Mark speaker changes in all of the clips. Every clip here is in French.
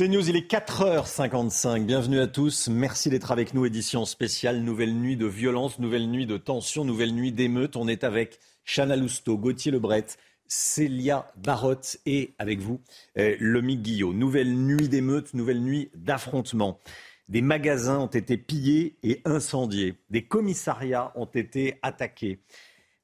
Speaker 1: C'est News, il est 4h55. Bienvenue à tous. Merci d'être avec nous. Édition spéciale, nouvelle nuit de violence, nouvelle nuit de tension, nouvelle nuit d'émeute. On est avec Chana Lousteau, Gauthier Lebret, Célia Barotte et avec vous, euh, Lomique Guillot. Nouvelle nuit d'émeute, nouvelle nuit d'affrontement. Des magasins ont été pillés et incendiés. Des commissariats ont été attaqués.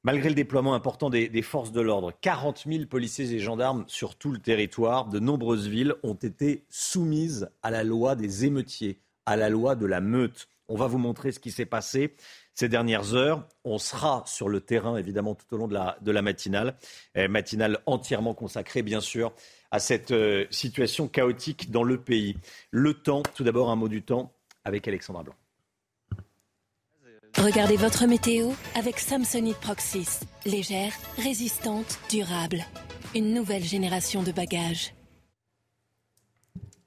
Speaker 1: Malgré le déploiement important des, forces de l'ordre, 40 000 policiers et gendarmes sur tout le territoire, de nombreuses villes ont été soumises à la loi des émeutiers, à la loi de la meute. On va vous montrer ce qui s'est passé ces dernières heures. On sera sur le terrain, évidemment, tout au long de la, matinale. Euh, matinale entièrement consacrée, bien sûr, à cette euh, situation chaotique dans le pays. Le temps, tout d'abord, un mot du temps avec Alexandra Blanc.
Speaker 2: Regardez votre météo avec Samsonite Proxys. Légère, résistante, durable. Une nouvelle génération de bagages.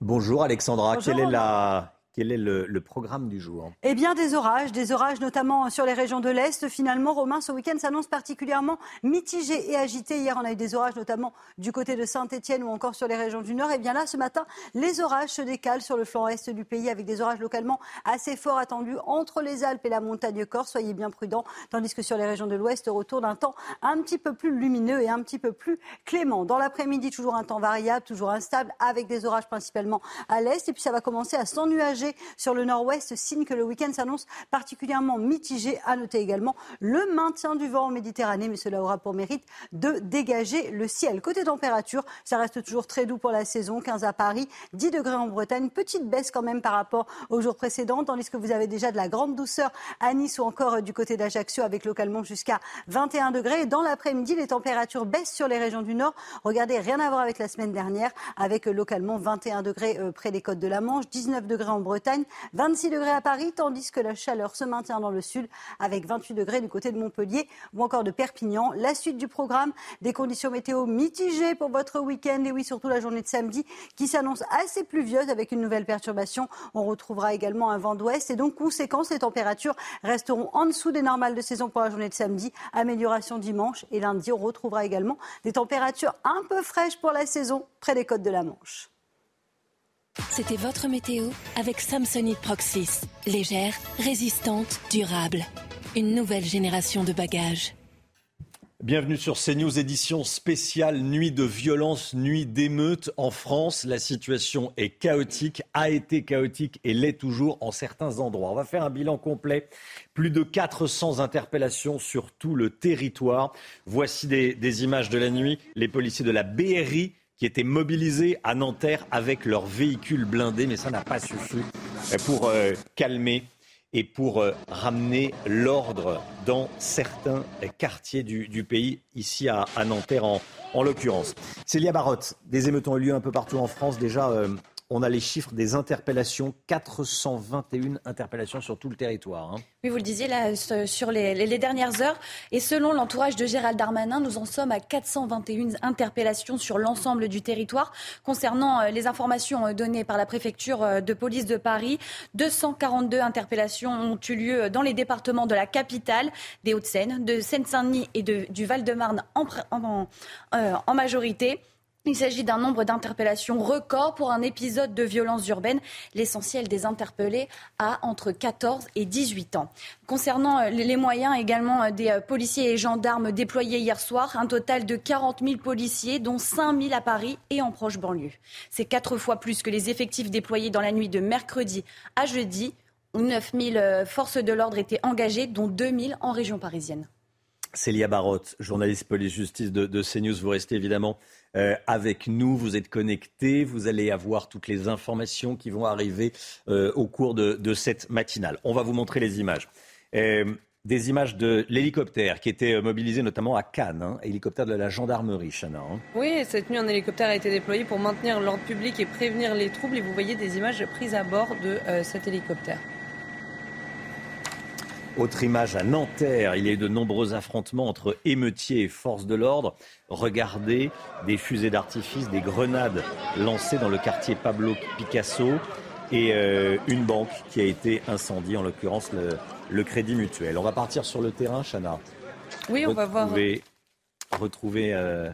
Speaker 1: Bonjour Alexandra,
Speaker 3: Bonjour,
Speaker 1: quelle est la, quel est le, programme du jour?
Speaker 3: Eh bien, des orages, des orages notamment sur les régions de l'Est. Finalement, Romain, ce week-end s'annonce particulièrement mitigé et agité. Hier, on a eu des orages notamment du côté de Saint-Etienne ou encore sur les régions du Nord. Et bien là, ce matin, les orages se décalent sur le flanc Est du pays avec des orages localement assez forts attendus entre les Alpes et la montagne Corse. Soyez bien prudents. Tandis que sur les régions de l'Ouest, retour d'un temps un petit peu plus lumineux et un petit peu plus clément. Dans l'après-midi, toujours un temps variable, toujours instable, avec des orages principalement à l'Est. Et puis, ça va commencer à s'ennuager sur le nord-ouest, signe que le week-end s'annonce particulièrement mitigé. À noter également le maintien du vent en Méditerranée, mais cela aura pour mérite de dégager le ciel. Côté température, ça reste toujours très doux pour la saison, 15 à Paris, 10 degrés en Bretagne, petite baisse quand même par rapport aux jours précédents, tandis que vous avez déjà de la grande douceur à Nice ou encore euh, du côté d'Ajaccio avec localement jusqu'à 21 degrés. Dans l'après-midi, les températures baissent sur les régions du nord. Regardez, rien à voir avec la semaine dernière, avec euh, localement 21 degrés euh, près des côtes de la Manche, 19 degrés en Bretagne, 26 degrés à Paris, tandis que la chaleur se maintient dans le sud avec 28 degrés du côté de Montpellier ou encore de Perpignan. La suite du programme, des conditions météo mitigées pour votre week-end et oui, surtout la journée de samedi qui s'annonce assez pluvieuse avec une nouvelle perturbation. On retrouvera également un vent d'ouest et donc, conséquence, les températures resteront en dessous des normales de saison pour la journée de samedi. Amélioration dimanche et lundi, on retrouvera également des températures un peu fraîches pour la saison près des côtes de la Manche.
Speaker 2: C'était votre météo avec Samsonite Proxys. Légère, résistante, durable. Une nouvelle génération de bagages.
Speaker 1: Bienvenue sur CNews, édition spéciale Nuit de violence, nuit d'émeute en France. La situation est chaotique, a été chaotique et l'est toujours en certains endroits. On va faire un bilan complet. Plus de 400 interpellations sur tout le territoire. Voici des, des images de la nuit. Les policiers de la BRI qui étaient mobilisés à Nanterre avec leurs véhicules blindés, mais ça n'a pas suffi pour euh, calmer et pour euh, ramener l'ordre dans certains euh, quartiers du, pays, ici à, Nanterre en, en l'occurrence. Célia Barotte, des émeutes ont eu lieu un peu partout en France. Déjà, euh, on a les chiffres des interpellations, 421 interpellations sur tout le territoire. hein.
Speaker 4: Oui, vous le disiez sur les, dernières heures. Et selon l'entourage de Gérald Darmanin, nous en sommes à 421 interpellations sur l'ensemble du territoire. Concernant euh, les informations euh, données par la préfecture euh, de police de Paris, 242 interpellations ont eu lieu dans les départements de la capitale, des Hauts-de-Seine, de Seine-Saint-Denis et du Val-de-Marne en majorité. Il s'agit d'un nombre d'interpellations record pour un épisode de violence urbaine. L'essentiel des interpellés a entre 14 et 18 ans. Concernant euh, les moyens également euh, des euh, policiers et gendarmes déployés hier soir, un total de 40 000 policiers, dont 5 000 à Paris et en proche banlieue. C'est quatre fois plus que les effectifs déployés dans la nuit de mercredi à jeudi, où 9 000 euh, forces de l'ordre étaient engagées, dont 2 000 en région parisienne.
Speaker 1: Célia Barotte, journaliste police-justice de, de CNews, vous restez évidemment euh, avec nous, vous êtes connectés, vous allez avoir toutes les informations qui vont arriver euh, au cours de, cette matinale. On va vous montrer les images. Euh, des images de l'hélicoptère qui était mobilisé notamment à Cannes, hein, hélicoptère de la gendarmerie, Chana. Hein.
Speaker 5: Oui, cette nuit, un hélicoptère a été déployé pour maintenir l'ordre public et prévenir les troubles. Et vous voyez des images prises à bord de cet hélicoptère.
Speaker 1: Autre image à Nanterre, il y a eu de nombreux affrontements entre émeutiers et forces de l'ordre. Regardez des fusées d'artifice, des grenades lancées dans le quartier Pablo Picasso et euh, une banque qui a été incendiée, en l'occurrence le, Crédit Mutuel. On va partir sur le terrain, Chana.
Speaker 5: Oui, on va voir.
Speaker 1: Retrouver euh,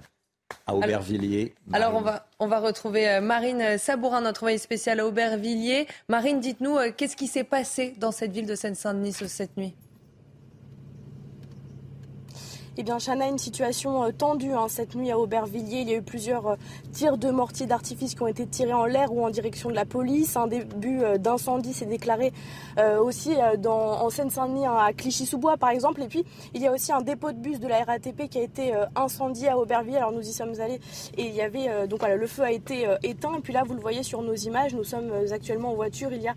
Speaker 1: à Aubervilliers.
Speaker 5: Alors, on va, on va retrouver euh, Marine Sabourin, notre envoyée spéciale à Aubervilliers. Marine, dites-nous, qu'est-ce qui s'est passé dans cette ville de Seine-Saint-Denis cette nuit?
Speaker 6: Eh bien, Chana, une situation euh, tendue hein, cette nuit à Aubervilliers. Il y a eu plusieurs euh, tirs de mortiers d'artifice qui ont été tirés en l'air ou en direction de la police. Un début euh, d'incendie s'est déclaré aussi dans, en Seine-Saint-Denis, hein, à Clichy-sous-Bois, par exemple. Et puis, il y a aussi un dépôt de bus de la RATP qui a été incendié à Aubervilliers. Alors, nous y sommes allés et il y avait donc voilà, le feu a été éteint. Et puis là, vous le voyez sur nos images, nous sommes actuellement en voiture. Il y a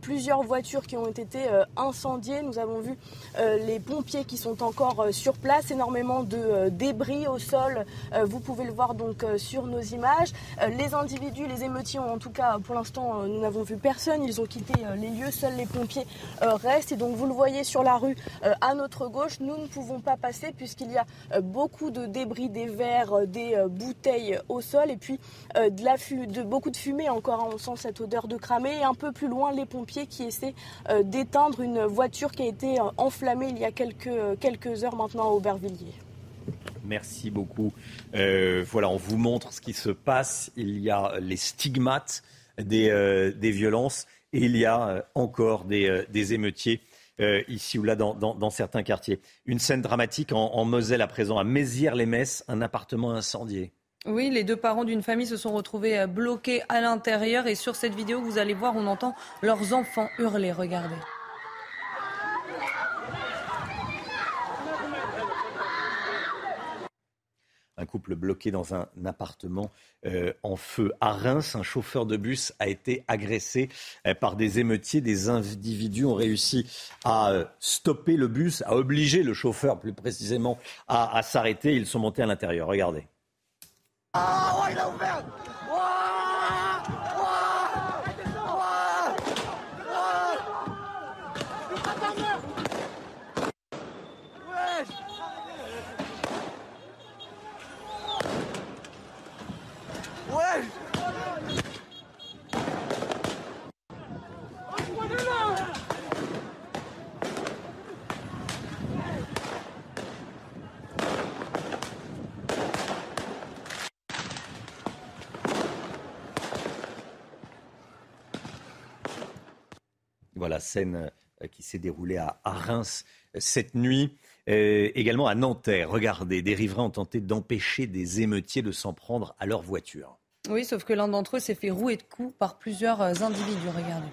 Speaker 6: plusieurs voitures qui ont été incendiées. Nous avons vu les pompiers qui sont encore sur place énormément de euh, débris au sol. Euh, vous pouvez le voir donc euh, sur nos images. les individus, les émeutiers, en tout cas pour l'instant, nous n'avons vu personne. Ils ont quitté les lieux. Seuls les pompiers restent. Et donc vous le voyez sur la rue à notre gauche. Nous ne pouvons pas passer puisqu'il y a beaucoup de débris, des verres, des bouteilles au sol et puis de, la de beaucoup de fumée encore. Hein. On sent cette odeur de cramé. Et un peu plus loin, les pompiers qui essaient d'éteindre une voiture qui a été enflammée il y a quelques, quelques heures maintenant à Aubervilliers.
Speaker 1: Merci beaucoup. Euh, voilà, on vous montre ce qui se passe. Il y a les stigmates des, euh, violences et il y a euh, encore des, émeutiers ici ou là dans, certains quartiers. Une scène dramatique en, Moselle à présent, à Mézières-les-Messes, un appartement incendié.
Speaker 5: Oui, les deux parents d'une famille se sont retrouvés bloqués à l'intérieur et sur cette vidéo, vous allez voir, on entend leurs enfants hurler. Regardez.
Speaker 1: Un couple bloqué dans un appartement euh, en feu. À Reims, un chauffeur de bus a été agressé euh, par des émeutiers. Des individus ont réussi à euh, stopper le bus, à obliger le chauffeur plus précisément à, s'arrêter. Ils sont montés à l'intérieur. Regardez. Ah, Voilà, scène euh, qui s'est déroulée à, Reims euh, cette nuit. Euh, également à Nanterre, regardez, des riverains ont tenté d'empêcher des émeutiers de s'en prendre à leur voiture.
Speaker 5: Oui, sauf que l'un d'entre eux s'est fait rouer de coups par plusieurs individus. Regardez.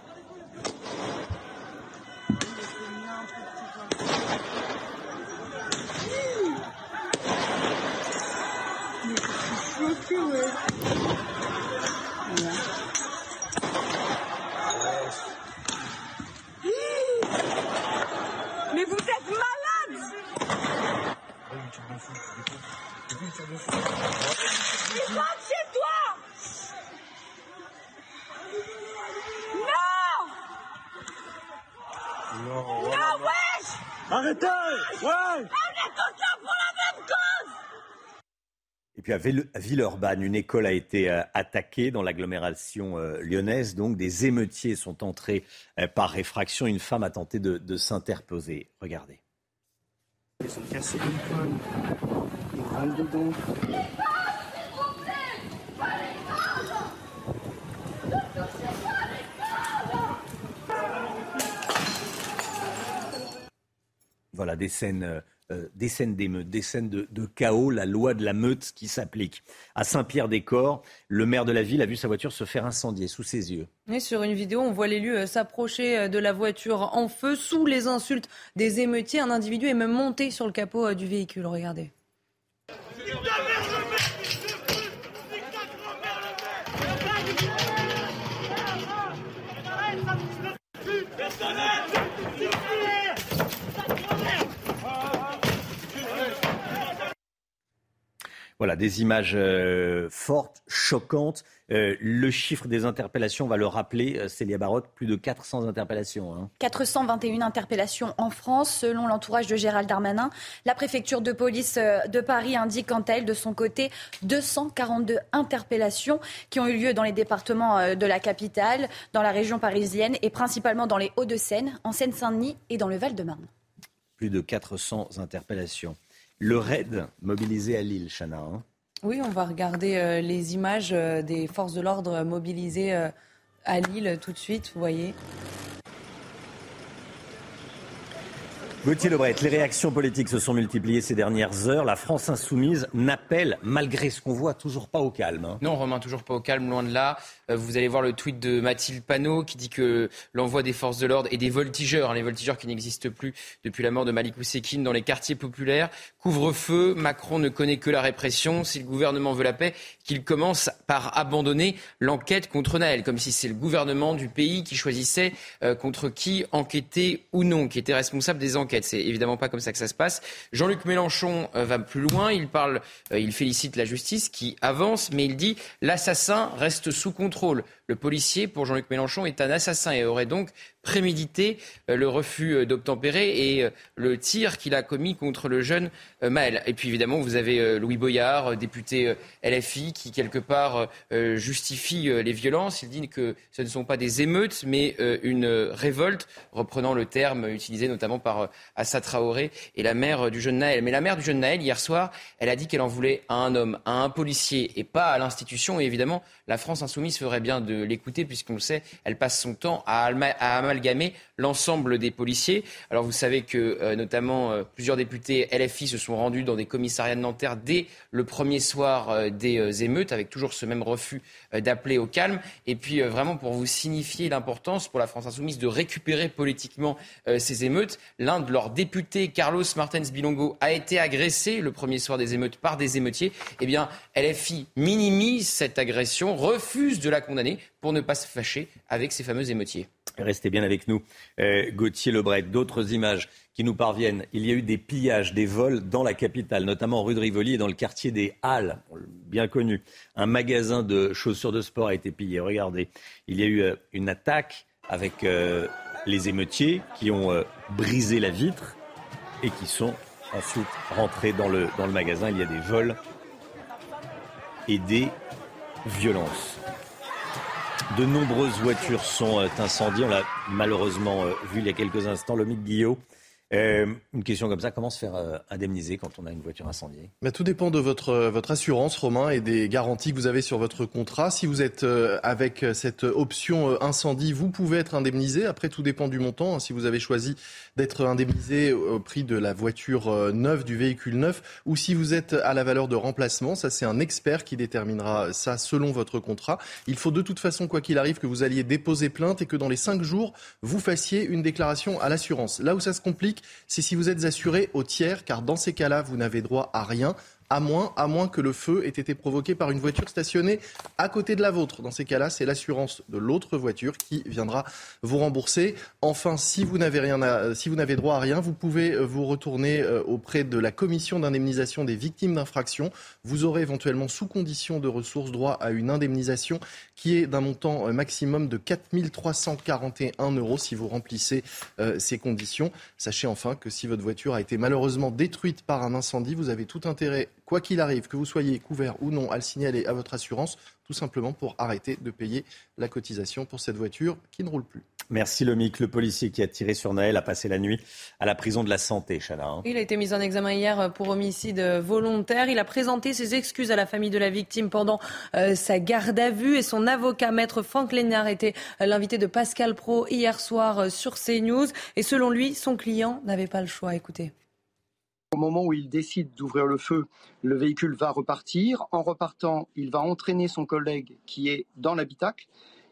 Speaker 1: Arrêtez Ouais Et puis à Villeurbanne, une école a été euh, attaquée dans l'agglomération euh, lyonnaise. Donc des émeutiers sont entrés euh, par réfraction. Une femme a tenté de, de s'interposer. Regardez. Ils ont cassé l'école. Ils rentrent dedans. Voilà, des scènes, euh, euh, des scènes d'émeute, des scènes de, chaos, la loi de la meute qui s'applique. À Saint-Pierre-des-Corps, le maire de la ville a vu sa voiture se faire incendier sous ses yeux.
Speaker 5: Et sur une vidéo, on voit l'élu euh, s'approcher de la voiture en feu sous les insultes des émeutiers. Un individu est même monté sur le capot du véhicule. Regardez.
Speaker 1: Voilà, des images euh, fortes, choquantes. Euh, le chiffre des interpellations, on va le rappeler, euh, Célia Barotte, plus de 400 interpellations.
Speaker 4: 421 hein. interpellations en France, selon l'entourage de Gérald Darmanin. La préfecture de police de Paris indique quant à elle, de son côté, 242 interpellations qui ont eu lieu dans les départements de la capitale, dans la région parisienne et principalement dans les Hauts-de-Seine, en Seine-Saint-Denis et dans le Val-de-Marne.
Speaker 1: Plus de 400 interpellations. Le raid mobilisé à Lille, Chana. Hein.
Speaker 5: oui, on va regarder euh, les images euh, des forces de l'ordre mobilisées euh, à Lille tout de suite, vous voyez.
Speaker 1: Gauthier Lebret, les réactions politiques se sont multipliées ces dernières heures. La France insoumise n'appelle, malgré ce qu'on voit, toujours pas au calme. Hein.
Speaker 7: Non, Romain, toujours pas au calme, loin de là. Euh, vous allez voir le tweet de Mathilde Panot qui dit que l'envoi des forces de l'ordre et des voltigeurs, hein, les voltigeurs qui n'existent plus depuis la mort de Malik Oussekine dans les quartiers populaires, couvre-feu, Macron ne connaît que la répression. Si le gouvernement veut la paix, qu'il commence par abandonner l'enquête contre Naël, comme si c'est le gouvernement du pays qui choisissait euh, contre qui enquêter ou non, qui était responsable des enquêtes. C'est évidemment pas comme ça que ça se passe. Jean-Luc Mélenchon euh, va plus loin. Il parle, euh, il félicite la justice qui avance, mais il dit l'assassin reste sous contrôle. Le policier, pour Jean-Luc Mélenchon, est un assassin et aurait donc prémédité euh, le refus euh, d'obtempérer et euh, le tir qu'il a commis contre le jeune Maël. Et puis évidemment, vous avez Louis Boyard, député LFI, qui quelque part justifie les violences. Il dit que ce ne sont pas des émeutes, mais une révolte, reprenant le terme utilisé notamment par Assa Traoré et la mère du jeune Naël. Mais la mère du jeune Naël, hier soir, elle a dit qu'elle en voulait à un homme, à un policier et pas à l'institution. Et évidemment, la France insoumise ferait bien de l'écouter puisqu'on le sait, elle passe son temps à, amalgamer l'ensemble des policiers. Alors vous savez que euh, notamment euh, plusieurs députés LFI se sont rendus dans des commissariats de Nanterre dès le premier soir euh, des émeutes, avec toujours ce même refus d'appeler au calme. Et puis vraiment pour vous signifier l'importance pour la France insoumise de récupérer politiquement ces émeutes, l'un de leurs députés, Carlos Martens Bilongo, a été agressé le premier soir des émeutes par des émeutiers. Eh bien, LFI minimise cette agression, refuse de la condamner pour ne pas se fâcher avec ces fameux émeutiers.
Speaker 1: Restez bien avec nous. Euh, Gauthier Lebret, d'autres images qui nous parviennent. Il y a eu des pillages, des vols dans la capitale, notamment rue de Rivoli et dans le quartier des Halles, bien connu. Un magasin de chaussures de sport a été pillé. Regardez, il y a eu euh, une attaque avec euh, les émeutiers qui ont brisé la vitre et qui sont ensuite rentrés dans le, dans le magasin. Il y a des vols et des violences. De nombreuses voitures sont euh, incendiées. On l'a malheureusement euh, vu il y a quelques instants. Le Guillaume euh, une question comme ça, comment se faire euh, indemniser quand on a une voiture incendiée?
Speaker 8: Tout dépend de votre, euh, votre assurance, Romain, et des garanties que vous avez sur votre contrat. Si vous êtes avec cette option incendie, vous pouvez être indemnisé. Après, tout dépend du montant. Si vous avez choisi d'être indemnisé au prix de la voiture neuve, du véhicule neuf, ou si vous êtes à la valeur de remplacement, ça c'est un expert qui déterminera ça selon votre contrat. Il faut de toute façon, quoi qu'il arrive, que vous alliez déposer plainte et que dans les cinq jours, vous fassiez une déclaration à l'assurance. Là où ça se complique, c'est si vous êtes assuré au tiers, car dans ces cas-là, vous n'avez droit à rien à moins, à moins que le feu ait été provoqué par une voiture stationnée à côté de la vôtre. Dans ces cas-là, c'est l'assurance de l'autre voiture qui viendra vous rembourser. Enfin, si vous n'avez rien, si vous n'avez droit à rien, vous pouvez euh, vous retourner euh, auprès de la commission d'indemnisation des victimes d'infraction. Vous aurez éventuellement, sous condition de ressources, droit à une indemnisation qui est d'un montant euh, maximum de 4 341 euros si vous remplissez ces conditions. Sachez enfin que si votre voiture a été malheureusement détruite par un incendie, vous avez tout intérêt quoi qu'il arrive, que vous soyez couvert ou non, à le signaler à votre assurance, tout simplement pour arrêter de payer la cotisation pour cette voiture qui ne roule plus.
Speaker 1: Merci Lomic. Le policier qui a tiré sur Naël a passé la nuit à la prison de la Santé, Chana. Hein.
Speaker 5: Il a été mis en examen hier pour homicide volontaire. Il a présenté ses excuses à la famille de la victime pendant euh, sa garde à vue et son avocat, maître Franck Lénard, était l'invité de Pascal Pro hier soir euh, sur CNews. Et selon lui, son client n'avait pas le choix. Écoutez.
Speaker 9: Au moment où il décide d'ouvrir le feu, le véhicule va repartir. En repartant, il va entraîner son collègue qui est dans l'habitacle.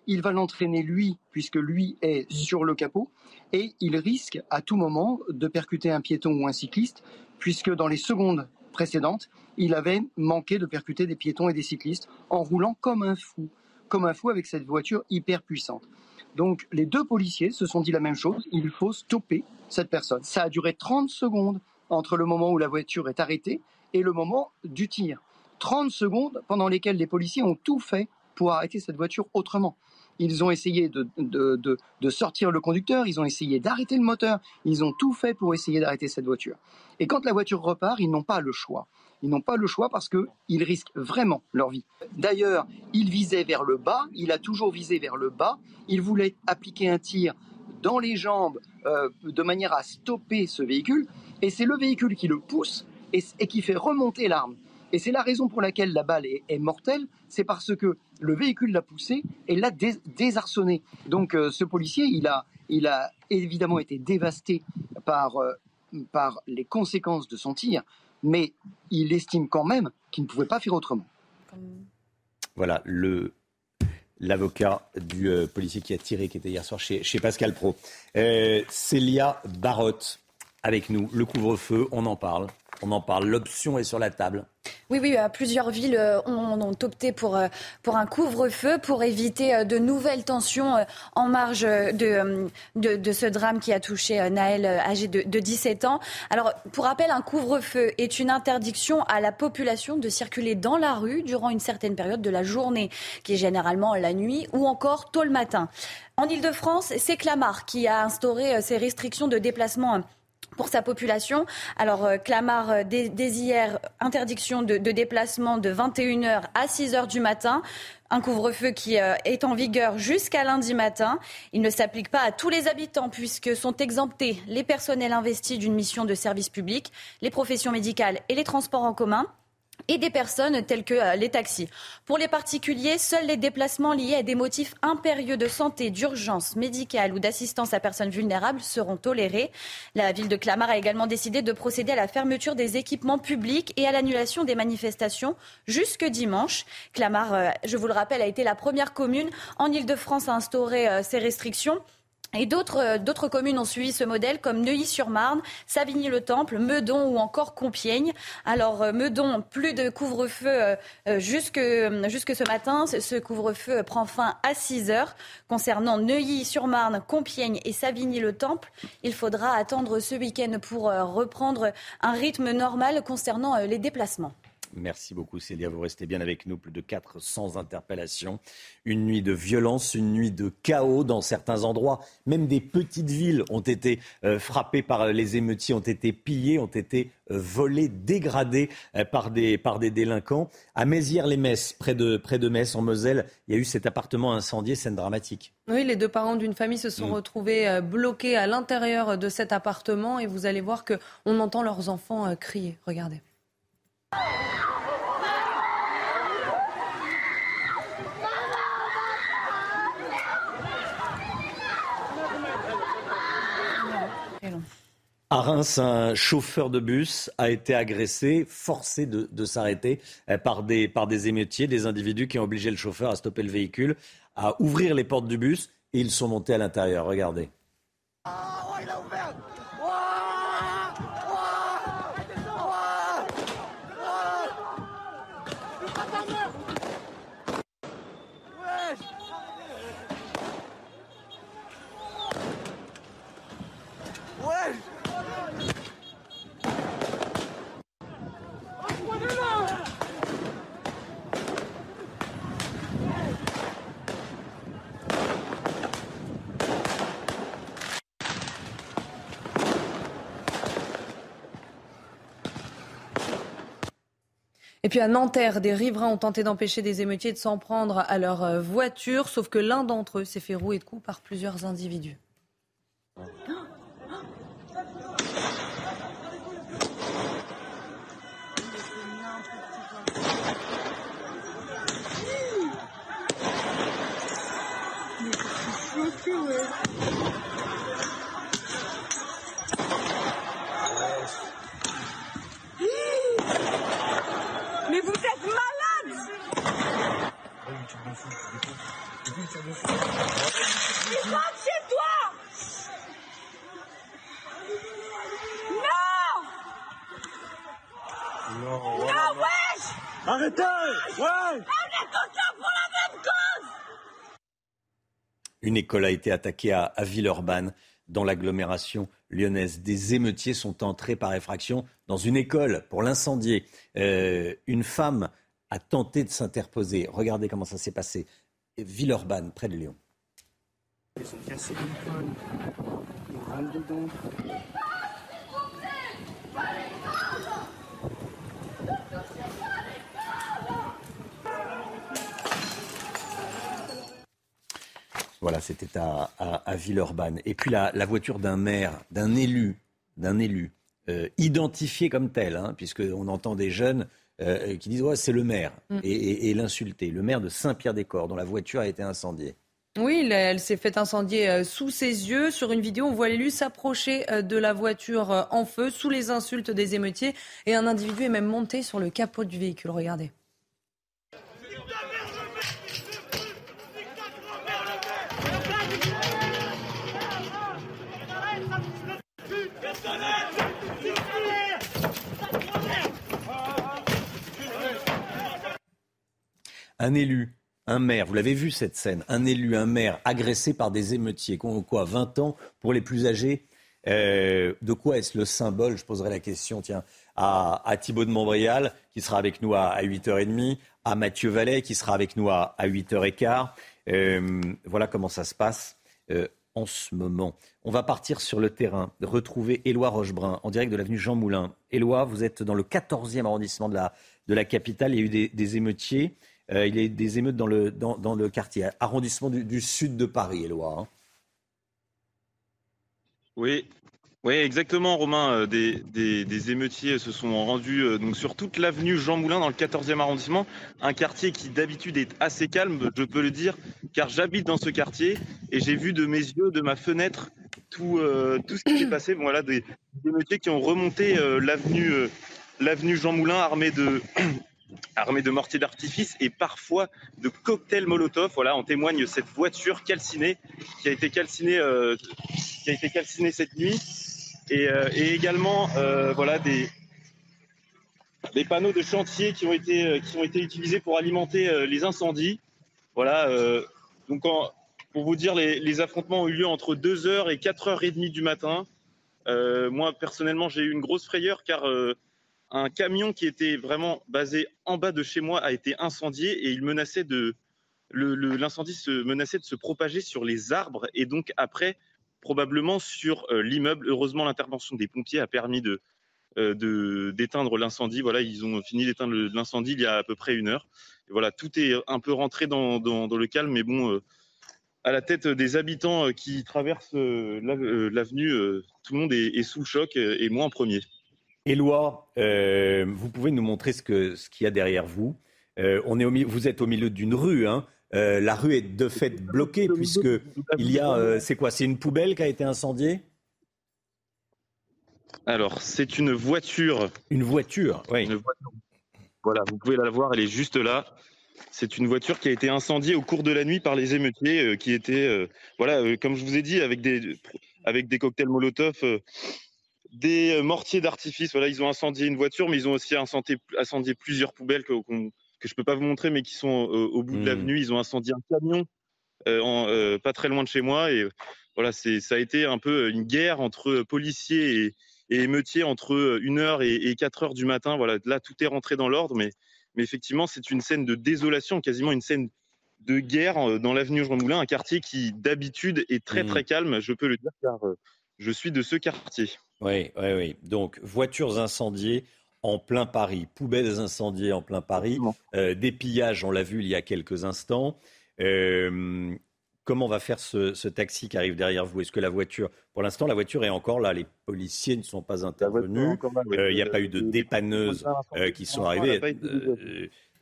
Speaker 9: Il va l'entraîner lui, puisque lui est sur le capot. Et il risque à tout moment de percuter un piéton ou un cycliste, puisque dans les secondes précédentes, il avait manqué de percuter des piétons et des cyclistes en roulant comme un fou, comme un fou avec cette voiture hyper puissante. Donc les deux policiers se sont dit la même chose, il faut stopper cette personne. Ça a duré 30 secondes entre le moment où la voiture est arrêtée et le moment du tir. 30 secondes pendant lesquelles les policiers ont tout fait pour arrêter cette voiture autrement. Ils ont essayé de, sortir le conducteur, ils ont essayé d'arrêter le moteur, ils ont tout fait pour essayer d'arrêter cette voiture. Et quand la voiture repart, ils n'ont pas le choix. Ils n'ont pas le choix parce qu'ils risquent vraiment leur vie. D'ailleurs, il visait vers le bas, il a toujours visé vers le bas, il voulait appliquer un tir dans les jambes euh, de manière à stopper ce véhicule, et c'est le véhicule qui le pousse et qui fait remonter l'arme. Et c'est la raison pour laquelle la balle est, mortelle, c'est parce que le véhicule l'a poussé et l'a désarçonné. Donc euh, ce policier, il a, il a évidemment été dévasté par, euh, par les conséquences de son tir, mais il estime quand même qu'il ne pouvait pas faire autrement.
Speaker 1: Voilà le l'avocat du euh, policier qui a tiré, qui était hier soir chez, chez Pascal Pro. Célia Barotte avec nous. Le couvre-feu, on en parle. On en parle. L'option est sur la table.
Speaker 4: Oui, oui, plusieurs villes euh, ont, opté pour, euh, pour un couvre-feu pour éviter euh, de nouvelles tensions en marge de, de, ce drame qui a touché Naël, âgé de, de 17 ans. Alors, pour rappel, un couvre-feu est une interdiction à la population de circuler dans la rue durant une certaine période de la journée, qui est généralement la nuit ou encore tôt le matin. En Ile-de-France, c'est Clamart qui a instauré ces restrictions de déplacement pour sa population. Alors, euh, Clamart, euh, dès, interdiction de, déplacement de 21h à 6h du matin. Un couvre-feu qui euh, est en vigueur jusqu'à lundi matin. Il ne s'applique pas à tous les habitants puisque sont exemptés les personnels investis d'une mission de service public, les professions médicales et les transports en commun et des personnes telles que euh, les taxis. Pour les particuliers, seuls les déplacements liés à des motifs impérieux de santé, d'urgence médicale ou d'assistance à personnes vulnérables seront tolérés. La ville de Clamart a également décidé de procéder à la fermeture des équipements publics et à l'annulation des manifestations jusque dimanche. Clamart, euh, je vous le rappelle, a été la première commune en Ile-de-France à instaurer euh, ces restrictions. Et euh, d'autres, communes ont suivi ce modèle, comme Neuilly-sur-Marne, Savigny-le-Temple, Meudon ou encore Compiègne. Alors, euh, Meudon, plus de couvre-feu euh, jusque, jusque ce matin. Ce couvre-feu prend fin à 6 heures. Concernant Neuilly-sur-Marne, Compiègne et Savigny-le-Temple, il faudra attendre ce week-end pour reprendre un rythme normal concernant les déplacements.
Speaker 1: Merci beaucoup Célia, vous restez bien avec nous. Plus de 400 interpellations. Une nuit de violence, une nuit de chaos dans certains endroits. Même des petites villes ont été euh, frappées par les émeutiers, ont été pillées, ont été euh, volées, dégradées euh, par, des, par des délinquants. À Mézières-les-Messes, près de, près de Metz, en Moselle, il y a eu cet appartement incendié, scène dramatique.
Speaker 5: Oui, les deux parents d'une famille se sont mm. retrouvés bloqués à l'intérieur de cet appartement et vous allez voir qu'on entend leurs enfants crier. Regardez.
Speaker 1: À Reims, un chauffeur de bus a été agressé, forcé de, s'arrêter euh, par des, par des émeutiers, des individus qui ont obligé le chauffeur à stopper le véhicule, à ouvrir les portes du bus et ils sont montés à l'intérieur. Regardez.
Speaker 5: Et puis à Nanterre, des riverains ont tenté d'empêcher des émeutiers de s'en prendre à leur euh, voiture, sauf que l'un d'entre eux s'est fait rouer de coups par plusieurs individus.
Speaker 1: Une école a été attaquée à, Villeurbanne, dans l'agglomération lyonnaise. Des émeutiers sont entrés par effraction dans une école pour l'incendier. Euh, une femme a tenté de s'interposer. Regardez comment ça s'est passé. Villeurbanne, près de Lyon. Voilà, c'était à, Villeurbanne. Et puis la, voiture d'un maire, d'un élu, d'un élu, euh, identifié comme tel, hein, puisqu'on entend des jeunes euh, qui disent ouais, c'est le maire, mm. et, l'insulter. Le maire de Saint-Pierre-des-Corps, dont la voiture a été incendiée.
Speaker 5: Oui, elle s'est fait incendier euh, sous ses yeux. Sur une vidéo, on voit l'élu s'approcher de la voiture en feu sous les insultes des émeutiers. Et un individu est même monté sur le capot du véhicule. Regardez.
Speaker 1: Un élu, un maire, vous l'avez vu cette scène, un élu, un maire agressé par des émeutiers, quoi, 20 ans pour les plus âgés euh, De quoi est-ce le symbole Je poserai la question, tiens, à, à Thibaut de Montbrial, qui sera avec nous à, 8h30, à Mathieu Vallet, qui sera avec nous à, 8h15. Euh, voilà comment ça se passe. Euh, en ce moment. On va partir sur le terrain, retrouver Éloi Rochebrun en direct de l'avenue Jean Moulin. Éloi, vous êtes dans le 14e arrondissement de la, de capitale. Il y a eu des émeutiers. Euh, il y a des émeutes dans le, dans, le quartier, arrondissement du, sud de Paris, Éloi. Hein.
Speaker 10: Oui, oui, exactement, Romain. Euh, des, émeutiers se sont rendus euh, donc sur toute l'avenue Jean Moulin dans le 14e arrondissement, un quartier qui d'habitude est assez calme, je peux le dire, car j'habite dans ce quartier et j'ai vu de mes yeux, de ma fenêtre, tout, ce qui s'est passé. voilà, des, émeutiers qui ont remonté l'avenue l'avenue Jean Moulin armés de armée de mortiers d'artifice et parfois de cocktails Molotov. Voilà, en témoigne cette voiture calcinée qui a été calcinée, euh, qui a été calcinée cette nuit, et, euh, également euh, voilà des des panneaux de chantier qui ont été qui ont été utilisés pour alimenter les incendies. Voilà, donc pour vous dire, les, les, affrontements ont eu lieu entre 2h et 4h30 du matin. moi personnellement, j'ai eu une grosse frayeur car un camion qui était vraiment basé en bas de chez moi a été incendié et il menaçait de l'incendie se menaçait de se propager sur les arbres et donc après probablement sur euh, l'immeuble. Heureusement, l'intervention des pompiers a permis de euh, d'éteindre l'incendie. Voilà, ils ont fini d'éteindre l'incendie il y a à peu près une heure. voilà, tout est un peu rentré dans, le calme, mais bon, euh, à la tête des habitants qui traversent l'avenue, tout le monde est, est, sous le choc et moi en premier.
Speaker 1: Éloi, euh, vous pouvez nous montrer ce qu'il ce y a derrière vous. Euh, on est vous êtes au milieu d'une rue. Hein. Euh, la rue est de fait bloquée puisque il y a. c'est quoi? C'est une poubelle qui a été incendiée?
Speaker 10: Alors, c'est une voiture.
Speaker 1: Une voiture, oui.
Speaker 10: Voilà, vous pouvez la voir, elle est juste là. C'est une voiture qui a été incendiée au cours de la nuit par les émeutiers qui étaient, voilà, comme je vous ai dit, avec des, avec des cocktails Molotov des euh, mortiers d'artifice. Voilà, ils ont incendié une voiture, mais ils ont aussi incendié, incendié plusieurs poubelles que, que je peux pas vous montrer, mais qui sont euh, au bout de hmm. l'avenue. Ils ont incendié un camion euh, pas très loin de chez moi. Et voilà, c'est, ça a été un peu une guerre entre policiers et, émeutiers entre 1h et, et 4h du matin. Voilà, là, tout est rentré dans l'ordre, mais, mais effectivement, c'est une scène de désolation, quasiment une scène de guerre dans l'avenue Jean Moulin, un quartier qui d'habitude est très hmm. très calme, je peux le dire, car je suis de ce quartier.
Speaker 1: Oui, oui, oui. Donc, voitures incendiées en plein Paris, poubelles incendiées en plein Paris, euh, des pillages, on l'a vu il y a quelques instants. Euh, comment va faire ce, taxi qui arrive derrière vous? Est-ce que la voiture, pour l'instant, la voiture est encore là Les policiers ne sont pas intervenus. Euh, il n'y a pas eu de dépanneuses qui sont arrivées.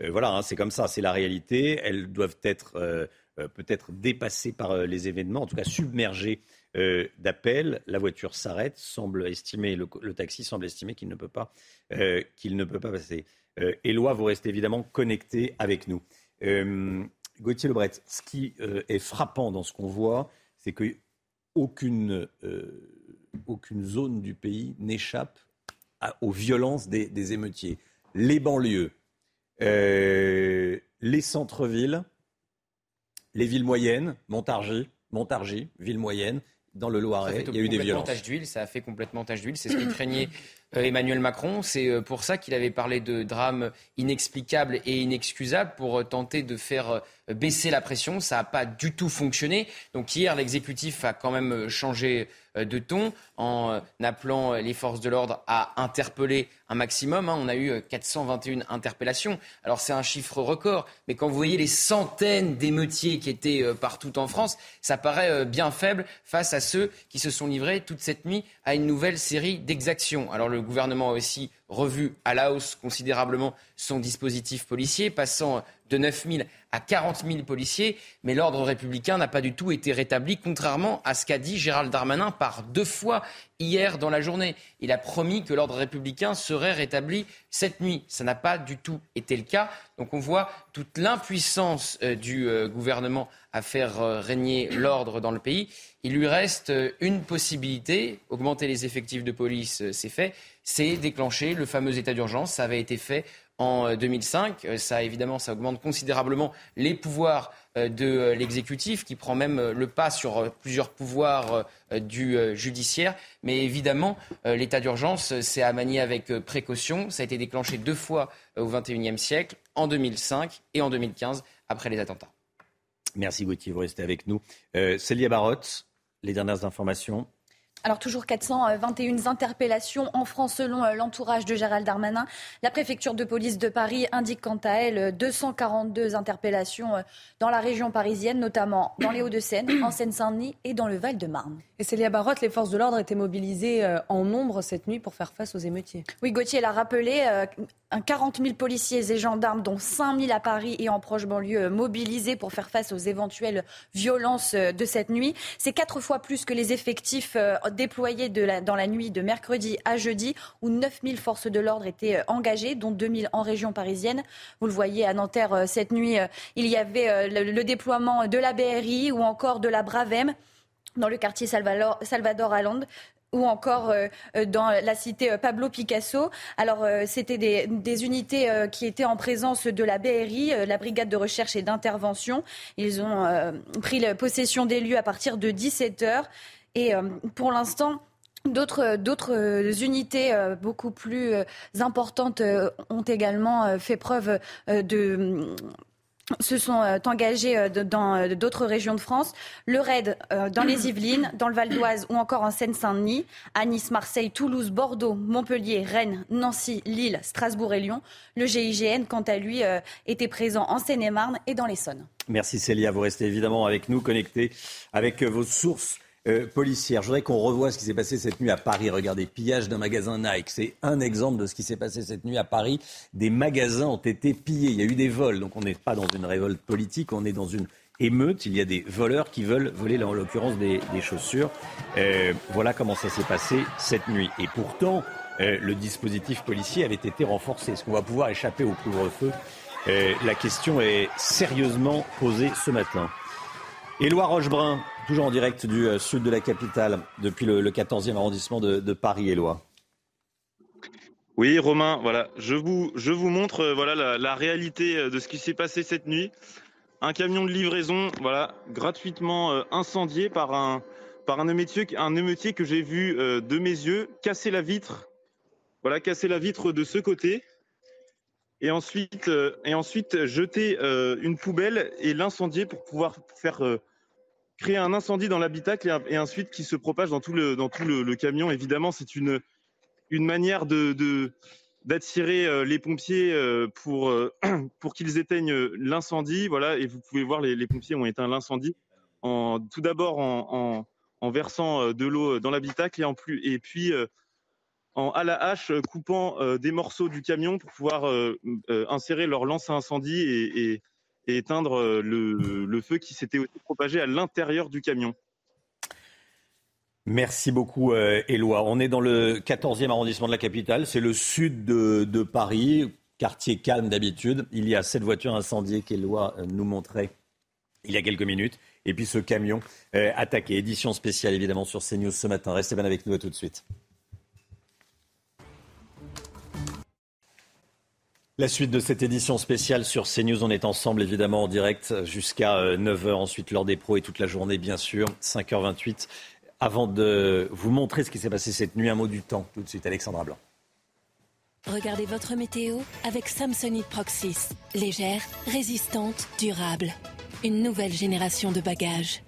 Speaker 1: voilà, hein, c'est comme ça, c'est la réalité. Elles doivent être peut-être dépassées par les événements, en tout cas submergées euh, d'appel. La voiture s'arrête, semble estimer, le, taxi semble estimer qu'il ne peut pas, euh, qu'il ne peut pas passer. Euh, Éloi, vous restez évidemment connecté avec nous. Gauthier Lebret, ce qui est frappant dans ce qu'on voit, c'est qu'aucune aucune zone du pays n'échappe aux violences des, des, émeutiers. Les banlieues, les centres-villes, les villes moyennes, Montargis, Montargis, ville moyenne, dans le Loiret, il y a eu des violences.
Speaker 7: d'huile, ça a fait complètement tache d'huile. C'est ce que craignait Emmanuel Macron. C'est pour ça qu'il avait parlé de drame inexplicable et inexcusable pour tenter de faire baisser la pression. Ça n'a pas du tout fonctionné. Donc hier, l'exécutif a quand même changé euh, de ton en euh, appelant les forces de l'ordre à interpeller un maximum. Hein. On a eu 421 euh, interpellations. Alors c'est un chiffre record, mais quand vous voyez les centaines d'émeutiers qui étaient partout en France, ça paraît bien faible face à ceux qui se sont livrés toute cette nuit à une nouvelle série d'exactions. Alors le gouvernement a aussi revu à la hausse considérablement son dispositif policier, passant de 9 000 à 40 000 policiers, mais l'ordre républicain n'a pas du tout été rétabli, contrairement à ce qu'a dit Gérald Darmanin par deux fois hier dans la journée. Il a promis que l'ordre républicain serait rétabli cette nuit. Ça n'a pas du tout été le cas. Donc on voit toute l'impuissance euh, du euh, gouvernement à faire euh, régner l'ordre dans le pays. Il lui reste une possibilité, augmenter les effectifs de police, c'est fait, c'est déclencher le fameux état d'urgence. Ça avait été fait en 2005. Euh, ça, évidemment, ça augmente considérablement les pouvoirs euh, de euh, l'exécutif, qui prend même le pas sur plusieurs pouvoirs du judiciaire. Mais évidemment, l'état d'urgence, c'est à manier avec précaution. Ça a été déclenché deux fois au XXIe siècle, en 2005 et en 2015, après les attentats.
Speaker 1: Merci Gauthier, vous restez avec nous. Célia Barotte, les dernières informations.
Speaker 4: Alors toujours 421 interpellations en France selon euh, l'entourage de Gérald Darmanin. La préfecture de police de Paris indique quant à elle 242 interpellations euh, dans la région parisienne, notamment dans les Hauts-de-Seine, en Seine-Saint-Denis et dans le Val-de-Marne.
Speaker 5: Et Célia Barotte, les forces de l'ordre étaient mobilisées euh, en nombre cette nuit pour faire face aux émeutiers.
Speaker 4: Oui, Gauthier l'a rappelé, 40 000 policiers et gendarmes, dont 5 000 à Paris et en proche banlieue, mobilisés pour faire face aux éventuelles violences de cette nuit. C'est quatre fois plus que les effectifs déployés dans la nuit de mercredi à jeudi, où 9000 forces de l'ordre étaient euh, engagées, dont 2000 en région parisienne. Vous le voyez à Nanterre euh, cette nuit, euh, il y avait le, déploiement de la BRI ou encore de la Bravem dans le quartier Salvador, Salvador ou encore dans la cité Pablo Picasso. Alors, c'était des, unités qui étaient en présence de la BRI, la Brigade de recherche et d'intervention. Ils ont pris possession des lieux à partir de 17 heures. Et euh, pour l'instant, D'autres, d'autres unités euh, beaucoup plus euh, importantes ont également fait preuve de se sont engagés dans d'autres régions de France. Le RAID dans les Yvelines, dans le Val d'Oise ou encore en Seine-Saint-Denis, à Nice, Marseille, Toulouse, Bordeaux, Montpellier, Rennes, Nancy, Lille, Strasbourg et Lyon. Le GIGN, quant à lui, était présent en Seine-et-Marne et dans l'Essonne.
Speaker 1: Merci Célia. Vous restez évidemment avec nous, connectés avec vos sources euh, policière. Je voudrais qu'on revoie ce qui s'est passé cette nuit à Paris. Regardez, pillage d'un magasin Nike. C'est un exemple de ce qui s'est passé cette nuit à Paris. Des magasins ont été pillés. Il y a eu des vols. Donc on n'est pas dans une révolte politique, on est dans une émeute. Il y a des voleurs qui veulent voler, en l'occurrence, des, chaussures. Euh, voilà comment ça s'est passé cette nuit. Et pourtant, euh, le dispositif policier avait été renforcé. Est-ce qu'on va pouvoir échapper au couvre-feu? La question est sérieusement posée ce matin. Éloi Rochebrun, toujours en direct du euh, sud de la capitale, depuis le, 14e arrondissement de, Paris, Éloi.
Speaker 10: Oui, Romain, voilà, je vous, je vous montre euh, voilà, la, réalité euh, de ce qui s'est passé cette nuit. Un camion de livraison, voilà, gratuitement incendié par un, par un émeutier, un émeutier que j'ai vu de mes yeux casser la vitre, voilà, casser la vitre de ce côté, et ensuite, et ensuite jeter une poubelle et l'incendier pour pouvoir faire créer un incendie dans l'habitacle et, ensuite qui se propage dans tout le, dans tout le, camion. Évidemment, c'est une, une manière de, d'attirer euh, les pompiers euh, pour, euh, pour qu'ils éteignent l'incendie. Voilà, et vous pouvez voir, les, les pompiers ont éteint l'incendie en, tout d'abord en, en, versant de l'eau dans l'habitacle et, en plus, et puis en à la hache coupant des morceaux du camion pour pouvoir insérer leur lance à incendie et, éteindre euh, le, feu qui s'était aussi propagé à l'intérieur du camion.
Speaker 1: Merci beaucoup, euh, Éloi. On est dans le 14e arrondissement de la capitale. C'est le sud de, Paris, quartier calme d'habitude. Il y a cette voiture incendiée qu'Éloi euh, nous montrait il y a quelques minutes. Et puis ce camion attaqué. Édition spéciale, évidemment, sur CNews ce matin. Restez bien avec nous. À tout de suite. La suite de cette édition spéciale sur CNews, on est ensemble évidemment en direct jusqu'à 9h, euh, ensuite l'heure des pros et toute la journée bien sûr, 5h28. Avant de vous montrer ce qui s'est passé cette nuit, un mot du temps tout de suite, Alexandra Blanc.
Speaker 2: Regardez votre météo avec Samsonite Proxys. Légère, résistante, durable. Une nouvelle génération de bagages.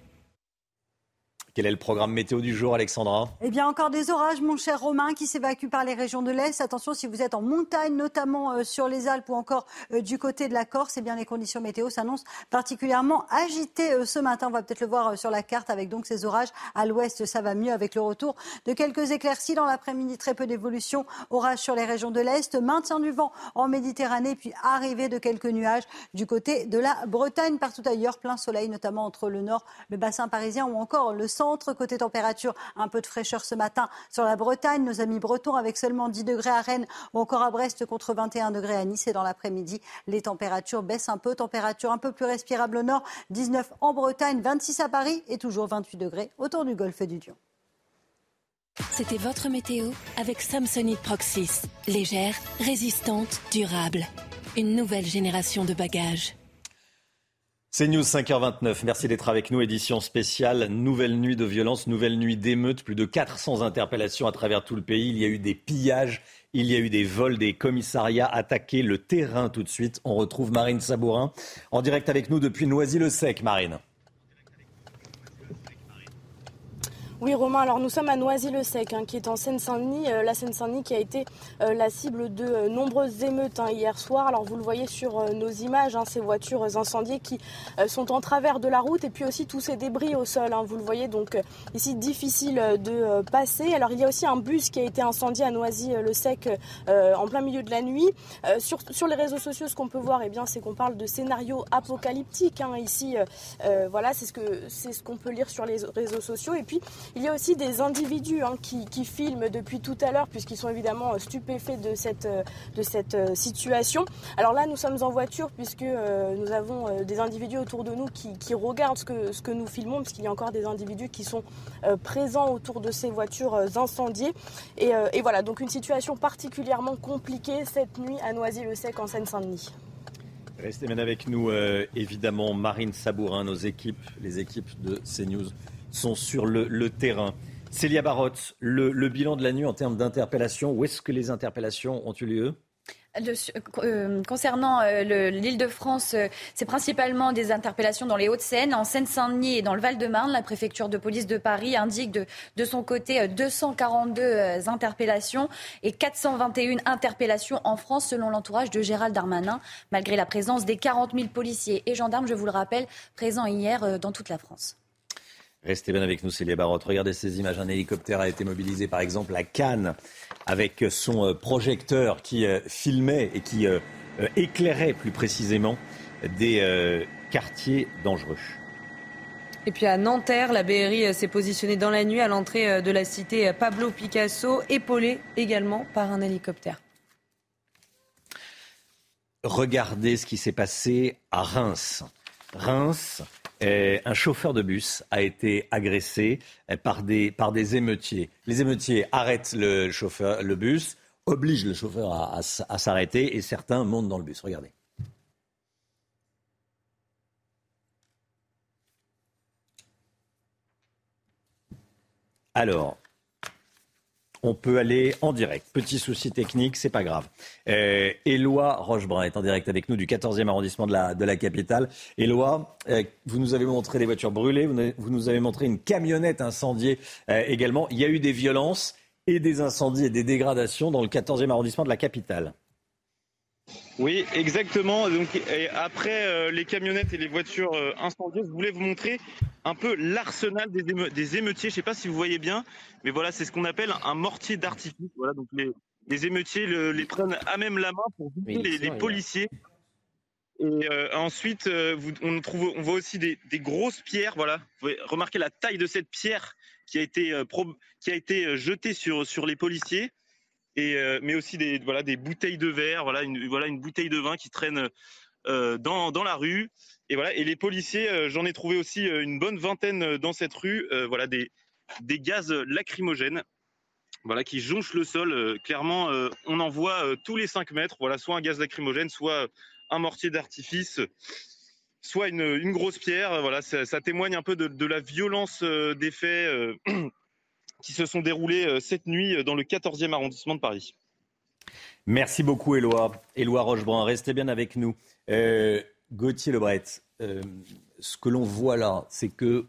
Speaker 1: Quel est le programme météo du jour, Alexandra?
Speaker 3: Eh bien, encore des orages, mon cher Romain, qui s'évacuent par les régions de l'Est. Attention, si vous êtes en montagne, notamment euh, sur les Alpes ou encore euh, du côté de la Corse, eh bien, les conditions météo s'annoncent particulièrement agitées euh, ce matin. On va peut-être le voir sur la carte avec donc ces orages. À l'ouest, ça va mieux avec le retour de quelques éclaircies dans l'après-midi. Très peu d'évolution. Orages sur les régions de l'Est, maintien du vent en Méditerranée, puis arrivée de quelques nuages du côté de la Bretagne. Partout ailleurs, plein soleil, notamment entre le nord, le bassin parisien ou encore le centre Côté température, un peu de fraîcheur ce matin sur la Bretagne. Nos amis bretons avec seulement 10 degrés à Rennes ou encore à Brest contre 21 degrés à Nice. Et dans l'après-midi, les températures baissent un peu. Température un peu plus respirable au nord. 19 en Bretagne, 26 à Paris et toujours 28 degrés autour du golfe du Lion.
Speaker 2: C'était votre météo avec Samsonite Proxys. Légère, résistante, durable. Une nouvelle génération de bagages.
Speaker 1: C'est News 5h29. Merci d'être avec nous. Édition spéciale. Nouvelle nuit de violence, nouvelle nuit d'émeutes. Plus de 400 interpellations à travers tout le pays. Il y a eu des pillages, il y a eu des vols, des commissariats attaqués. Le terrain tout de suite. On retrouve Marine Sabourin en direct avec nous depuis Noisy-le-Sec. Marine.
Speaker 6: Oui, Romain, alors nous sommes à Noisy-le-Sec, hein, qui est en Seine-Saint-Denis. Euh, la Seine-Saint-Denis qui a été euh, la cible de euh, nombreuses émeutes hein, hier soir. Alors vous le voyez sur nos images, hein, ces voitures incendiées qui sont en travers de la route et puis aussi tous ces débris au sol. Vous le voyez donc ici difficile de passer. Alors il y a aussi un bus qui a été incendié à Noisy-le-Sec en plein milieu de la nuit. Sur, les réseaux sociaux, ce qu'on peut voir, eh bien, c'est qu'on parle de scénario apocalyptique. Ici, voilà, c'est ce c'est ce qu'on peut lire sur les réseaux sociaux. Et puis il y a aussi des individus hein, qui, filment depuis tout à l'heure, puisqu'ils sont évidemment stupéfaits de cette, cette euh, situation. Alors là, nous sommes en voiture, puisque euh, nous avons euh, des individus autour de nous qui, regardent ce que, nous filmons, puisqu'il y a encore des individus qui sont présents autour de ces voitures incendiées. Et, et voilà, donc une situation particulièrement compliquée cette nuit à Noisy-le-Sec en Seine-Saint-Denis.
Speaker 1: Restez bien avec nous, évidemment, Marine Sabourin, nos équipes, les équipes de CNews sont sur le, terrain. Célia Barotte, le, bilan de la nuit en termes d'interpellation, où est-ce que les interpellations ont eu lieu?
Speaker 4: Euh, concernant euh, l'île de France, euh, c'est principalement des interpellations dans les Hauts-de-Seine, en Seine-Saint-Denis et dans le Val-de-Marne. La préfecture de police de Paris indique de, de son côté 242 interpellations et 421 interpellations en France selon l'entourage de Gérald Darmanin, malgré la présence des 40 000 policiers et gendarmes, je vous le rappelle, présents hier dans toute la France.
Speaker 1: Restez bien avec nous, Célia Barotte. Regardez ces images. Un hélicoptère a été mobilisé, par exemple, à Cannes, avec son euh, projecteur qui euh, filmait et qui euh, éclairait plus précisément des quartiers dangereux.
Speaker 5: Et puis à Nanterre, la BRI s'est positionnée dans la nuit à l'entrée de la cité Pablo Picasso, épaulée également par un hélicoptère.
Speaker 1: Regardez ce qui s'est passé à Reims. Reims, un chauffeur de bus a été agressé par des, par des émeutiers. Les émeutiers arrêtent le, chauffeur, le bus, obligent le chauffeur à, à s'arrêter et certains montent dans le bus. Regardez. Alors, on peut aller en direct. Petit souci technique, c'est pas grave. Euh, Éloi Rochebrun est en direct avec nous du 14e arrondissement de la, de la capitale. Éloi, euh, vous nous avez montré des voitures brûlées, vous, nous avez montré une camionnette incendiée euh, également. Il y a eu des violences et des incendies et des dégradations dans le 14e arrondissement de la capitale.
Speaker 10: Oui, exactement. Donc, après euh, les camionnettes et les voitures euh, incendiées, je voulais vous montrer un peu l'arsenal des, émeutiers. Je ne sais pas si vous voyez bien, mais voilà, c'est ce qu'on appelle un mortier d'artifice. Voilà, donc les, émeutiers les prennent à même la main pour viser les, policiers. Et euh, ensuite, on, trouve, on voit aussi des, grosses pierres. Voilà, vous pouvez remarquer la taille de cette pierre qui a été, qui a été jetée sur, sur les policiers euh, mais aussi des voilà des bouteilles de verre, voilà une voilà une bouteille de vin qui traîne euh, dans dans la rue et voilà et les policiers, euh, j'en ai trouvé aussi une bonne vingtaine dans cette rue, voilà des des gaz lacrymogènes. Voilà, qui jonchent le sol. clairement, on en voit tous les 5 mètres. Voilà, soit un gaz lacrymogène, soit un mortier d'artifice soit une, une, grosse pierre. Voilà, ça, ça, témoigne un peu de, de la violence des faits qui se sont déroulés euh, cette nuit euh, dans le 14e arrondissement de Paris.
Speaker 1: Merci beaucoup, Éloi. Éloi Rochebrun, restez bien avec nous. Euh, Gauthier Lebret, ce que l'on voit là, c'est que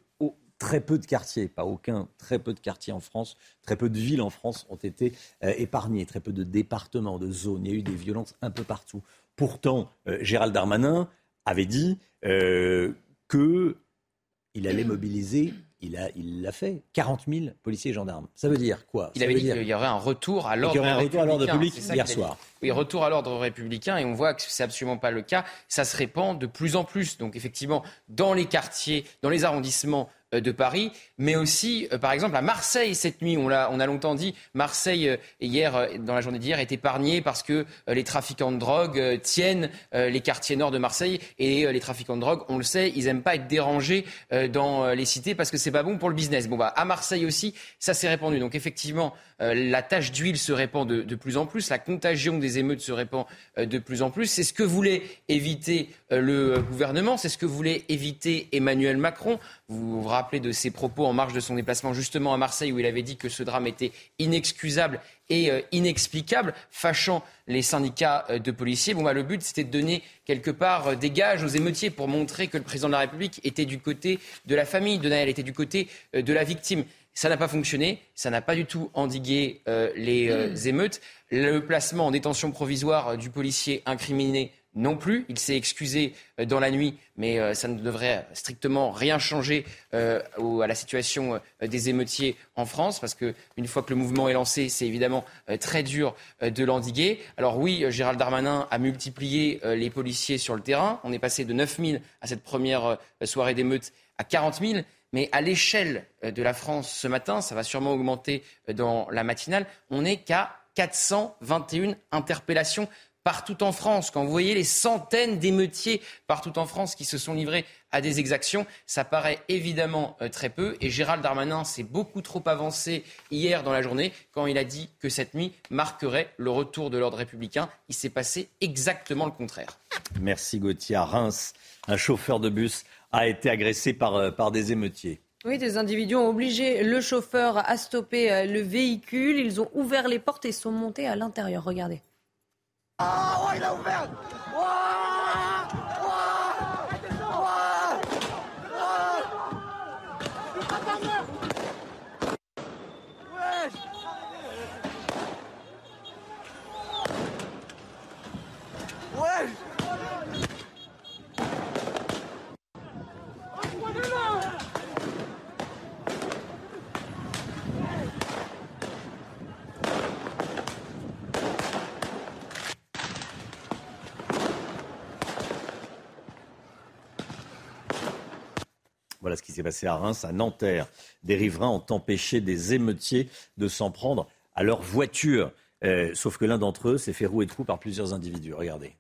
Speaker 1: très peu de quartiers, pas aucun, très peu de quartiers en France, très peu de villes en France ont été euh, épargnés, très peu de départements, de zones. Il y a eu des violences un peu partout. Pourtant, Gérald Darmanin avait dit euh, qu'il allait mobiliser il l'a fait. 40 000 policiers et gendarmes. Ça veut dire quoi?
Speaker 7: Il avait dit qu'il y aurait un retour à l'ordre
Speaker 1: public hier soir.
Speaker 7: Oui, retour à l'ordre républicain et on voit que c'est absolument pas le cas. Ça se répand de plus en plus. Donc effectivement, dans les quartiers, dans les arrondissements de Paris, mais aussi, euh, par exemple, à Marseille cette nuit. On a, on a longtemps dit, Marseille, euh, hier, dans la journée d'hier, est épargnée parce que les trafiquants de drogue tiennent les quartiers nord de Marseille. Et les trafiquants de drogue, on le sait, ils n'aiment pas être dérangés dans les cités parce que c'est pas bon pour le business. Bon, bah, à Marseille aussi, ça s'est répandu. Donc, effectivement, la tache d'huile se répand de, plus en plus. La contagion des émeutes se répand de plus en plus. C'est ce que voulait éviter le gouvernement. C'est ce que voulait éviter Emmanuel Macron. Vous vous rappelez de ses propos en marge de son déplacement justement à Marseille où il avait dit que ce drame était inexcusable et euh, inexplicable, fâchant les syndicats euh, de policiers. Bon, bah, le but, c'était de donner quelque part euh, des gages aux émeutiers pour montrer que le président de la République était du côté de la famille de Naël, était du côté de la victime. Ça n'a pas fonctionné, ça n'a pas du tout endigué les émeutes. Le placement en détention provisoire du policier incriminé non plus. Il s'est excusé euh, dans la nuit, mais euh, ça ne devrait strictement rien changer euh, à la situation des émeutiers en France, parce qu'une fois que le mouvement est lancé, c'est évidemment très dur de l'endiguer. Alors oui, Gérald Darmanin a multiplié les policiers sur le terrain. On est passé de 9 000 à cette première soirée d'émeute à 40 000. Mais à l'échelle de la France ce matin, ça va sûrement augmenter dans la matinale, on n'est qu'à 421 interpellations partout en France, quand vous voyez les centaines d'émeutiers partout en France qui se sont livrés à des exactions, ça paraît évidemment euh, très peu. Et Gérald Darmanin s'est beaucoup trop avancé hier dans la journée quand il a dit que cette nuit marquerait le retour de l'ordre républicain. Il s'est passé exactement le contraire.
Speaker 1: Merci Gauthier. À Reims, un chauffeur de bus a été agressé par, euh, par des émeutiers.
Speaker 5: Oui, des individus ont obligé le chauffeur à stopper euh, le véhicule. Ils ont ouvert les portes et sont montés à l'intérieur. Regardez. Ah, ouais, il a ouvert
Speaker 1: Voilà ce qui s'est passé à Reims, à Nanterre. Des riverains ont empêché des émeutiers de s'en prendre à leur voiture. Euh, sauf que l'un d'entre eux s'est fait rouer de coups par plusieurs individus. Regardez.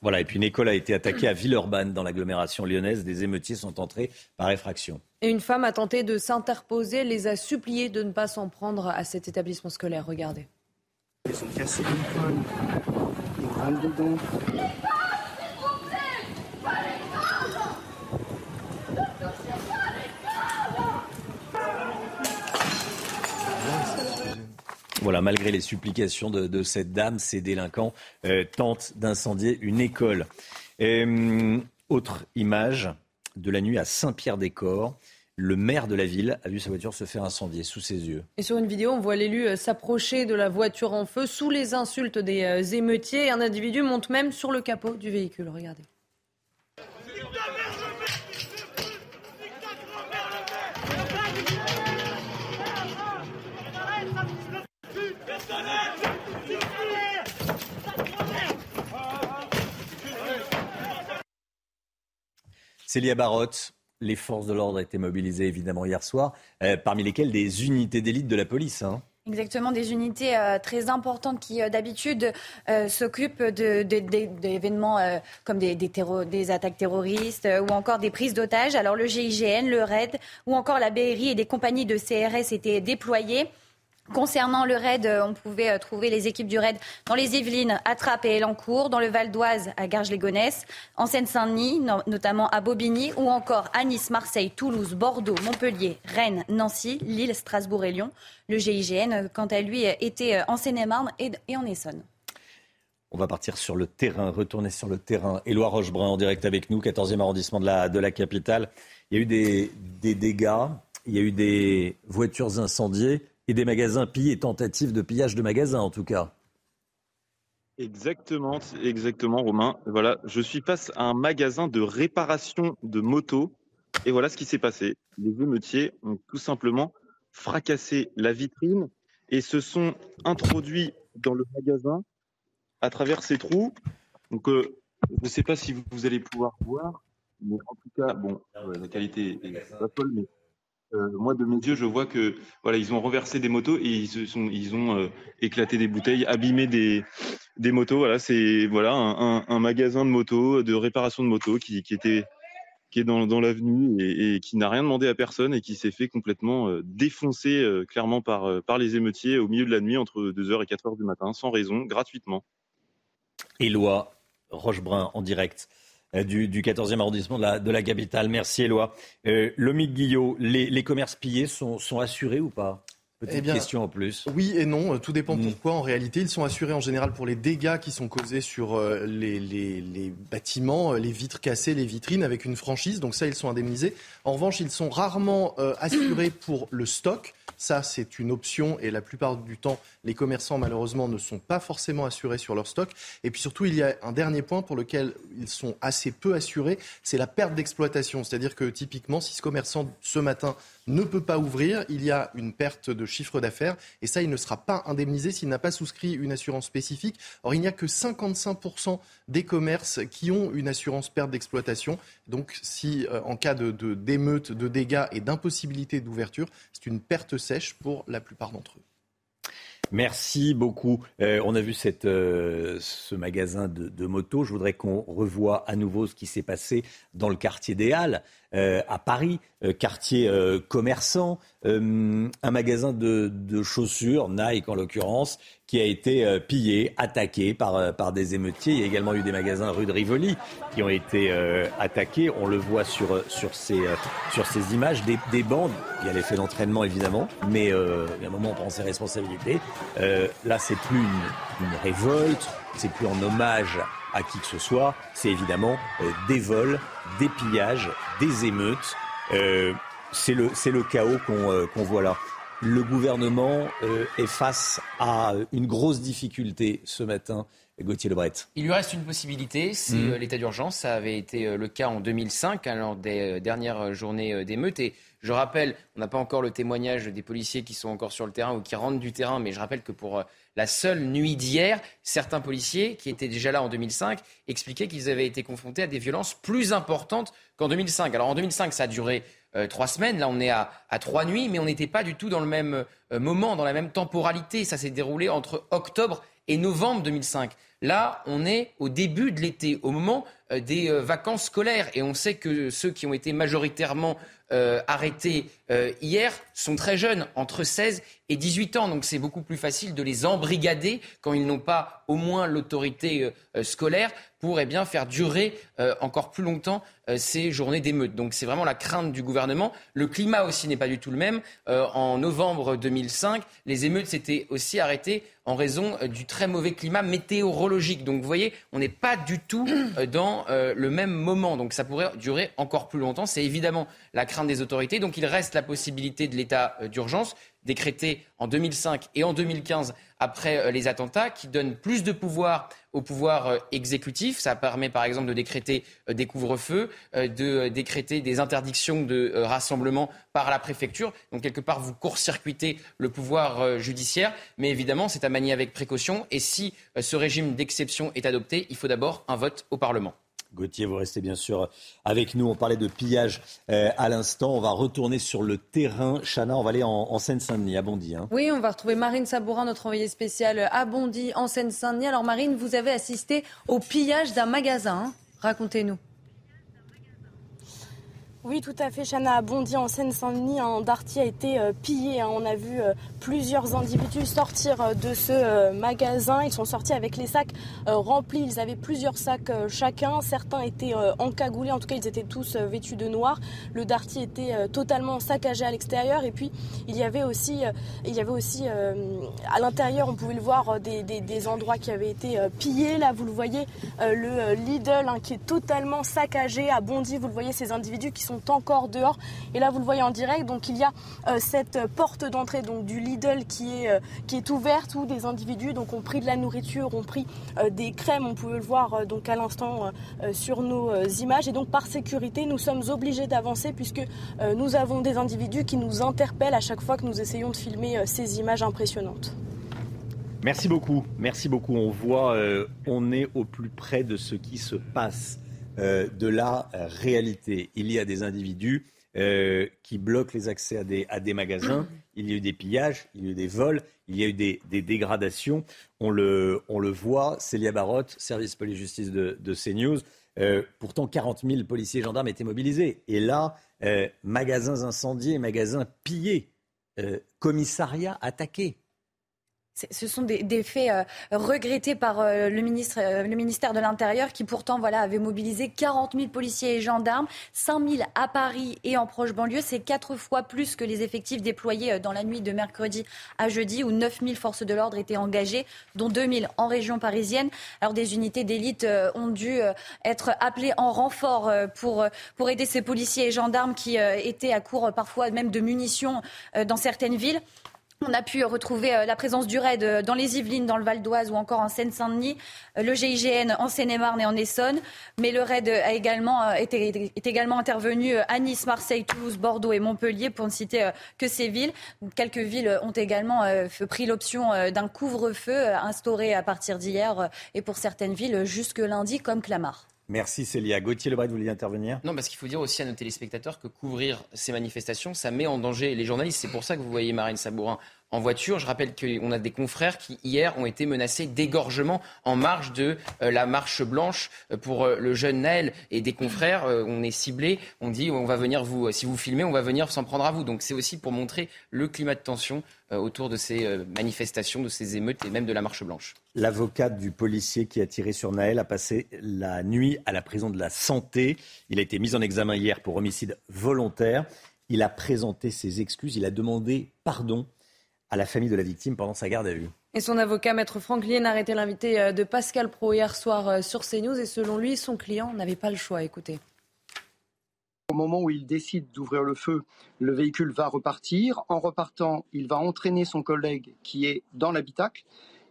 Speaker 1: Voilà, et puis une école a été attaquée à Villeurbanne, dans l'agglomération lyonnaise. Des émeutiers sont entrés par effraction.
Speaker 5: Et une femme a tenté de s'interposer, les a suppliés de ne pas s'en prendre à cet établissement scolaire. Regardez. Ils rentrent dedans.
Speaker 1: Voilà, malgré les supplications de, cette dame, ces délinquants euh, tentent d'incendier une école. Euh, autre image de la nuit à Saint-Pierre-des-Corps. Le maire de la ville a vu sa voiture se faire incendier sous ses yeux.
Speaker 5: Et sur une vidéo, on voit l'élu euh, s'approcher de la voiture en feu sous les insultes des émeutiers. Un individu monte même sur le capot du véhicule. Regardez.
Speaker 1: Célia Barotte, les forces de l'ordre étaient mobilisées évidemment hier soir, parmi lesquelles des unités d'élite de la police. Hein.
Speaker 4: Exactement, des unités euh, très importantes qui euh, d'habitude euh, s'occupent d'événements comme des, attaques terroristes ou encore des prises d'otages. Alors le GIGN, le RAID ou encore la BRI et des compagnies de CRS étaient déployées. Concernant le raid, euh, on pouvait euh, trouver les équipes du raid dans les Yvelines, à Trappes et Elancourt, dans le Val d'Oise, à Garges-les-Gonesse, en Seine-Saint-Denis, notamment à Bobigny, ou encore à Nice, Marseille, Toulouse, Bordeaux, Montpellier, Rennes, Nancy, Lille, Strasbourg et Lyon. Le GIGN, euh, quant à lui, était en Seine-et-Marne et en Essonne.
Speaker 1: On va partir sur le terrain, retourner sur le terrain. Éloi Rochebrun en direct avec nous, 14e arrondissement de la, capitale. Il y a eu des dégâts, il y a eu des voitures incendiées et des magasins pillés, tentatives de pillage de magasins en tout cas.
Speaker 10: Exactement, exactement, Romain. Voilà, je suis face à un magasin de réparation de motos et voilà ce qui s'est passé. Les émeutiers ont tout simplement fracassé la vitrine et se sont introduits dans le magasin à travers ces trous. Donc, euh, je ne sais pas si vous, allez pouvoir voir, mais en tout cas, bon, euh, la qualité est pas folle, mais euh, moi, de mes yeux, je vois que voilà, ils ont renversé des motos et ils, sont, ils ont euh, éclaté des bouteilles, abîmé des, des motos. Voilà, c'est voilà un, un, magasin de motos, de réparation de motos qui, qui était qui est dans, dans l'avenue et, qui n'a rien demandé à personne et qui s'est fait complètement euh, défoncer clairement par, par les émeutiers au milieu de la nuit entre 2h et 4h du matin, sans raison, gratuitement.
Speaker 1: Éloi Rochebrun en direct. Euh, du, 14e arrondissement de la, capitale. Merci Éloi. Euh, Lomique Guillot, les, commerces pillés sont, assurés ou pas? Petite eh question en plus.
Speaker 8: Oui et non, tout dépend mm. pourquoi. En réalité, ils sont assurés en général pour les dégâts qui sont causés sur euh, les, bâtiments, les vitres cassées, les vitrines, avec une franchise. Donc ça, ils sont indemnisés. En revanche, ils sont rarement assurés pour le stock. Ça, c'est une option et la plupart du temps, les commerçants, malheureusement, ne sont pas forcément assurés sur leur stock. Et puis surtout, il y a un dernier point pour lequel ils sont assez peu assurés, c'est la perte d'exploitation. C'est-à-dire que typiquement, si ce commerçant, ce matin, ne peut pas ouvrir, il y a une perte de chiffre d'affaires et ça, il ne sera pas indemnisé s'il n'a pas souscrit une assurance spécifique. Or, il n'y a que 55% des commerces qui ont une assurance perte d'exploitation. Donc, si euh, en cas de d'émeute, de, dégâts et d'impossibilité d'ouverture, c'est une perte sèche pour la plupart d'entre eux.
Speaker 1: Merci beaucoup. Euh, on a vu cette, euh, ce magasin de, de motos. Je voudrais qu'on revoie à nouveau ce qui s'est passé dans le quartier des Halles. Euh, à Paris, euh, quartier euh, commerçant, un magasin de, chaussures, Nike en l'occurrence, qui a été pillé, attaqué par, des émeutiers. Il y a également eu des magasins rue de Rivoli qui ont été attaqués. On le voit sur, ces, images, des, des bandes. Il y a l'effet d'entraînement évidemment, mais il y a un moment on prend ses responsabilités. là, c'est plus une, une révolte, c'est plus en hommage à qui que ce soit, c'est évidemment des vols, des pillages, des émeutes. Euh, c'est le, le, chaos euh, qu'on voit là. Le gouvernement euh, est face à une grosse difficulté ce matin. Gauthier Lebret.
Speaker 7: Il lui reste une possibilité, c'est mmh. l'état d'urgence. Ça avait été le cas en 2005, hein, lors des dernières journées d'émeutes. Et je rappelle, on n'a pas encore le témoignage des policiers qui sont encore sur le terrain ou qui rentrent du terrain, mais je rappelle que pour la seule nuit d'hier, certains policiers qui étaient déjà là en 2005 expliquaient qu'ils avaient été confrontés à des violences plus importantes qu'en 2005. Alors en 2005, ça a duré euh, trois semaines. Là, on est à, trois nuits, mais on n'était pas du tout dans le même euh, moment, dans la même temporalité. Ça s'est déroulé entre octobre et novembre 2005. Là, on est au début de l'été, au moment euh, des vacances scolaires. Et on sait que ceux qui ont été majoritairement arrêtés hier sont très jeunes, entre 16 et 18 ans. Donc c'est beaucoup plus facile de les embrigader quand ils n'ont pas au moins l'autorité euh, euh, scolaire pour eh bien, faire durer euh, encore plus longtemps ces journées d'émeute. Donc c'est vraiment la crainte du gouvernement. Le climat aussi n'est pas du tout le même. en novembre 2005, les émeutes s'étaient aussi arrêtées en raison du très mauvais climat météorologique. Donc vous voyez, on n'est pas du tout dans le même moment. Donc ça pourrait durer encore plus longtemps. C'est évidemment la crainte des autorités. Donc il reste la possibilité de l'état d'urgence décrété en 2005 et en 2015 après euh, les attentats, qui donne plus de pouvoir au pouvoir euh, exécutif. Ça permet par exemple de décréter euh, des couvre-feux, de décréter des interdictions de rassemblement par la préfecture. Donc quelque part, vous court-circuitez le pouvoir judiciaire. Mais évidemment, c'est à manier avec précaution. Et si ce régime d'exception est adopté, il faut d'abord un vote au Parlement.
Speaker 1: Gauthier, vous restez bien sûr avec nous. On parlait de pillage euh, à l'instant. On va retourner sur le terrain. Chana, on va aller en, Seine-Saint-Denis, à Bondy. Hein.
Speaker 5: Oui, on va retrouver Marine Sabourin, notre envoyée spéciale à Bondy, en Seine-Saint-Denis. Alors Marine, vous avez assisté au pillage d'un magasin. Hein. Racontez-nous.
Speaker 6: Oui, tout à fait. Chana a bondi en Seine-Saint-Denis. Un Darty a été euh, pillé. Hein. On a vu euh, plusieurs individus sortir euh, de ce magasin. Ils sont sortis avec les sacs remplis. Ils avaient plusieurs sacs chacun. Certains étaient encagoulés. En tout cas, ils étaient tous vêtus de noir. Le Darty était totalement saccagé à l'extérieur. Et puis, il y avait aussi, il y avait aussi à l'intérieur, on pouvait le voir, des, endroits qui avaient été pillés. Là, vous le voyez, le Lidl hein, qui est totalement saccagé à Bondy. Vous le voyez, ces individus qui sont encore dehors. Et là, vous le voyez en direct. Donc, il y a euh, cette porte d'entrée donc du Lidl qui est euh, qui est ouverte où des individus donc ont pris de la nourriture, ont pris euh, des crèmes. On pouvait le voir donc à l'instant sur nos images. Et donc, par sécurité, nous sommes obligés d'avancer puisque nous avons des individus qui nous interpellent à chaque fois que nous essayons de filmer ces images impressionnantes.
Speaker 1: Merci beaucoup, merci beaucoup. On voit, on est au plus près de ce qui se passe. Euh, de la réalité. Il y a des individus euh, qui bloquent les accès à des, magasins. Il y a eu des pillages, il y a eu des vols, il y a eu des, dégradations. On le, voit. Célia Barotte, service police-justice de, de, CNews. Euh, pourtant, 40 000 policiers et gendarmes étaient mobilisés. Et là, magasins incendiés, magasins pillés, commissariats attaqués.
Speaker 4: Ce sont des, faits euh, regrettés par euh, le, ministre, euh, ministère de l'Intérieur qui pourtant voilà, avait mobilisé 40 000 policiers et gendarmes, 5 000 à Paris et en proche banlieue. C'est quatre fois plus que les effectifs déployés dans la nuit de mercredi à jeudi où 9 000 forces de l'ordre étaient engagées, dont 2 000 en région parisienne. Alors des unités d'élite ont dû être appelées en renfort pour aider ces policiers et gendarmes qui étaient à court parfois même de munitions dans certaines villes. On a pu retrouver euh, la présence du RAID euh, dans les Yvelines, dans le Val d'Oise ou encore en Seine-Saint-Denis, euh, le GIGN en Seine-et-Marne et en Essonne. Mais le RAID a également, est également intervenu à Nice, Marseille, Toulouse, Bordeaux et Montpellier, pour ne citer que ces villes. Quelques villes ont également pris l'option d'un couvre-feu instauré à partir d'hier et pour certaines villes jusque lundi, comme Clamart.
Speaker 1: Merci Célia. Gauthier Lebret, vous vouliez intervenir?
Speaker 7: Non, parce qu'il faut dire aussi à nos téléspectateurs que couvrir ces manifestations, ça met en danger les journalistes. C'est pour ça que vous voyez Marine Sabourin en voiture. Je rappelle qu'on a des confrères qui, hier, ont été menacés d'égorgement en marge de euh, la marche blanche euh, pour euh, le jeune Naël. Et des confrères, on est ciblés, on dit on va venir vous, si vous filmez, on va venir s'en prendre à vous. Donc c'est aussi pour montrer le climat de tension autour de ces manifestations, de ces émeutes et même de la marche blanche.
Speaker 1: L'avocate du policier qui a tiré sur Naël a passé la nuit à la prison de la Santé. Il a été mis en examen hier pour homicide volontaire. Il a présenté ses excuses, il a demandé pardon à la famille de la victime pendant sa garde à vue.
Speaker 5: Et son avocat, maître Franck Lien, a arrêté l'invité euh, de Pascal Pro hier soir euh, sur CNews. Et selon lui, son client n'avait pas le choix. Écoutez.
Speaker 9: Au moment où il décide d'ouvrir le feu, le véhicule va repartir. En repartant, il va entraîner son collègue qui est dans l'habitacle.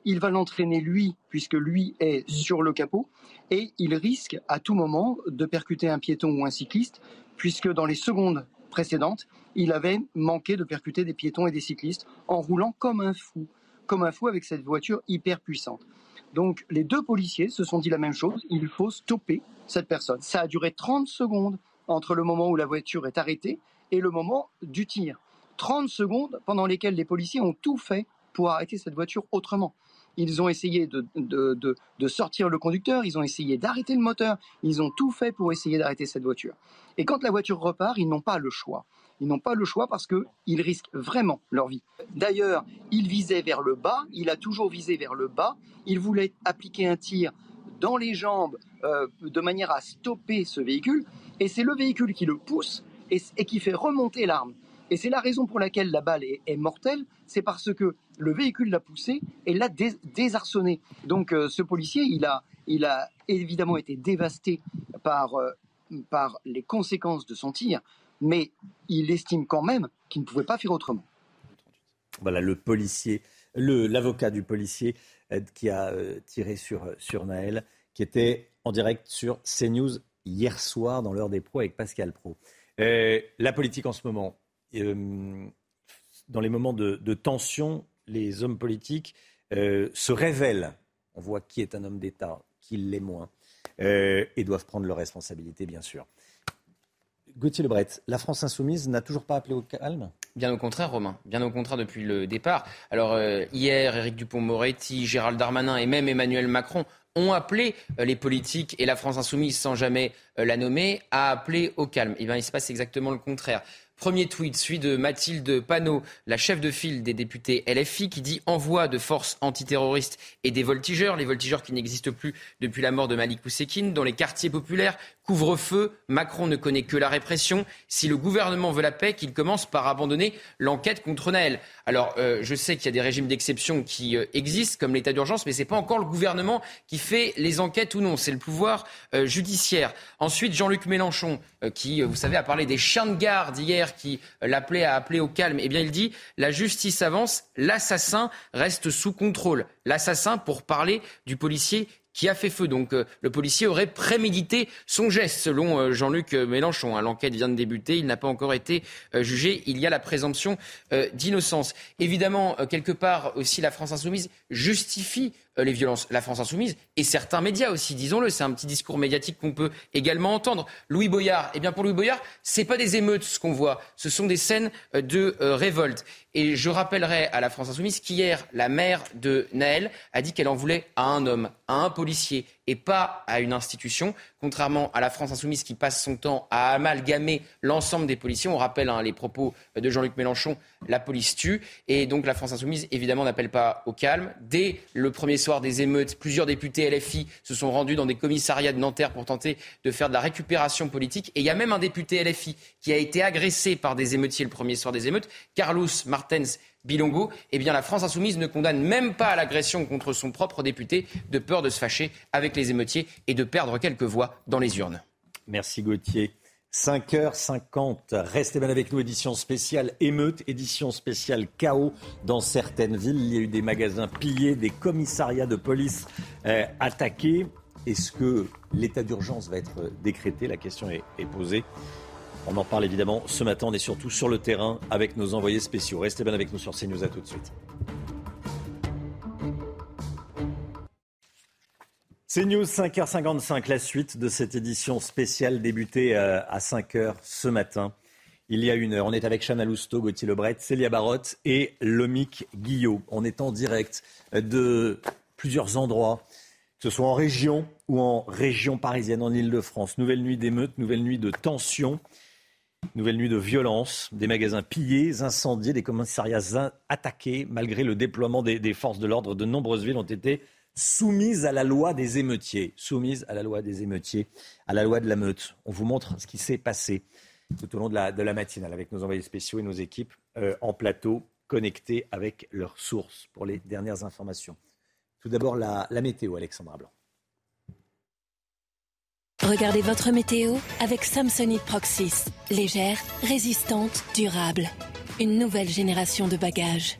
Speaker 9: Il va l'entraîner lui, puisque lui est sur le capot. Et il risque à tout moment de percuter un piéton ou un cycliste, puisque dans les secondes précédentes, il avait manqué de percuter des piétons et des cyclistes en roulant comme un fou, comme un fou avec cette voiture hyper puissante. Donc les deux policiers se sont dit la même chose, il faut stopper cette personne. Ça a duré 30 secondes entre le moment où la voiture est arrêtée et le moment du tir. 30 secondes pendant lesquelles les policiers ont tout fait pour arrêter cette voiture autrement. Ils ont essayé de, de sortir le conducteur, ils ont essayé d'arrêter le moteur, ils ont tout fait pour essayer d'arrêter cette voiture. Et quand la voiture repart, ils n'ont pas le choix. Ils n'ont pas le choix parce qu'ils risquent vraiment leur vie. D'ailleurs, il visait vers le bas, il a toujours visé vers le bas, il voulait appliquer un tir dans les jambes euh, de manière à stopper ce véhicule, et c'est le véhicule qui le pousse et, qui fait remonter l'arme. Et c'est la raison pour laquelle la balle est, mortelle, c'est parce que le véhicule l'a poussé et l'a désarçonné. Donc euh, ce policier, il a, il a évidemment été dévasté par, euh, par les conséquences de son tir, mais il estime quand même qu'il ne pouvait pas faire autrement.
Speaker 1: Voilà le policier, l'avocat du policier euh, qui a tiré sur, sur Naël, qui était en direct sur CNews hier soir dans l'heure des pros avec Pascal Pro. la politique en ce moment, dans les moments de, tension, les hommes politiques se révèlent. On voit qui est un homme d'État, qui l'est moins. et doivent prendre leurs responsabilités, bien sûr. Gauthier Lebret, la France insoumise n'a toujours pas appelé au calme?
Speaker 7: Bien au contraire, Romain. Bien au contraire depuis le départ. Alors euh, hier, Éric Dupont-Moretti, Gérald Darmanin et même Emmanuel Macron ont appelé euh, les politiques et la France insoumise, sans jamais euh, la nommer, à appeler au calme. Eh bien, il se passe exactement le contraire. Premier tweet, celui de Mathilde Panot, la chef de file des députés LFI, qui dit envoi de forces antiterroristes et des voltigeurs, les voltigeurs qui n'existent plus depuis la mort de Malik Oussekine, dans les quartiers populaires, couvre-feu, Macron ne connaît que la répression. Si le gouvernement veut la paix, qu'il commence par abandonner l'enquête contre Naël. Alors, euh, je sais qu'il y a des régimes d'exception qui euh, existent, comme l'état d'urgence, mais ce n'est pas encore le gouvernement qui fait les enquêtes ou non, c'est le pouvoir euh, judiciaire. Ensuite, Jean-Luc Mélenchon, qui, vous savez, a parlé des chiens de garde hier qui euh, l'appelait à appeler au calme, eh bien il dit la justice avance, l'assassin reste sous contrôle. L'assassin pour parler du policier qui a fait feu. Donc euh, le policier aurait prémédité son geste, selon euh, Jean-Luc Mélenchon. Hein, l'enquête vient de débuter, il n'a pas encore été jugé. Il y a la présomption d'innocence. Évidemment, quelque part aussi, la France insoumise justifie euh, les violences. La France insoumise et certains médias aussi, disons-le. C'est un petit discours médiatique qu'on peut également entendre. Louis Boyard, eh bien pour Louis Boyard, c'est pas des émeutes ce qu'on voit, ce sont des scènes euh, de euh, révolte. Et je rappellerai à la France insoumise qu'hier, la mère de Naël a dit qu'elle en voulait à un homme, à un policier et pas à une institution, contrairement à la France insoumise qui passe son temps à amalgamer l'ensemble des policiers. On rappelle hein, les propos de Jean-Luc Mélenchon, la police tue. Et donc la France insoumise, évidemment, n'appelle pas au calme. Dès le premier soir des émeutes, plusieurs députés LFI se sont rendus dans des commissariats de Nanterre pour tenter de faire de la récupération politique. Et il y a même un député LFI qui a été agressé par des émeutiers le premier soir des émeutes, Carlos Martens Bilongo, eh bien la France insoumise ne condamne même pas l'agression contre son propre député de peur de se fâcher avec les émeutiers et de perdre quelques voix dans les urnes.
Speaker 1: Merci Gauthier. 5h50, restez bien avec nous, édition spéciale émeute, édition spéciale chaos dans certaines villes. Il y a eu des magasins pillés, des commissariats de police euh, attaqués. Est-ce que l'état d'urgence va être décrété? La question est posée. On en parle évidemment ce matin. On est surtout sur le terrain avec nos envoyés spéciaux. Restez bien avec nous sur CNews. À tout de suite. CNews 5h55, la suite de cette édition spéciale débutée euh, à 5h ce matin. Il y a une heure, on est avec Chana Lousteau, Gauthier Lebret, Célia Barotte et Lomic Guillot. On est en direct de plusieurs endroits, que ce soit en région ou en région parisienne, en Ile-de-France. Nouvelle nuit d'émeutes, nouvelle nuit de tensions. Nouvelle nuit de violence, des magasins pillés, incendiés, des commissariats attaqués. Malgré le déploiement des, forces de l'ordre, de nombreuses villes ont été soumises à la loi des émeutiers. Soumises à la loi des émeutiers, à la loi de la meute. On vous montre ce qui s'est passé tout au long de la, matinale avec nos envoyés spéciaux et nos équipes euh, en plateau, connectés avec leurs sources pour les dernières informations. Tout d'abord, la, la météo, Alexandra Blanc.
Speaker 2: Regardez votre météo avec Samsonite Proxys. Légère, résistante, durable. Une nouvelle génération de bagages.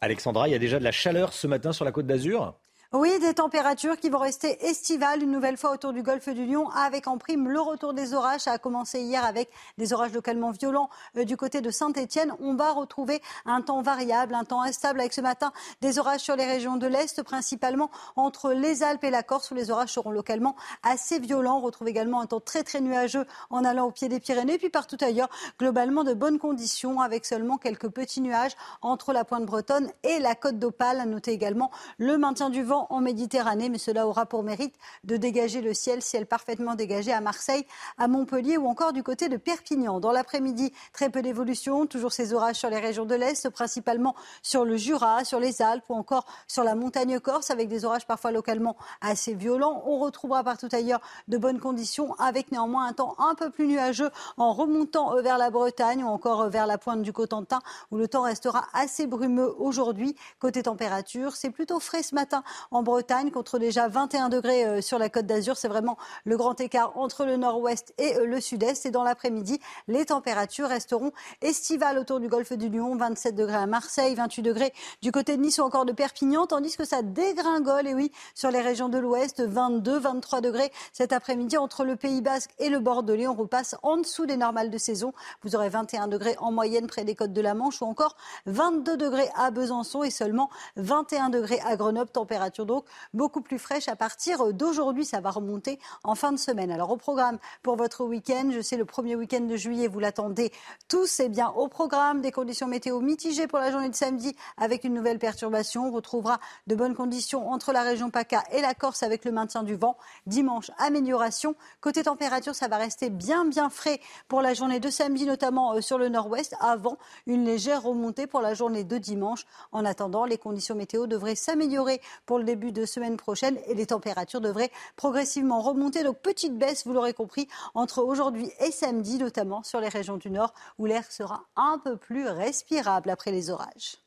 Speaker 1: Alexandra, il y a déjà de la chaleur ce matin sur la côte d'Azur?
Speaker 3: Oui, des températures qui vont rester estivales une nouvelle fois autour du golfe du Lion, avec en prime le retour des orages. Ça a commencé hier avec des orages localement violents euh, du côté de Saint-Etienne. On va retrouver un temps variable, un temps instable, avec ce matin des orages sur les régions de l'Est, principalement entre les Alpes et la Corse, où les orages seront localement assez violents. On retrouve également un temps très très nuageux en allant au pied des Pyrénées, puis partout ailleurs, globalement de bonnes conditions, avec seulement quelques petits nuages entre la pointe bretonne et la côte d'Opale. À noter également le maintien du vent en Méditerranée, mais cela aura pour mérite de dégager le ciel, ciel parfaitement dégagé à Marseille, à Montpellier ou encore du côté de Perpignan. Dans l'après-midi, très peu d'évolution, toujours ces orages sur les régions de l'Est, principalement sur le Jura, sur les Alpes ou encore sur la montagne corse, avec des orages parfois localement assez violents. On retrouvera partout ailleurs de bonnes conditions, avec néanmoins un temps un peu plus nuageux en remontant vers la Bretagne ou encore vers la pointe du Cotentin, où le temps restera assez brumeux aujourd'hui. Côté température, c'est plutôt frais ce matin en Bretagne contre déjà 21 degrés euh, sur la côte d'Azur. C'est vraiment le grand écart entre le nord-ouest et euh, le sud-est. Et dans l'après-midi, les températures resteront estivales autour du golfe du Lyon. 27 degrés à Marseille, 28 degrés du côté de Nice ou encore de Perpignan, tandis que ça dégringole, et oui, sur les régions de l'ouest, 22, 23 degrés cet après-midi entre le Pays Basque et le Bordelais. On repasse en dessous des normales de saison. Vous aurez 21 degrés en moyenne près des côtes de la Manche ou encore 22 degrés à Besançon et seulement 21 degrés à Grenoble. Température donc beaucoup plus fraîches à partir d'aujourd'hui. Ça va remonter en fin de semaine. Alors au programme pour votre week-end, je sais le premier week-end de juillet, vous l'attendez tous. C'est bien au programme des conditions météo mitigées pour la journée de samedi avec une nouvelle perturbation. On retrouvera de bonnes conditions entre la région PACA et la Corse avec le maintien du vent. Dimanche, amélioration. Côté température, ça va rester bien bien frais pour la journée de samedi, notamment euh, sur le nord-ouest, avant une légère remontée pour la journée de dimanche. En attendant, les conditions météo devraient s'améliorer pour le début de semaine prochaine et les températures devraient progressivement remonter. Donc petite baisse, vous l'aurez compris, entre aujourd'hui et samedi, notamment sur les régions du nord où l'air sera un peu plus respirable après les orages.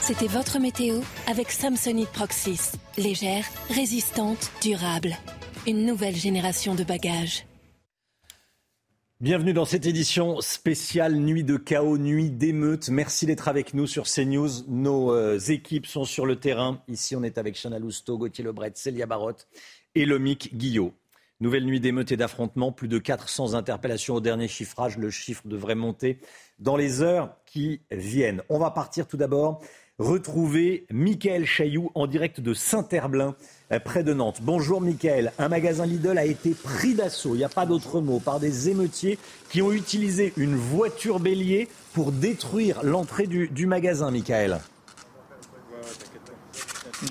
Speaker 2: C'était votre météo avec Samsonite Proxys. Légère, résistante, durable. Une nouvelle génération de bagages.
Speaker 1: Bienvenue dans cette édition spéciale Nuit de chaos, Nuit d'émeute. Merci d'être avec nous sur CNews. Nos euh, équipes sont sur le terrain. Ici, on est avec Chana Lousteau, Gauthier Lebret, Célia Barotte et Lomic Guillot. Nouvelle nuit d'émeute et d'affrontements, plus de 400 interpellations au dernier chiffrage. Le chiffre devrait monter dans les heures qui viennent. On va partir tout d'abord retrouver Michael Chailloux en direct de Saint-Herblain, euh, près de Nantes. Bonjour Michael. Un magasin Lidl a été pris d'assaut, il n'y a pas d'autre mot, par des émeutiers qui ont utilisé une voiture bélier pour détruire l'entrée du, du magasin, Michael.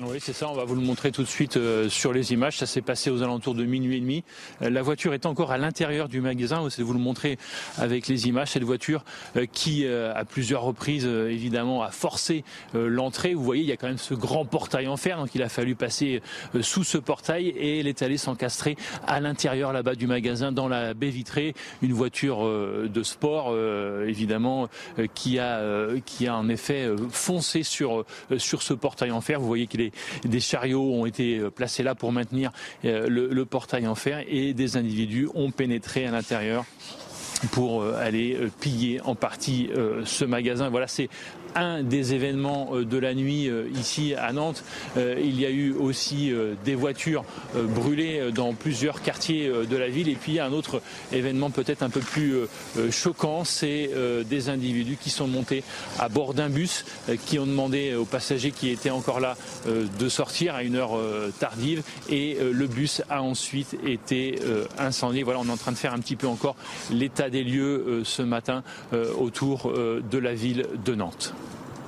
Speaker 11: Oui, c'est ça. On va vous le montrer tout de suite euh, sur les images. Ça s'est passé aux alentours de minuit et demi. Euh, la voiture est encore à l'intérieur du magasin. Vous le montrer avec les images. Cette voiture euh, qui, à plusieurs reprises, évidemment, a forcé l'entrée. Vous voyez, il y a quand même ce grand portail en fer. Donc, il a fallu passer sous ce portail et elle est allée s'encastrer à l'intérieur là-bas du magasin, dans la baie vitrée. Une voiture de sport, évidemment, qui a qui a en effet foncé sur sur ce portail en fer. Vous voyez des chariots ont été euh, placés là pour maintenir euh, le, portail en fer et des individus ont pénétré à l'intérieur pour euh, aller piller en partie ce magasin. Voilà, c'est un des événements euh, de la nuit euh, ici à Nantes. Euh, il y a eu aussi des voitures brûlées dans plusieurs quartiers de la ville. Et puis un autre événement peut-être un peu plus choquant, c'est des individus qui sont montés à bord d'un bus, qui ont demandé aux passagers qui étaient encore là de sortir à une heure tardive. Et le bus a ensuite été incendié. Voilà, on est en train de faire un petit peu encore l'état des lieux ce matin autour de la ville de Nantes.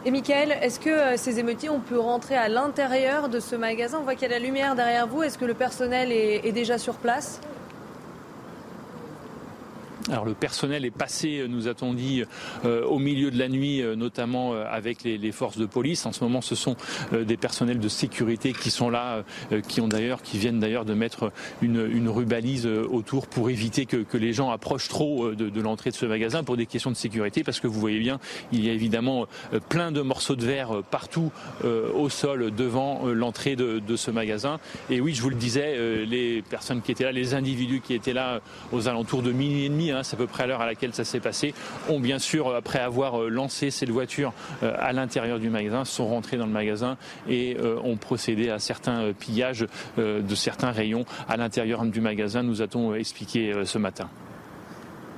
Speaker 5: Et Michael, est-ce que euh, ces émeutiers, on peut rentrer à l'intérieur de ce magasin? On voit qu'il y a la lumière derrière vous. Est-ce que le personnel est déjà sur place?
Speaker 11: Alors le personnel est passé, nous a-t-on dit, euh, au milieu de la nuit, euh, notamment euh, avec les, forces de police. En ce moment, ce sont des personnels de sécurité qui sont là, qui ont d'ailleurs, qui viennent d'ailleurs de mettre une, une rubalise autour pour éviter que, les gens approchent trop de, l'entrée de ce magasin pour des questions de sécurité, parce que vous voyez bien, il y a évidemment plein de morceaux de verre partout au sol devant l'entrée de, de, ce magasin. Et oui, je vous le disais, les personnes qui étaient là, les individus qui étaient là aux alentours de minuit et demi, Hein, c'est à peu près à l'heure à laquelle ça s'est passé, ont bien sûr, après avoir euh, lancé cette voiture euh, à l'intérieur du magasin, sont rentrés dans le magasin et euh, ont procédé à certains pillages de certains rayons à l'intérieur du magasin, nous a-t-on expliqué ce matin.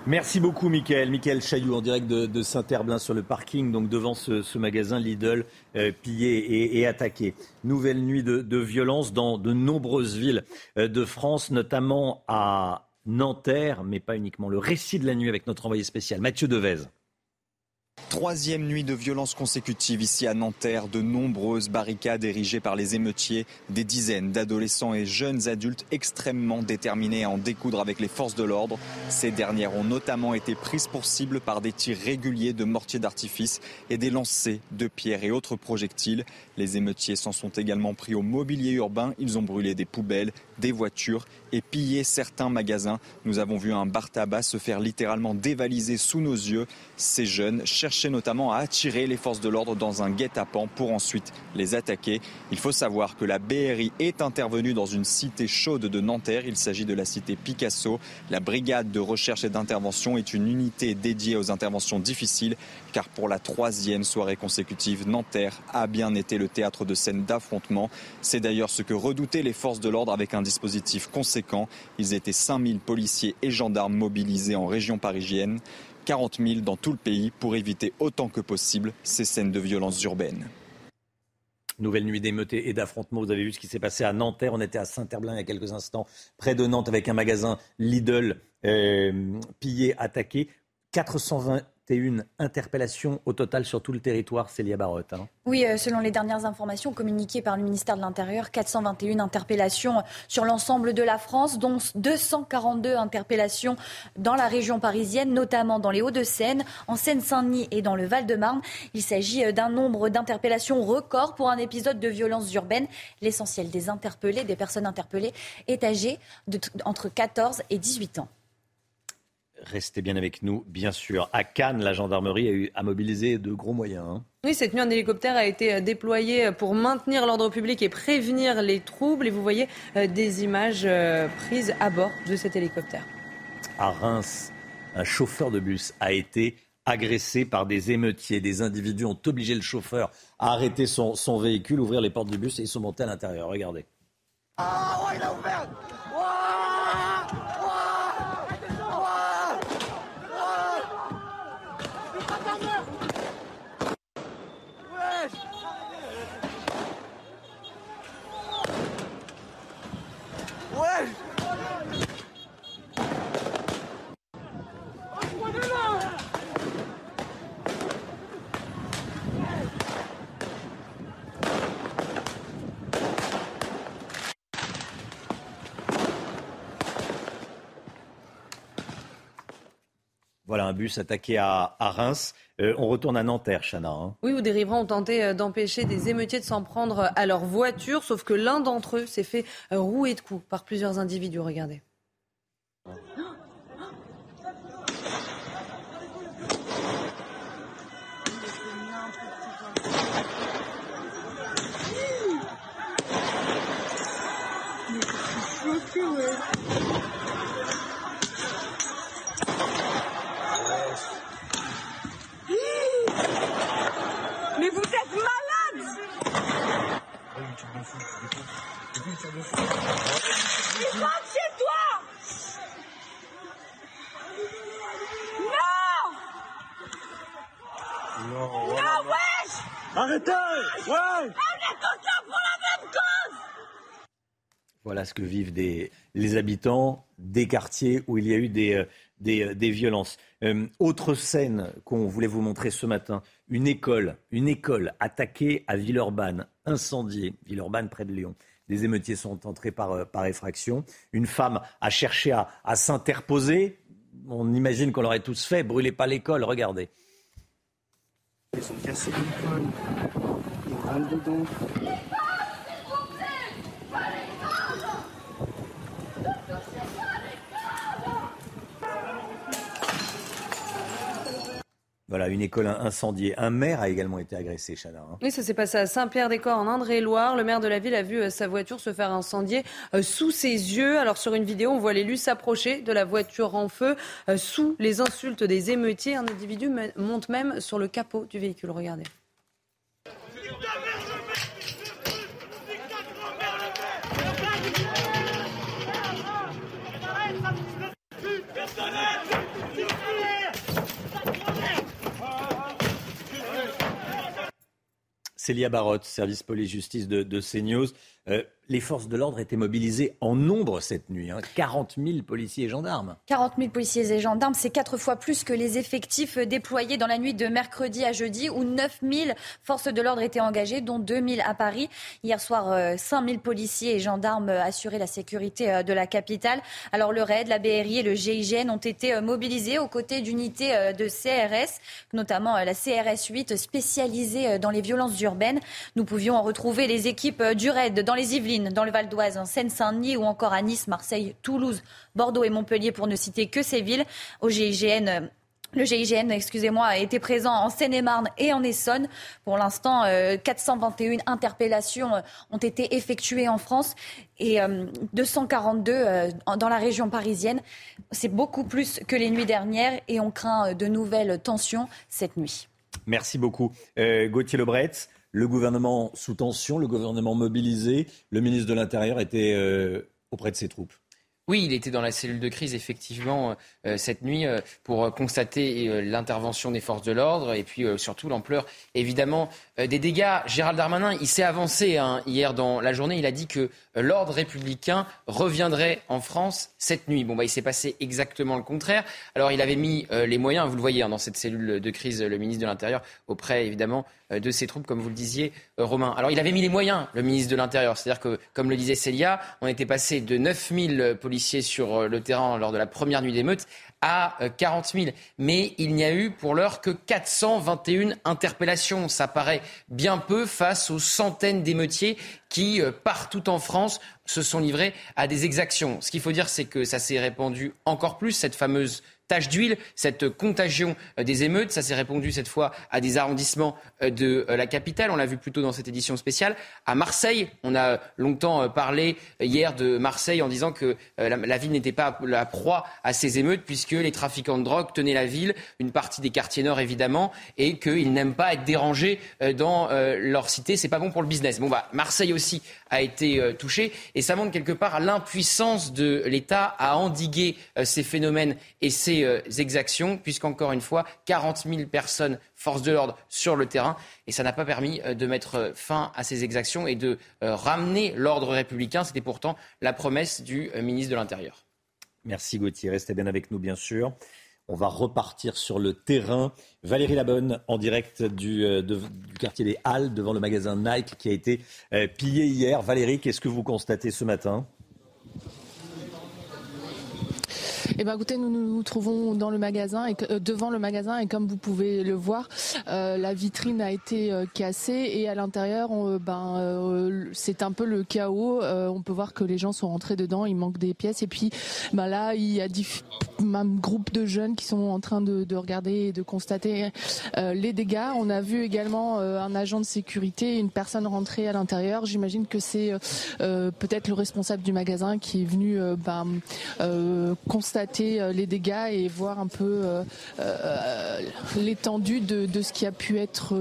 Speaker 1: Merci beaucoup, Michael. Michael Chailloux, en direct de, Saint-Herblain sur le parking, donc devant ce, magasin Lidl pillé et, attaqué. Nouvelle nuit de, violence dans de nombreuses villes de France, notamment à Nanterre, mais pas uniquement. Le récit de la nuit avec notre envoyé spécial, Mathieu Devez.
Speaker 12: Troisième nuit de violence consécutive ici à Nanterre, de nombreuses barricades érigées par les émeutiers, des dizaines d'adolescents et jeunes adultes extrêmement déterminés à en découdre avec les forces de l'ordre. Ces dernières ont notamment été prises pour cible par des tirs réguliers de mortiers d'artifice et des lancers de pierres et autres projectiles. Les émeutiers s'en sont également pris au mobilier urbain. Ils ont brûlé des poubelles, des voitures et pillé certains magasins. Nous avons vu un bar tabac se faire littéralement dévaliser sous nos yeux. Ces jeunes cherchaient notamment à attirer les forces de l'ordre dans un guet-apens pour ensuite les attaquer. Il faut savoir que la BRI est intervenue dans une cité chaude de Nanterre. Il s'agit de la cité Picasso. La brigade de recherche et d'intervention est une unité dédiée aux interventions difficiles car pour la troisième soirée consécutive, Nanterre a bien été le théâtre de scènes d'affrontements. C'est d'ailleurs ce que redoutaient les forces de l'ordre avec un dispositif conséquent. Ils étaient 5000 policiers et gendarmes mobilisés en région parisienne, 40 000 dans tout le pays pour éviter autant que possible ces scènes de violence urbaines.
Speaker 1: Nouvelle nuit d'émeutes et d'affrontements. Vous avez vu ce qui s'est passé à Nanterre. On était à Saint-Herblain il y a quelques instants, près de Nantes, avec un magasin Lidl euh, pillé, attaqué. 420 une interpellation au total sur tout le territoire, Célia Barotte. Hein.
Speaker 4: Oui, euh, selon les dernières informations communiquées par le ministère de l'Intérieur, 421 interpellations sur l'ensemble de la France, dont 242 interpellations dans la région parisienne, notamment dans les Hauts-de-Seine, en Seine-Saint-Denis et dans le Val-de-Marne. Il s'agit euh, d'un nombre d'interpellations record pour un épisode de violence urbaine. L'essentiel des interpellés, des personnes interpellées, est âgé entre 14 et 18 ans.
Speaker 1: Restez bien avec nous, bien sûr. À Cannes, la gendarmerie a, eu, à mobilisé de gros moyens. Hein.
Speaker 5: Oui, cette nuit, un hélicoptère a été euh, déployé euh, pour maintenir l'ordre public et prévenir les troubles. Et vous voyez euh, des images prises à bord de cet hélicoptère.
Speaker 1: À Reims, un chauffeur de bus a été agressé par des émeutiers. Des individus ont obligé le chauffeur à arrêter son, son véhicule, ouvrir les portes du bus et ils sont montés à l'intérieur. Regardez. Ah, il a ouvert Voilà un bus attaqué à, Reims. Euh, on retourne à Nanterre, Chana. Hein.
Speaker 5: Oui, où des riverains ont tenté euh, d'empêcher des émeutiers de s'en prendre à leur voiture, sauf que l'un d'entre eux s'est fait euh, rouer de coups par plusieurs individus. Regardez. Voilà ce que vivent les habitants des quartiers où il y a eu des, euh, euh, violences. Euh, autre scène qu'on voulait vous montrer ce matin, une école, une école attaquée à Villeurbanne, incendiée, Villeurbanne près de Lyon. Des émeutiers sont entrés par, effraction. Une femme a cherché à, s'interposer. On imagine qu'on l'aurait tous fait. Brûlez pas l'école, regardez. Ils l'école. Ils dedans. Voilà, une école incendiée. Un maire a également été agressé, Chana. Hein. Oui, ça s'est passé à Saint-Pierre-des-Corps, en Indre-et-Loire. Le maire de la ville a vu euh, sa voiture se faire incendier euh, sous ses yeux. Alors, sur une vidéo, on voit l'élu s'approcher de la voiture en feu euh, sous les insultes des émeutiers. Un individu monte même sur le capot du véhicule. Regardez.
Speaker 1: Célia Barotte, service police-justice de, de CNews. Euh, les forces de l'ordre étaient mobilisées en nombre cette nuit. Hein. 40 000 policiers et gendarmes.
Speaker 4: 40 000 policiers et gendarmes, c'est quatre fois plus que les effectifs déployés dans la nuit de mercredi à jeudi, où 9 000 forces de l'ordre étaient engagées, dont 2 000 à Paris. Hier soir, 5 euh, 000 policiers et gendarmes assuraient la sécurité euh, de la capitale. Alors le RAID, la BRI et le GIGN ont été mobilisés aux côtés d'unités de CRS, notamment la CRS 8 spécialisée dans les violences urbaines. Nous pouvions retrouver les équipes du RAID dans les Yvelines dans le Val d'Oise, en Seine-Saint-Denis ou encore à Nice, Marseille, Toulouse, Bordeaux et Montpellier pour ne citer que ces villes. Au GIGN, le GIGN, excusez-moi, a été présent en Seine-et-Marne et en Essonne. Pour l'instant, 421 euh, interpellations euh, ont été effectuées en France et 242 euh, dans la région parisienne. C'est beaucoup plus que les nuits dernières et on craint de nouvelles tensions cette nuit.
Speaker 1: Merci beaucoup. Gauthier Lebret, le gouvernement sous tension, le gouvernement mobilisé. Le ministre de l'Intérieur était euh, auprès de ses troupes.
Speaker 7: Oui, il était dans la cellule de crise effectivement euh, cette nuit euh, pour constater l'intervention des forces de l'ordre et puis surtout l'ampleur évidemment des dégâts. Gérald Darmanin, il s'est avancé hein, hier dans la journée, il a dit que l'ordre républicain reviendrait en France cette nuit. Bon, bah, il s'est passé exactement le contraire. Alors, il avait mis les moyens, vous le voyez, hein, dans cette cellule de crise, le ministre de l'Intérieur, auprès évidemment de ses troupes, comme vous le disiez, Romain. Alors, il avait mis les moyens, le ministre de l'Intérieur. C'est-à-dire que, comme le disait Célia, on était passé de 9000 policiers sur euh, le terrain lors de la première nuit d'émeute à 40 euh, 000. Mais il n'y a eu pour l'heure que 421 interpellations. Ça paraît bien peu face aux centaines d'émeutiers qui, euh, partout en France, se sont livrés à des exactions. Ce qu'il faut dire, c'est que ça s'est répandu encore plus, cette fameuse tache d'huile, cette contagion euh, des émeutes. Ça s'est répondu cette fois à des arrondissements euh, de euh, la capitale. On l'a vu plus tôt dans cette édition spéciale. À Marseille, on a longtemps parlé hier de Marseille en disant que la, ville n'était pas la proie à ces émeutes puisque les trafiquants de drogue tenaient la ville, une partie des quartiers nord évidemment, et qu'ils n'aiment pas être dérangés dans leur cité. C'est pas bon pour le business. Bon bah Marseille aussi a été touché et ça montre quelque part l'impuissance de l'État à endiguer ces phénomènes et ces euh, exactions, puisqu'encore une fois, 40 000 personnes, forces de l'ordre, sur le terrain. Et ça n'a pas permis euh, de mettre euh, fin à ces exactions et de ramener l'ordre républicain. C'était pourtant la promesse du ministre de l'Intérieur.
Speaker 1: Merci Gauthier. Restez bien avec nous, bien sûr. On va repartir sur le terrain. Valérie Labonne, en direct du, quartier des Halles, devant le magasin Nike qui a été pillé hier. Valérie, qu'est-ce que vous constatez ce matin?
Speaker 13: Eh ben, écoutez, nous nous trouvons dans le magasin et euh, devant le magasin et comme vous pouvez le voir, euh, la vitrine a été euh, cassée et à l'intérieur, ben, c'est un peu le chaos. on peut voir que les gens sont rentrés dedans, il manque des pièces et puis ben là, il y a un groupe de jeunes qui sont en train de, de regarder et de constater les dégâts. On a vu également un agent de sécurité, une personne rentrée à l'intérieur. J'imagine que c'est peut-être le responsable du magasin qui est venu ben, constater euh, les dégâts et voir un peu euh, euh, l'étendue de, ce qui a pu être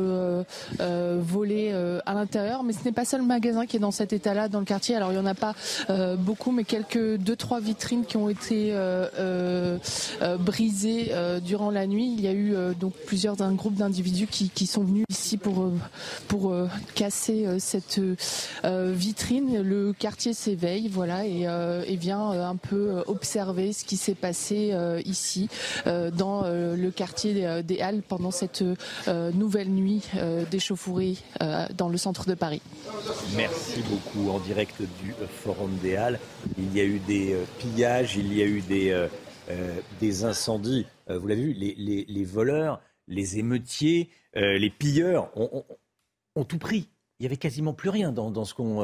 Speaker 13: volé à l'intérieur. Mais ce n'est pas seul le magasin qui est dans cet état-là dans le quartier. Alors il n'y en a pas beaucoup, mais quelques deux trois vitrines qui ont été brisées durant la nuit. Il y a eu donc plusieurs d'un groupe d'individus qui, sont venus ici pour pour casser cette vitrine. Le quartier s'éveille, voilà, et, et vient un peu observer ce qui s'est passé euh, ici euh, dans euh, le quartier des Halles pendant cette nouvelle nuit d'échauffourée dans le centre de Paris.
Speaker 1: Merci beaucoup. En direct du Forum des Halles, il y a eu des pillages, il y a eu des, incendies. vous l'avez vu, les, voleurs, les émeutiers, les pilleurs ont, tout pris. Il n'y avait quasiment plus rien dans, ce qu'on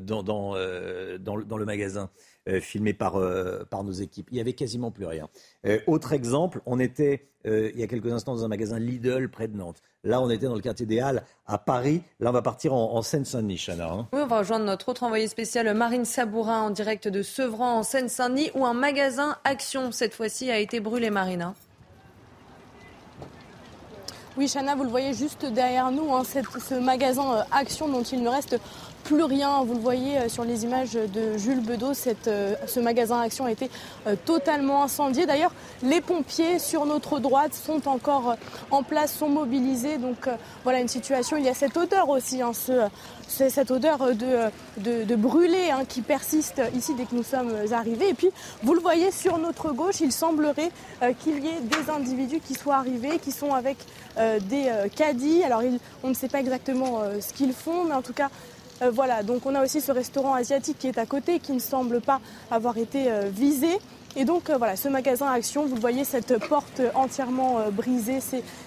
Speaker 1: dans, dans, le magasin. Euh, filmé par, euh, par nos équipes. Il n'y avait quasiment plus rien. Euh, autre exemple, on était il y a quelques instants dans un magasin Lidl près de Nantes. Là, on était dans le quartier des Halles à Paris. Là, on va partir en, Seine-Saint-Denis, Chana. Hein.
Speaker 5: Oui, on va rejoindre notre autre envoyé spécial, Marine Sabourin, en direct de Sevran, en Seine-Saint-Denis, où un magasin Action, cette fois-ci, a été brûlé, Marine. Hein.
Speaker 6: Oui, Chana, vous le voyez juste derrière nous, hein, ce magasin Action dont il ne reste plus rien. Vous le voyez euh, sur les images de Jules Bedeau, euh, ce magasin Action a été euh, totalement incendié. D'ailleurs, les pompiers sur notre droite sont encore en place, sont mobilisés. Donc voilà une situation. Il y a cette odeur aussi, hein, ce, cette odeur de, de, brûlé hein, qui persiste ici dès que nous sommes arrivés. Et puis, vous le voyez sur notre gauche, il semblerait qu'il y ait des individus qui soient arrivés, qui sont avec des caddies. Alors, on ne sait pas exactement ce qu'ils font, mais en tout cas, euh, voilà, donc on a aussi ce restaurant asiatique qui est à côté, qui ne semble pas avoir été euh, visé. Et donc euh, voilà, ce magasin Action, vous le voyez, cette porte entièrement brisée,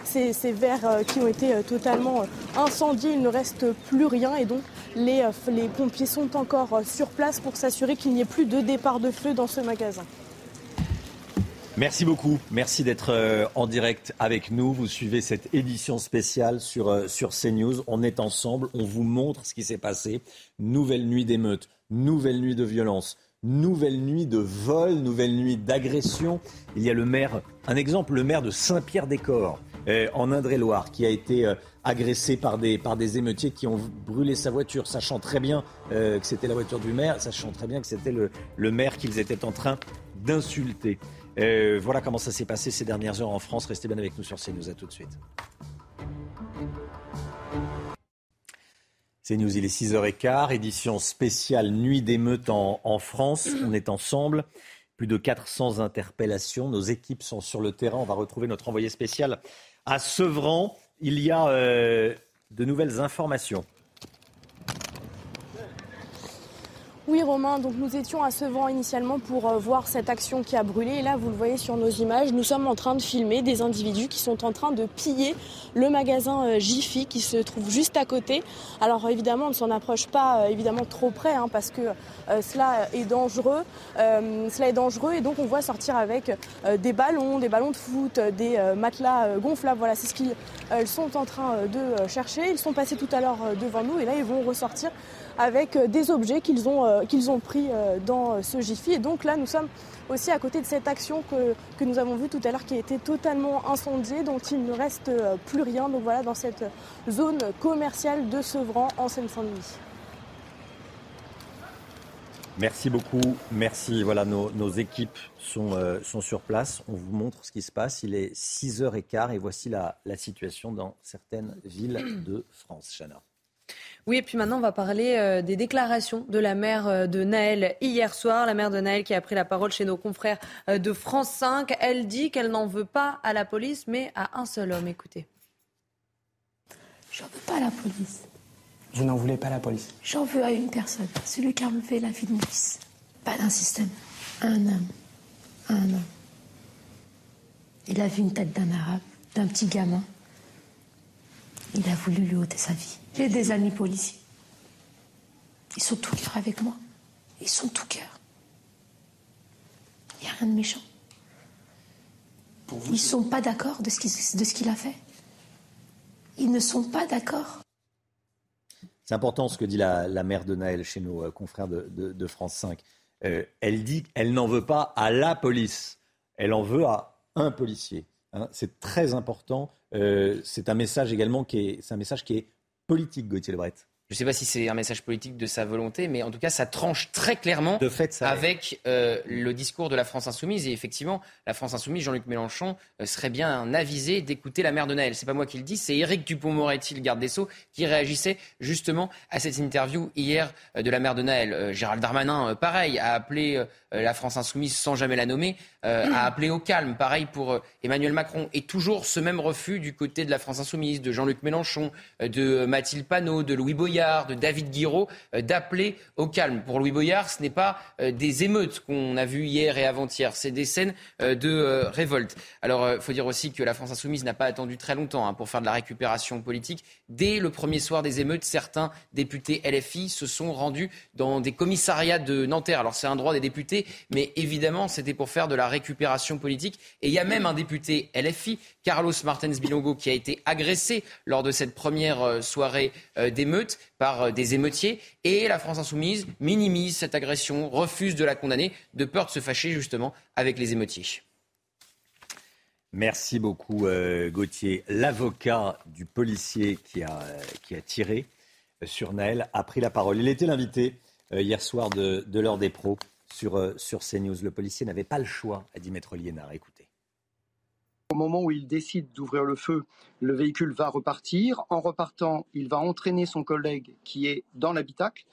Speaker 6: ces, verres qui ont été totalement incendiés, il ne reste plus rien. Et donc les, les pompiers sont encore sur place pour s'assurer qu'il n'y ait plus de départ de feu dans ce magasin.
Speaker 1: Merci beaucoup. Merci d'être euh, en direct avec nous. Vous suivez cette édition spéciale sur, euh, sur CNews. On est ensemble. On vous montre ce qui s'est passé. Nouvelle nuit d'émeute, nouvelle nuit de violence, Nouvelle nuit de vol, nouvelle nuit d'agression. Il y a le maire, un exemple, le maire de Saint-Pierre-des-Corps, euh, en Indre-et-Loire, qui a été agressé par des, par des émeutiers qui ont brûlé sa voiture, sachant très bien que c'était la voiture du maire, sachant très bien que c'était le, le maire qu'ils étaient en train d'insulter. Voilà comment ça s'est passé ces dernières heures en France. Restez bien avec nous sur CNews. À tout de suite. C'est News, il est 6h15, édition spéciale Nuit d'émeute en, en France. On est ensemble. Plus de 400 interpellations. Nos équipes sont sur le terrain. On va retrouver notre envoyé spécial à Sevran. Il y a euh, de nouvelles informations.
Speaker 6: Oui, Romain, donc nous étions à Sevran initialement pour euh, voir cette action qui a brûlé. Et là, vous le voyez sur nos images, nous sommes en train de filmer des individus qui sont en train de piller le magasin euh, Jiffy qui se trouve juste à côté. Alors évidemment, on ne s'en approche pas euh, évidemment trop près hein, parce que cela est dangereux. cela est dangereux et donc on voit sortir avec des ballons, des ballons de foot, des matelas gonflables. Voilà, c'est ce qu'ils sont en train de chercher. Ils sont passés tout à l'heure devant nous et là, ils vont ressortir avec euh, des objets qu'ils ont, euh, ont pris euh, dans ce Jiffy. Et donc là, nous sommes aussi à côté de cette action que, que nous avons vue tout à l'heure qui a été totalement incendiée, dont il ne reste plus rien. Donc voilà, dans cette zone commerciale de Sevran en Seine-Saint-Denis.
Speaker 1: Merci beaucoup. Merci. Voilà, nos, nos équipes sont, sont, sur place. On vous montre ce qui se passe. Il est 6h15 et voici la, la situation dans certaines villes de France. Chana.
Speaker 5: Oui, et puis maintenant, on va parler euh, des déclarations de la mère euh, de Naël hier soir. La mère de Naël qui a pris la parole chez nos confrères euh, de France 5. Elle dit qu'elle n'en veut pas à la police, mais à un seul homme. Écoutez.
Speaker 14: J'en veux pas à la police.
Speaker 15: Vous n'en voulez pas à la police
Speaker 14: J'en veux à une personne, celui qui a enlevé la vie de mon fils. Pas d'un système, un homme. Un homme. Il a vu une tête d'un arabe, d'un petit gamin. Il a voulu lui ôter sa vie. J'ai des amis policiers. Ils sont tout cœur avec moi. Ils sont tout cœur. Il n'y a rien de méchant. Ils ne sont pas d'accord de ce qu'il a fait. Ils ne sont pas d'accord.
Speaker 1: C'est important ce que dit la, mère de Naël chez nos euh, confrères de, France 5. Euh, elle dit qu'elle n'en veut pas à la police. Elle en veut à un policier. Hein. c'est très important. Euh, c'est un message également qui est, un message qui est politique, Gauthier Lebret.
Speaker 7: Je ne sais pas si c'est un message politique de sa volonté, mais en tout cas, ça tranche très clairement de fait, avec euh, le discours de la France insoumise. Et effectivement, la France insoumise, Jean-Luc Mélenchon, euh, serait bien avisé d'écouter la mère de Naël. C'est pas moi qui le dis, c'est Éric Dupont-Moretti, le garde des Sceaux, qui réagissait justement à cette interview hier euh, de la mère de Naël. Gérald Darmanin, pareil, a appelé la France insoumise sans jamais la nommer, a appelé au calme. Pareil pour Emmanuel Macron. Et toujours ce même refus du côté de la France insoumise, de Jean-Luc Mélenchon, de Mathilde Panot, de Louis De David Guiraud, euh, d'appeler au calme. Pour Louis Boyard, ce n'est pas euh, des émeutes qu'on a vues hier et avant-hier, c'est des scènes euh, de révolte. Alors, il faut dire aussi que la France insoumise n'a pas attendu très longtemps hein, pour faire de la récupération politique. Dès le premier soir des émeutes, certains députés LFI se sont rendus dans des commissariats de Nanterre. Alors, c'est un droit des députés, mais évidemment, c'était pour faire de la récupération politique. Et il y a même un député LFI, Carlos Martens Bilongo, qui a été agressé lors de cette première soirée d'émeutes par euh, des émeutiers. Et la France insoumise minimise cette agression, refuse de la condamner, de peur de se fâcher justement avec les émeutiers.
Speaker 1: Merci beaucoup euh, Gauthier. L'avocat du policier qui a, euh, qui a tiré sur Naël a pris la parole. Il était l'invité hier soir de, l'heure des pros sur, sur CNews. Le policier n'avait pas le choix, a dit Maître Liénard. Écoutez.
Speaker 9: Au moment où il décide d'ouvrir le feu, le véhicule va repartir. En repartant, il va entraîner son collègue qui est dans l'habitacle.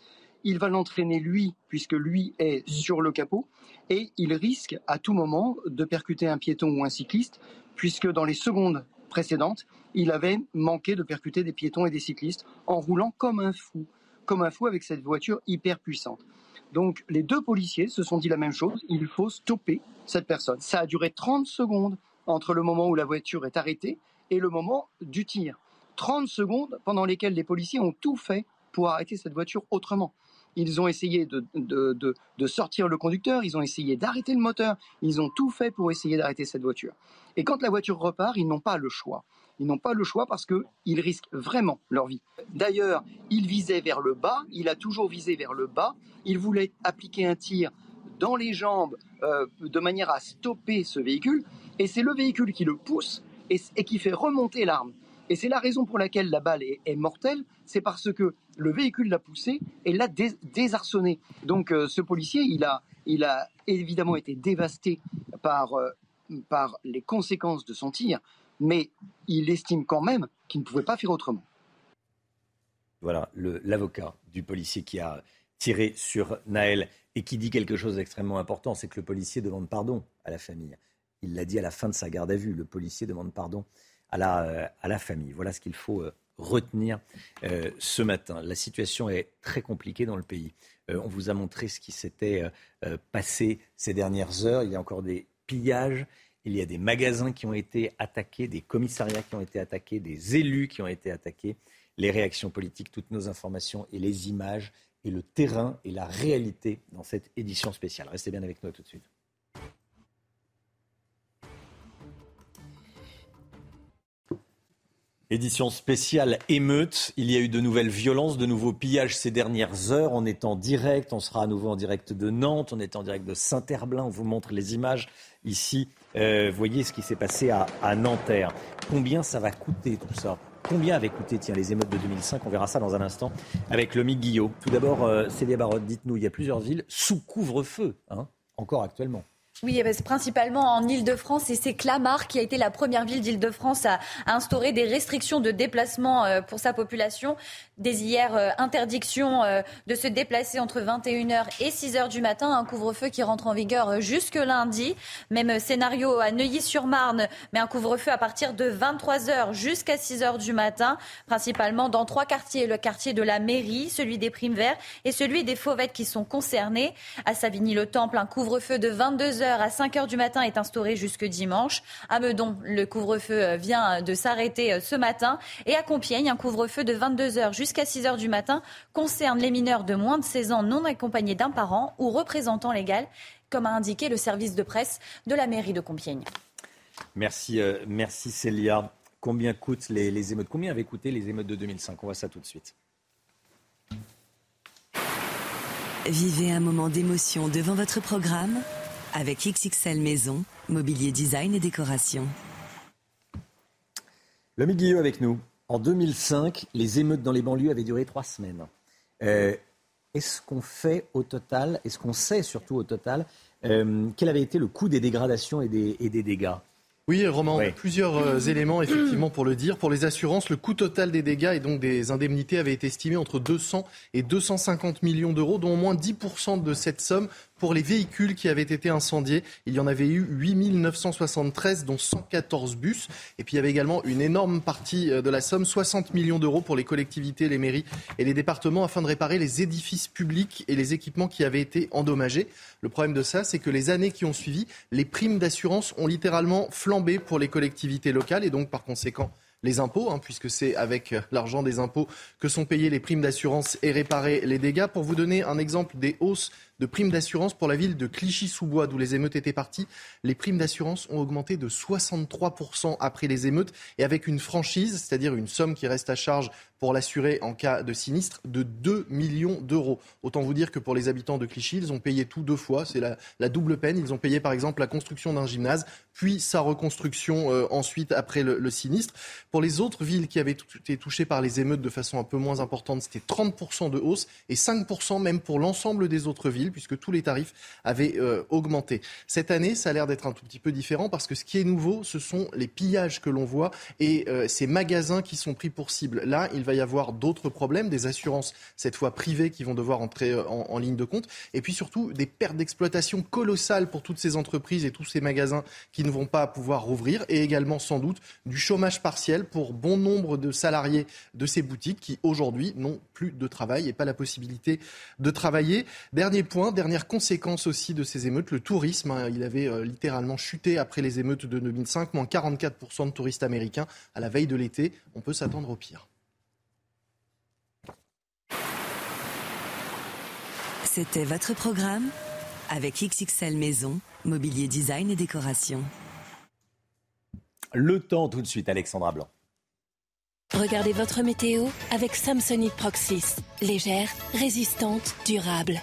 Speaker 9: Il va l'entraîner lui, puisque lui est sur le capot. Et il risque à tout moment de percuter un piéton ou un cycliste, puisque dans les secondes précédentes, il avait manqué de percuter des piétons et des cyclistes en roulant comme un fou, comme un fou avec cette voiture hyper puissante. Donc les deux policiers se sont dit la même chose, il faut stopper cette personne. Ça a duré 30 secondes entre le moment où la voiture est arrêtée et le moment du tir. 30 secondes pendant lesquelles les policiers ont tout fait pour arrêter cette voiture autrement. Ils ont essayé de, de, sortir le conducteur, ils ont essayé d'arrêter le moteur, ils ont tout fait pour essayer d'arrêter cette voiture. Et quand la voiture repart, ils n'ont pas le choix. Ils n'ont pas le choix parce qu'ils risquent vraiment leur vie. D'ailleurs, il visait vers le bas, il a toujours visé vers le bas, il voulait appliquer un tir dans les jambes euh, de manière à stopper ce véhicule, et c'est le véhicule qui le pousse et, qui fait remonter l'arme. Et c'est la raison pour laquelle la balle est, mortelle, c'est parce que le véhicule l'a poussé et l'a désarçonné. Donc euh, ce policier, il a, il a évidemment été dévasté par, euh, par les conséquences de son tir, mais il estime quand même qu'il ne pouvait pas faire autrement.
Speaker 1: Voilà, l'avocat du policier qui a tiré sur Naël et qui dit quelque chose d'extrêmement important, c'est que le policier demande pardon à la famille. Il l'a dit à la fin de sa garde à vue, le policier demande pardon à la, euh, à la famille. Voilà ce qu'il faut euh, retenir euh, ce matin. La situation est très compliquée dans le pays. on vous a montré ce qui s'était passé ces dernières heures. Il y a encore des pillages. Il y a des magasins qui ont été attaqués, des commissariats qui ont été attaqués, des élus qui ont été attaqués. Les réactions politiques, toutes nos informations et les images et le terrain et la réalité dans cette édition spéciale. Restez bien avec nous tout de suite. Édition spéciale émeute. Il y a eu de nouvelles violences, de nouveaux pillages ces dernières heures. On est en direct. On sera à nouveau en direct de Nantes. On est en direct de Saint-Herblain. On vous montre les images ici. Euh, voyez ce qui s'est passé à, à Nanterre. Combien ça va coûter tout ça? Combien avait coûté les émeutes de 2005 On verra ça dans un instant avec Lomi Guillot. Tout d'abord, euh, Célia Barotte, dites-nous, il y a plusieurs villes sous couvre-feu, hein, encore actuellement.
Speaker 4: Oui, principalement en Ile-de-France et c'est Clamart qui a été la première ville d'Île-de-France à, instaurer des restrictions de déplacement euh, pour sa population. Dès hier, euh, interdiction euh, de se déplacer entre 21h et 6h du matin, un couvre-feu qui rentre en vigueur jusque lundi. Même scénario à Neuilly-sur-Marne, mais un couvre-feu à partir de 23h jusqu'à 6h du matin, principalement dans trois quartiers, le quartier de la mairie, celui des Primes Verts et celui des Fauvettes qui sont concernés. À Savigny-le-Temple, un couvre-feu de 22h à 5h du matin est instauré jusque dimanche. À Meudon, le couvre-feu euh, vient de s'arrêter euh, ce matin. Et à Compiègne, un couvre-feu de 22h jusqu'à 6h du matin concerne les mineurs de moins de 16 ans non accompagnés d'un parent ou représentant légal, comme a indiqué le service de presse de la mairie de Compiègne.
Speaker 1: Merci, euh, merci Célia. Combien coûtent les, les émeutes? Combien avaient coûté les émeutes de 2005 On voit ça tout de suite.
Speaker 16: Vivez un moment d'émotion devant votre programme avec XXL Maison, mobilier design et décoration.
Speaker 1: Le Guillaume avec nous. En 2005, les émeutes dans les banlieues avaient duré trois semaines. Euh, est-ce qu'on fait au total, est-ce qu'on sait surtout au total, euh, quel avait été le coût des dégradations et des, et des dégâts?
Speaker 8: Oui, Roman, plusieurs euh, éléments effectivement pour le dire. Pour les assurances, le coût total des dégâts et donc des indemnités avait été estimé entre 200 et 250 millions d'euros, dont au moins 10% de cette somme pour les véhicules qui avaient été incendiés. Il y en avait eu 8973, dont 114 bus. Et puis il y avait également une énorme partie euh, de la somme, 60 millions d'euros pour les collectivités, les mairies et les départements afin de réparer les édifices publics et les équipements qui avaient été endommagés. Le problème de ça, c'est que les années qui ont suivi, les primes d'assurance ont littéralement flambé pour les collectivités locales et donc par conséquent les impôts, hein, puisque c'est avec l'argent des impôts que sont payées les primes d'assurance et réparés les dégâts. Pour vous donner un exemple des hausses de primes d'assurance pour la ville de Clichy-sous-Bois, d'où les émeutes étaient parties. Les primes d'assurance ont augmenté de 63% après les émeutes et avec une franchise, c'est-à-dire une somme qui reste à charge pour l'assurer en cas de sinistre, de 2 millions d'euros. Autant vous dire que pour les habitants de Clichy, ils ont payé tout deux fois. C'est la, double peine. Ils ont payé par exemple la construction d'un gymnase, puis sa reconstruction euh, ensuite après le, le, sinistre. Pour les autres villes qui avaient été touchées par les émeutes de façon un peu moins importante, c'était 30% de hausse et 5% même pour l'ensemble des autres villes puisque tous les tarifs avaient euh, augmenté. Cette année, ça a l'air d'être un tout petit peu différent parce que ce qui est nouveau, ce sont les pillages que l'on voit et euh, ces magasins qui sont pris pour cible. Là, il va y avoir d'autres problèmes, des assurances, cette fois privées, qui vont devoir entrer euh, en, en ligne de compte, et puis surtout des pertes d'exploitation colossales pour toutes ces entreprises et tous ces magasins qui ne vont pas pouvoir rouvrir, et également sans doute du chômage partiel pour bon nombre de salariés de ces boutiques qui aujourd'hui n'ont plus de travail et pas la possibilité de travailler. Dernier point, dernière conséquence aussi de ces émeutes, le tourisme. Hein. il avait euh, littéralement chuté après les émeutes de 2005, moins 44% de touristes américains à la veille de l'été. On peut s'attendre au pire.
Speaker 16: C'était votre programme avec XXL Maison, mobilier design et décoration.
Speaker 1: Le temps tout de suite, Alexandra Blanc.
Speaker 2: Regardez votre météo avec Samsonite Proxys. Légère, résistante, durable.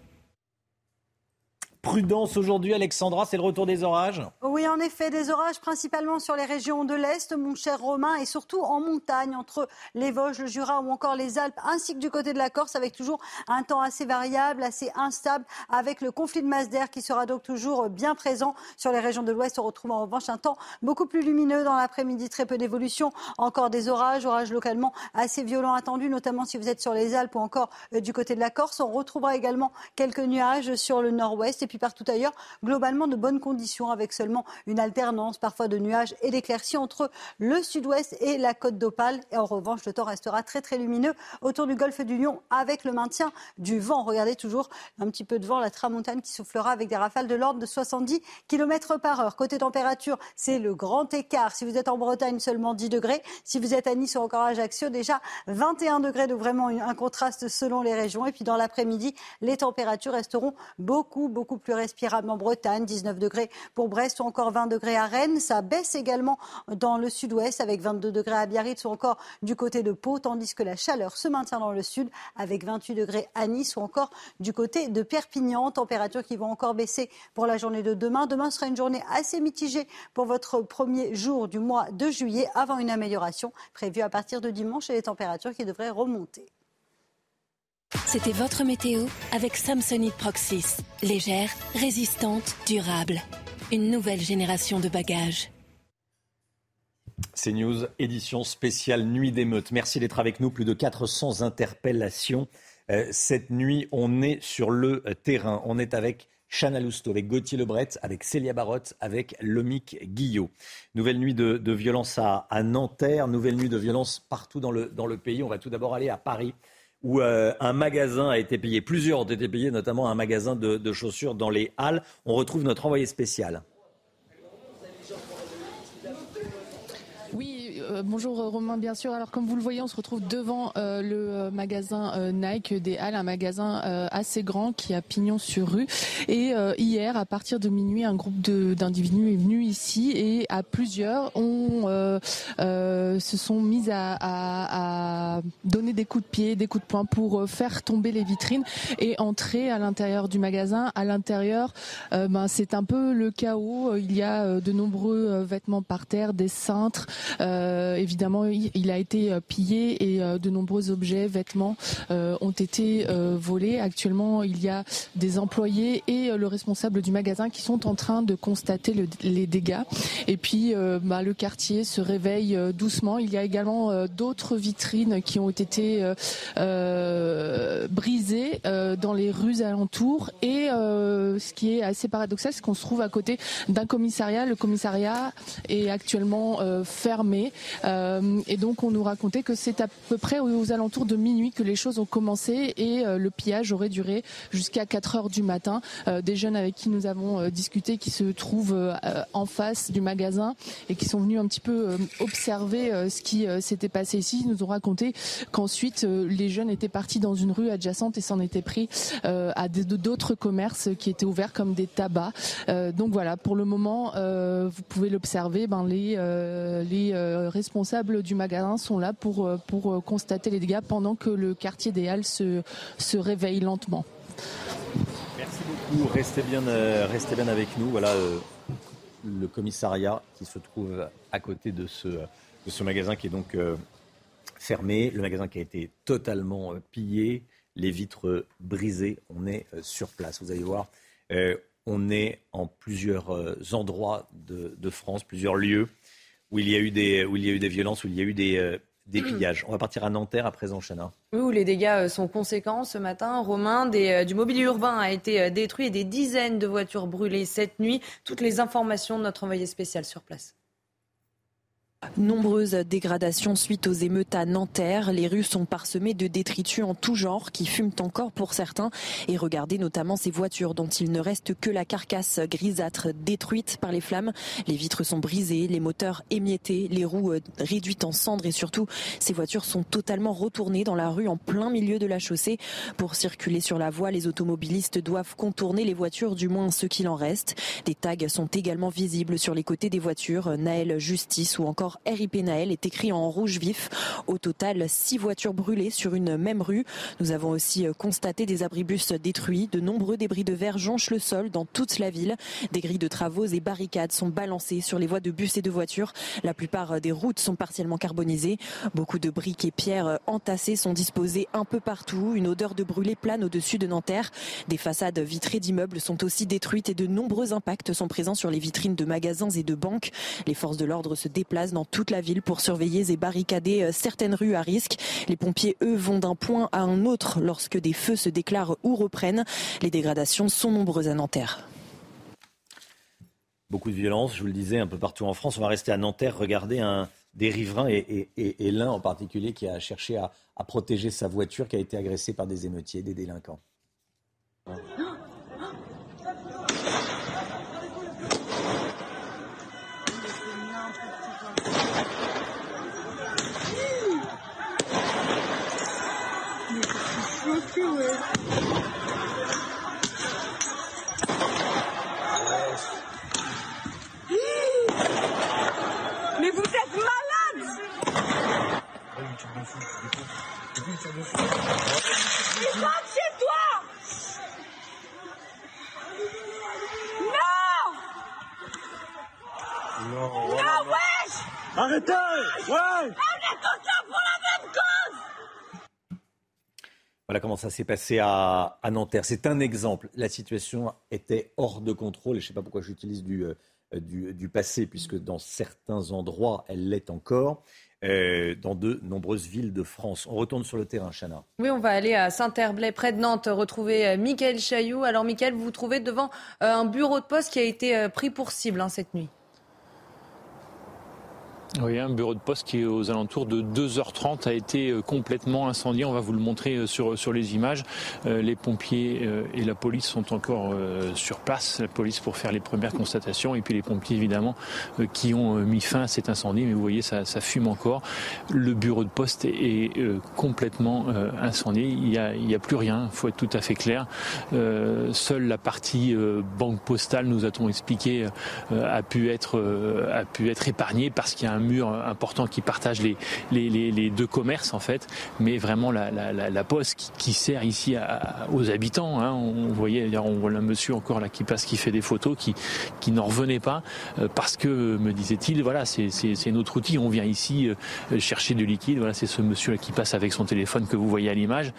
Speaker 1: Prudence aujourd'hui, Alexandra, c'est le retour des orages
Speaker 3: Oui, en effet, des orages principalement sur les régions de l'Est, mon cher Romain, et surtout en montagne, entre les Vosges, le Jura ou encore les Alpes, ainsi que du côté de la Corse, avec toujours un temps assez variable, assez instable, avec le conflit de masse d'air qui sera donc toujours bien présent sur les régions de l'Ouest. On retrouve en revanche un temps beaucoup plus lumineux dans l'après-midi, très peu d'évolution, encore des orages, orages localement assez violents attendus, notamment si vous êtes sur les Alpes ou encore du côté de la Corse. On retrouvera également quelques nuages sur le nord-ouest puis partout ailleurs, globalement de bonnes conditions avec seulement une alternance parfois de nuages et d'éclaircies entre le sud-ouest et la côte d'Opale. Et en revanche, le temps restera très très lumineux autour du golfe du Lion avec le maintien du vent. Regardez toujours un petit peu de vent, la tramontane qui soufflera avec des rafales de l'ordre de 70 km par heure. Côté température, c'est le grand écart. Si vous êtes en Bretagne, seulement 10 degrés. Si vous êtes à Nice ou encore à Ajaccio, déjà 21 degrés, de vraiment un contraste selon les régions. Et puis dans l'après-midi, les températures resteront beaucoup, beaucoup plus respirables en Bretagne, 19 degrés pour Brest ou encore 20 degrés à Rennes. Ça baisse également dans le sud-ouest avec 22 degrés à Biarritz ou encore du côté de Pau, tandis que la chaleur se maintient dans le sud avec 28 degrés à Nice ou encore du côté de Perpignan. Températures qui vont encore baisser pour la journée de demain. Demain sera une journée assez mitigée pour votre premier jour du mois de juillet avant une amélioration prévue à partir de dimanche et les températures qui devraient remonter.
Speaker 2: C'était votre météo avec Samsonite Proxys. Légère, résistante, durable. Une nouvelle génération de bagages.
Speaker 1: C'est News, édition spéciale Nuit d'émeute. Merci d'être avec nous. Plus de 400 interpellations. Euh, cette nuit, on est sur le terrain. On est avec Chana Lousteau, avec Gauthier Lebret, avec Célia Barotte, avec Lomic Guillot. Nouvelle nuit de, violence à, Nanterre, nouvelle nuit de violence partout dans le pays. On va tout d'abord aller à Paris où euh, un magasin a été payé, plusieurs ont été payés, notamment un magasin de chaussures dans les Halles. On retrouve notre envoyé spécial.
Speaker 13: Euh, bonjour euh, Romain, bien sûr. Alors comme vous le voyez, on se retrouve devant euh, le magasin Nike des Halles, un magasin assez grand qui a pignon sur rue. Et hier, à partir de minuit, un groupe d'individus est venu ici et à plusieurs on se sont mis à, donner des coups de pied, des coups de poing pour faire tomber les vitrines et entrer à l'intérieur du magasin. À l'intérieur, ben, c'est un peu le chaos. Il y a de nombreux vêtements par terre, des cintres. Évidemment, il a été euh, pillé et euh, de nombreux objets, vêtements ont été volés. Actuellement, il y a des employés et le responsable du magasin qui sont en train de constater les dégâts. Et puis, bah, le quartier se réveille doucement. Il y a également d'autres vitrines qui ont été brisées dans les rues alentours. Et ce qui est assez paradoxal, c'est qu'on se trouve à côté d'un commissariat. Le commissariat est actuellement fermé. Euh, et donc on nous racontait que c'est à peu près aux, alentours de minuit que les choses ont commencé et euh, le pillage aurait duré jusqu'à 4 heures du matin. Euh, des jeunes avec qui nous avons discuté qui se trouvent en face du magasin et qui sont venus un petit peu observer ce qui s'était passé ici nous ont raconté qu'ensuite les jeunes étaient partis dans une rue adjacente et s'en étaient pris à d'autres commerces qui étaient ouverts comme des tabacs. donc voilà, pour le moment, vous pouvez l'observer, ben, les, les responsables du magasin sont là pour, euh, pour euh, constater les dégâts pendant que le quartier des Halles se, se réveille lentement.
Speaker 1: Merci beaucoup. Restez bien, euh, restez bien avec nous. Voilà le commissariat qui se trouve à côté de ce, de ce magasin qui est donc fermé. Le magasin qui a été totalement pillé, les vitres brisées. On est sur place. Vous allez voir, on est en plusieurs endroits de, de France, plusieurs lieux où il y a eu des, violences, où il y a eu des, euh, des pillages. On va partir à Nanterre à présent, Chana.
Speaker 5: Oui, où les dégâts euh, sont conséquents ce matin. Romain, euh, du mobilier urbain a été détruit et des dizaines de voitures brûlées cette nuit. Toutes les informations de notre envoyé spécial sur place.
Speaker 17: Nombreuses dégradations suite aux émeutes à Nanterre. Les rues sont parsemées de détritus en tout genre qui fument encore pour certains. Et regardez notamment ces voitures dont il ne reste que la carcasse grisâtre détruite par les flammes. Les vitres sont brisées, les moteurs émiettés, les roues euh, réduites en cendres et surtout ces voitures sont totalement retournées dans la rue en plein milieu de la chaussée. Pour circuler sur la voie, les automobilistes doivent contourner les voitures, du moins ceux qu'il en reste. Des tags sont également visibles sur les côtés des voitures. Naël Justice ou encore RIP Naël est écrit en rouge vif. Au total, six voitures brûlées sur une même rue. Nous avons aussi constaté des abribus détruits. De nombreux débris de verre jonchent le sol dans toute la ville. Des grilles de travaux et barricades sont balancées sur les voies de bus et de voitures. La plupart des routes sont partiellement carbonisées. Beaucoup de briques et pierres entassées sont disposées un peu partout. Une odeur de brûlé plane au-dessus de Nanterre. Des façades vitrées d'immeubles sont aussi détruites et de nombreux impacts sont présents sur les vitrines de magasins et de banques. Les forces de l'ordre se déplacent dans toute la ville pour surveiller et barricader euh, certaines rues à risque. Les pompiers, eux, vont d'un point à un autre lorsque des feux se déclarent ou reprennent. Les dégradations sont nombreuses à Nanterre.
Speaker 1: Beaucoup de violence, je vous le disais, un peu partout en France. On va rester à Nanterre, regarder un, des riverains et, l'un en particulier qui a cherché à, à protéger sa voiture qui a été agressée par des émeutiers, des délinquants.
Speaker 18: Mais vous êtes malade Il rentre chez toi Non Non, non wesh
Speaker 19: Arrêtez Ouais
Speaker 18: On est tous là pour la même cause
Speaker 1: Voilà comment ça s'est passé à, Nanterre. C'est un exemple. La situation était hors de contrôle. Et je ne sais pas pourquoi j'utilise du, euh, du, du, passé, puisque dans certains endroits, elle l'est encore. Euh, dans de nombreuses villes de France. On retourne sur le terrain, Chana.
Speaker 5: Oui, on va aller à Saint-Herblaye, près de Nantes, retrouver euh, Mickaël Chailloux. Alors, Mickaël, vous vous trouvez devant un bureau de poste qui a été pris pour cible hein, cette nuit.
Speaker 11: Oui, un bureau de poste qui aux alentours de 2h30 a été euh, complètement incendié. On va vous le montrer euh, sur, sur les images. Euh, les pompiers et la police sont encore sur place. La police pour faire les premières constatations et puis les pompiers évidemment qui ont mis fin à cet incendie. Mais vous voyez, ça, ça fume encore. Le bureau de poste est, complètement incendié. Il n'y a, il a plus rien. Il faut être tout à fait clair. seule la partie banque postale, nous a-t-on expliqué, a pu être a pu être épargnée parce qu'il y a un mur important qui partage les, les, deux commerces en fait, mais vraiment la, poste qui, sert ici aux habitants. Hein. On voyait, on voit un monsieur encore là qui passe, qui fait des photos, qui, n'en revenait pas euh, parce que, me disait-il, voilà, c'est notre outil. On vient ici euh, chercher du liquide. Voilà, c'est ce monsieur qui passe avec son téléphone que vous voyez à l'image.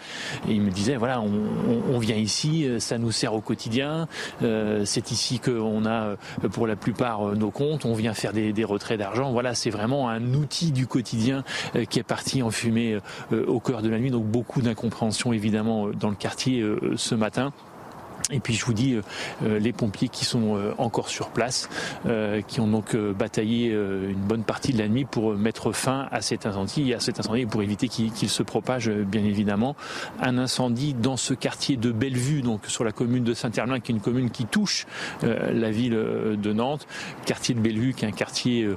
Speaker 11: Et il me disait, voilà, on, vient ici, euh, ça nous sert au quotidien. c'est ici qu'on a pour la plupart nos comptes. On vient faire des, des retraits d'argent. Voilà, c'est vraiment un outil du quotidien euh, qui est parti en fumée euh, au cœur de la nuit. Donc beaucoup d'incompréhension évidemment euh, dans le quartier ce matin. Et puis je vous dis, euh, euh, les pompiers qui sont euh, encore sur place, qui ont donc bataillé une bonne partie de la nuit pour mettre fin à cet incendie, à cet incendie pour éviter qu'il se propage, bien évidemment. Un incendie dans ce quartier de Bellevue, donc sur la commune de Saint-Hermelin, qui est une commune qui touche la ville de Nantes. Quartier de Bellevue, qui est un quartier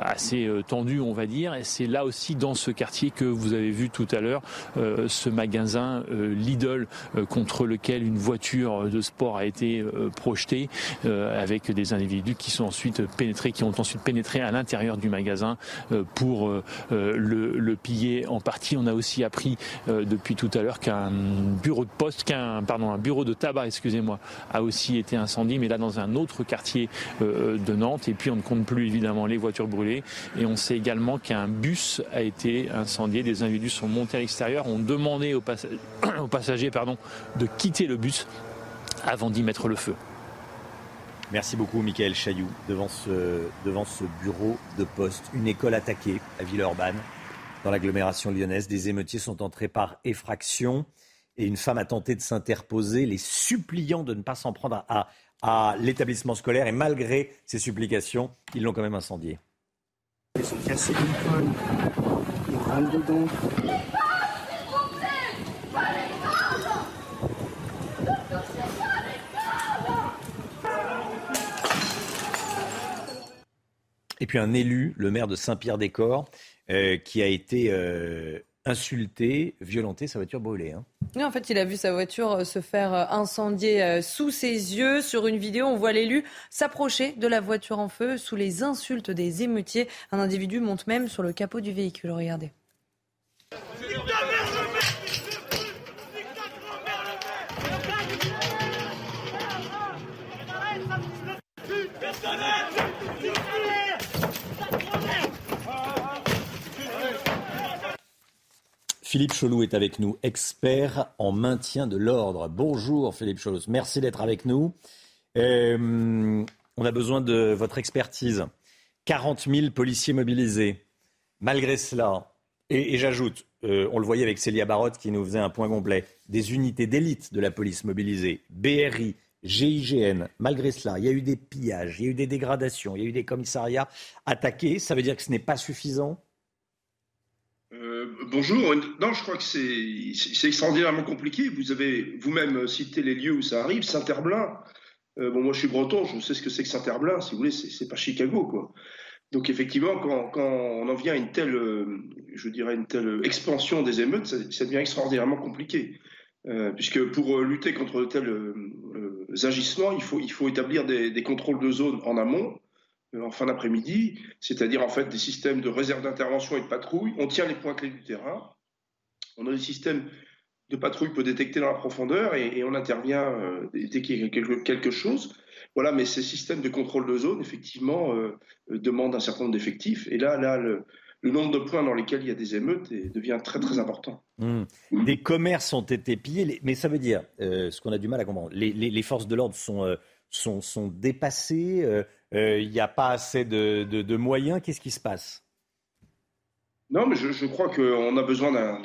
Speaker 11: assez tendu, on va dire. Et c'est là aussi dans ce quartier que vous avez vu tout à l'heure ce magasin Lidl contre lequel une voiture de sport a été euh, projetée euh, avec des individus qui sont ensuite pénétrés, qui ont ensuite pénétré à l'intérieur du magasin euh, pour le, piller en partie. On a aussi appris depuis tout à l'heure qu'un bureau de poste, qu'un pardon, un bureau de tabac, excusez-moi, a aussi été incendié, mais là dans un autre quartier de Nantes. Et puis on ne compte plus évidemment les voitures brûlées. Et on sait également qu'un bus a été incendié. Des individus sont montés à l'extérieur, ont demandé aux, aux passagers pardon, de quitter le bus avant d'y mettre le feu.
Speaker 1: Merci beaucoup, Michael Chailloux, devant ce, devant ce bureau de poste. Une école attaquée à Villeurbanne, dans l'agglomération lyonnaise. Des émeutiers sont entrés par effraction et une femme a tenté de s'interposer, les suppliant de ne pas s'en prendre à, à l'établissement scolaire. Et malgré ces supplications, ils l'ont quand même incendié.
Speaker 19: Ils sont cassés l'école, ils rentrent dedans.
Speaker 1: Et puis un élu, le maire de Saint-Pierre-des-Corps, euh, qui a été euh, insulté, violenté, sa voiture brûlée. Hein.
Speaker 5: en fait, il a vu sa voiture euh, se faire incendier sous ses yeux. Sur une vidéo, on voit l'élu s'approcher de la voiture en feu sous les insultes des émeutiers. Un individu monte même sur le capot du véhicule. Regardez.
Speaker 1: Philippe Cholou est avec nous, expert en maintien de l'ordre. Bonjour Philippe Cholou, merci d'être avec nous. Euh, on a besoin de votre expertise. 40 000 policiers mobilisés. Malgré cela, et, j'ajoute, euh, on le voyait avec Célia Barotte qui nous faisait un point complet, des unités d'élite de la police mobilisées, BRI, GIGN. Malgré cela, il y a eu des pillages, il y a eu des dégradations, il y a eu des commissariats attaqués. Ça veut dire que ce n'est pas suffisant?
Speaker 20: Euh, bonjour. Non, je crois que c'est extraordinairement compliqué. Vous avez vous-même cité les lieux où ça arrive. Saint-Herblain. Euh, bon, moi, je suis breton, je sais ce que c'est que Saint-Herblain. Si vous voulez, c'est pas Chicago, quoi. Donc, effectivement, quand, on en vient à une telle, euh, je dirais, une telle expansion des émeutes, ça, devient extraordinairement compliqué. puisque pour lutter contre de tels agissements, il faut, établir des, des contrôles de zone en amont en fin d'après-midi, c'est-à-dire en fait des systèmes de réserve d'intervention et de patrouille. On tient les points clés du terrain. On a des systèmes de patrouille peut détecter dans la profondeur et, on intervient euh, dès qu'il y a quelque, chose. Voilà, mais ces systèmes de contrôle de zone, effectivement, euh, demandent un certain nombre d'effectifs. Et là, là le, nombre de points dans lesquels il y a des émeutes devient très très important.
Speaker 1: Mmh. Des commerces ont été pillés, mais ça veut dire, ce qu'on a du mal à comprendre, les, forces de l'ordre sont, sont, sont, dépassées, euh, il n'y a pas assez de, moyens. Qu'est-ce qui se passe?
Speaker 20: Non, mais je, crois qu'on a besoin d'un.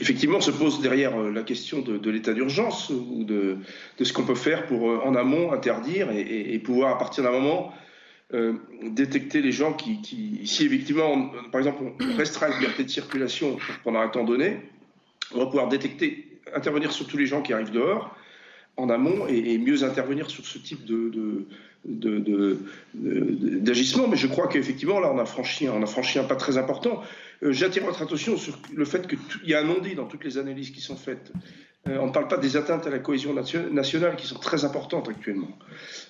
Speaker 20: Effectivement, se pose derrière euh, la question de, l'état d'urgence ou de, ce qu'on peut faire pour, euh, en amont, interdire et, pouvoir, à partir d'un moment, détecter les gens qui, si effectivement, par exemple, on restreint la liberté de circulation pendant un temps donné, on va pouvoir détecter, intervenir sur tous les gens qui arrivent dehors en amont et, mieux intervenir sur ce type de, d'agissement. Mais je crois qu'effectivement, là, on a, franchi, un pas très important. Euh, j'attire votre attention sur le fait qu'il y a un non-dit dans toutes les analyses qui sont faites. Euh, on ne parle pas des atteintes à la cohésion nationale qui sont très importantes actuellement.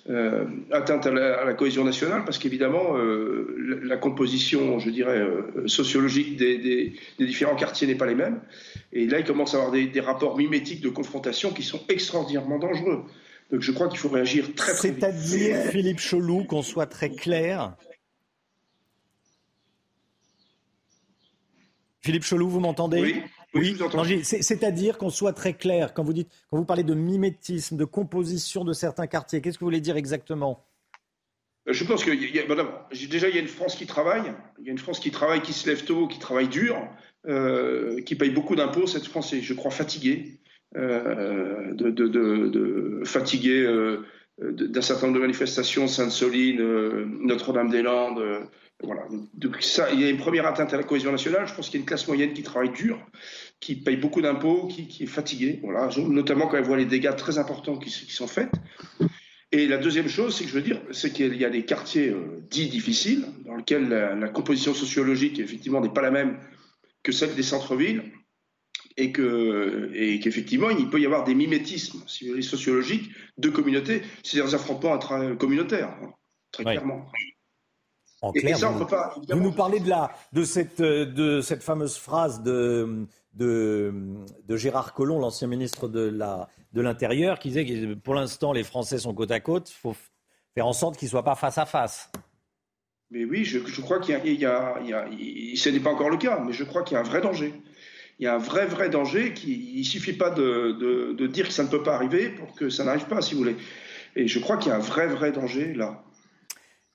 Speaker 20: Euh, atteintes à la, cohésion nationale parce qu'évidemment, la, composition, je dirais, sociologique des, différents quartiers n'est pas les mêmes. Et là, il commence à avoir des, des rapports mimétiques de confrontation qui sont extraordinairement dangereux. Donc je crois qu'il faut réagir très très
Speaker 1: vite. C'est-à-dire, Philippe Cholou, qu'on soit très clair. Philippe Cholou, vous m'entendez?
Speaker 20: Oui. Oui, oui
Speaker 1: c'est-à-dire qu'on soit très clair quand vous dites, quand vous parlez de mimétisme, de composition de certains quartiers. Qu'est-ce que vous voulez dire exactement?
Speaker 20: Euh, je pense que déjà il y a une France qui travaille, il y a une France qui travaille, qui se lève tôt, qui travaille dur, euh, qui paye beaucoup d'impôts. Cette France est, je crois, fatiguée. Euh, de, de, de, fatigué euh, d'un certain nombre de manifestations, Sainte-Soline, Notre-Dame-des-Landes. Voilà. Donc ça, il y a une première atteinte à la cohésion nationale. Je pense qu'il y a une classe moyenne qui travaille dur, qui paye beaucoup d'impôts, qui, qui, est fatiguée. Voilà. Notamment quand elle voit les dégâts très importants qui, qui sont faits. Et la deuxième chose, c'est que je veux dire, c'est qu'il y a des quartiers dits difficiles, dans lesquels la, la composition sociologique, effectivement, n'est pas la même que celle des centres-villes et que et qu'effectivement il peut y avoir des mimétismes sociologiques de communautés, c'est-à-dire des affrontements communautaires, hein, très clairement.
Speaker 1: En clair, vous, nous parlez de, la, de, cette, de cette fameuse phrase de, de, de Gérard Collomb, l'ancien ministre de l'Intérieur, de qui disait que pour l'instant les Français sont côte à côte, il faut faire en sorte qu'ils ne soient pas face à face.
Speaker 20: Mais oui, je, je crois qu'il y, y, a, ce n'est pas encore le cas, mais je crois qu'il y a un vrai danger il y a un vrai, vrai danger. Qui, il ne suffit pas de, de, dire que ça ne peut pas arriver pour que ça n'arrive pas, si vous voulez. Et je crois qu'il y a un vrai, vrai danger là.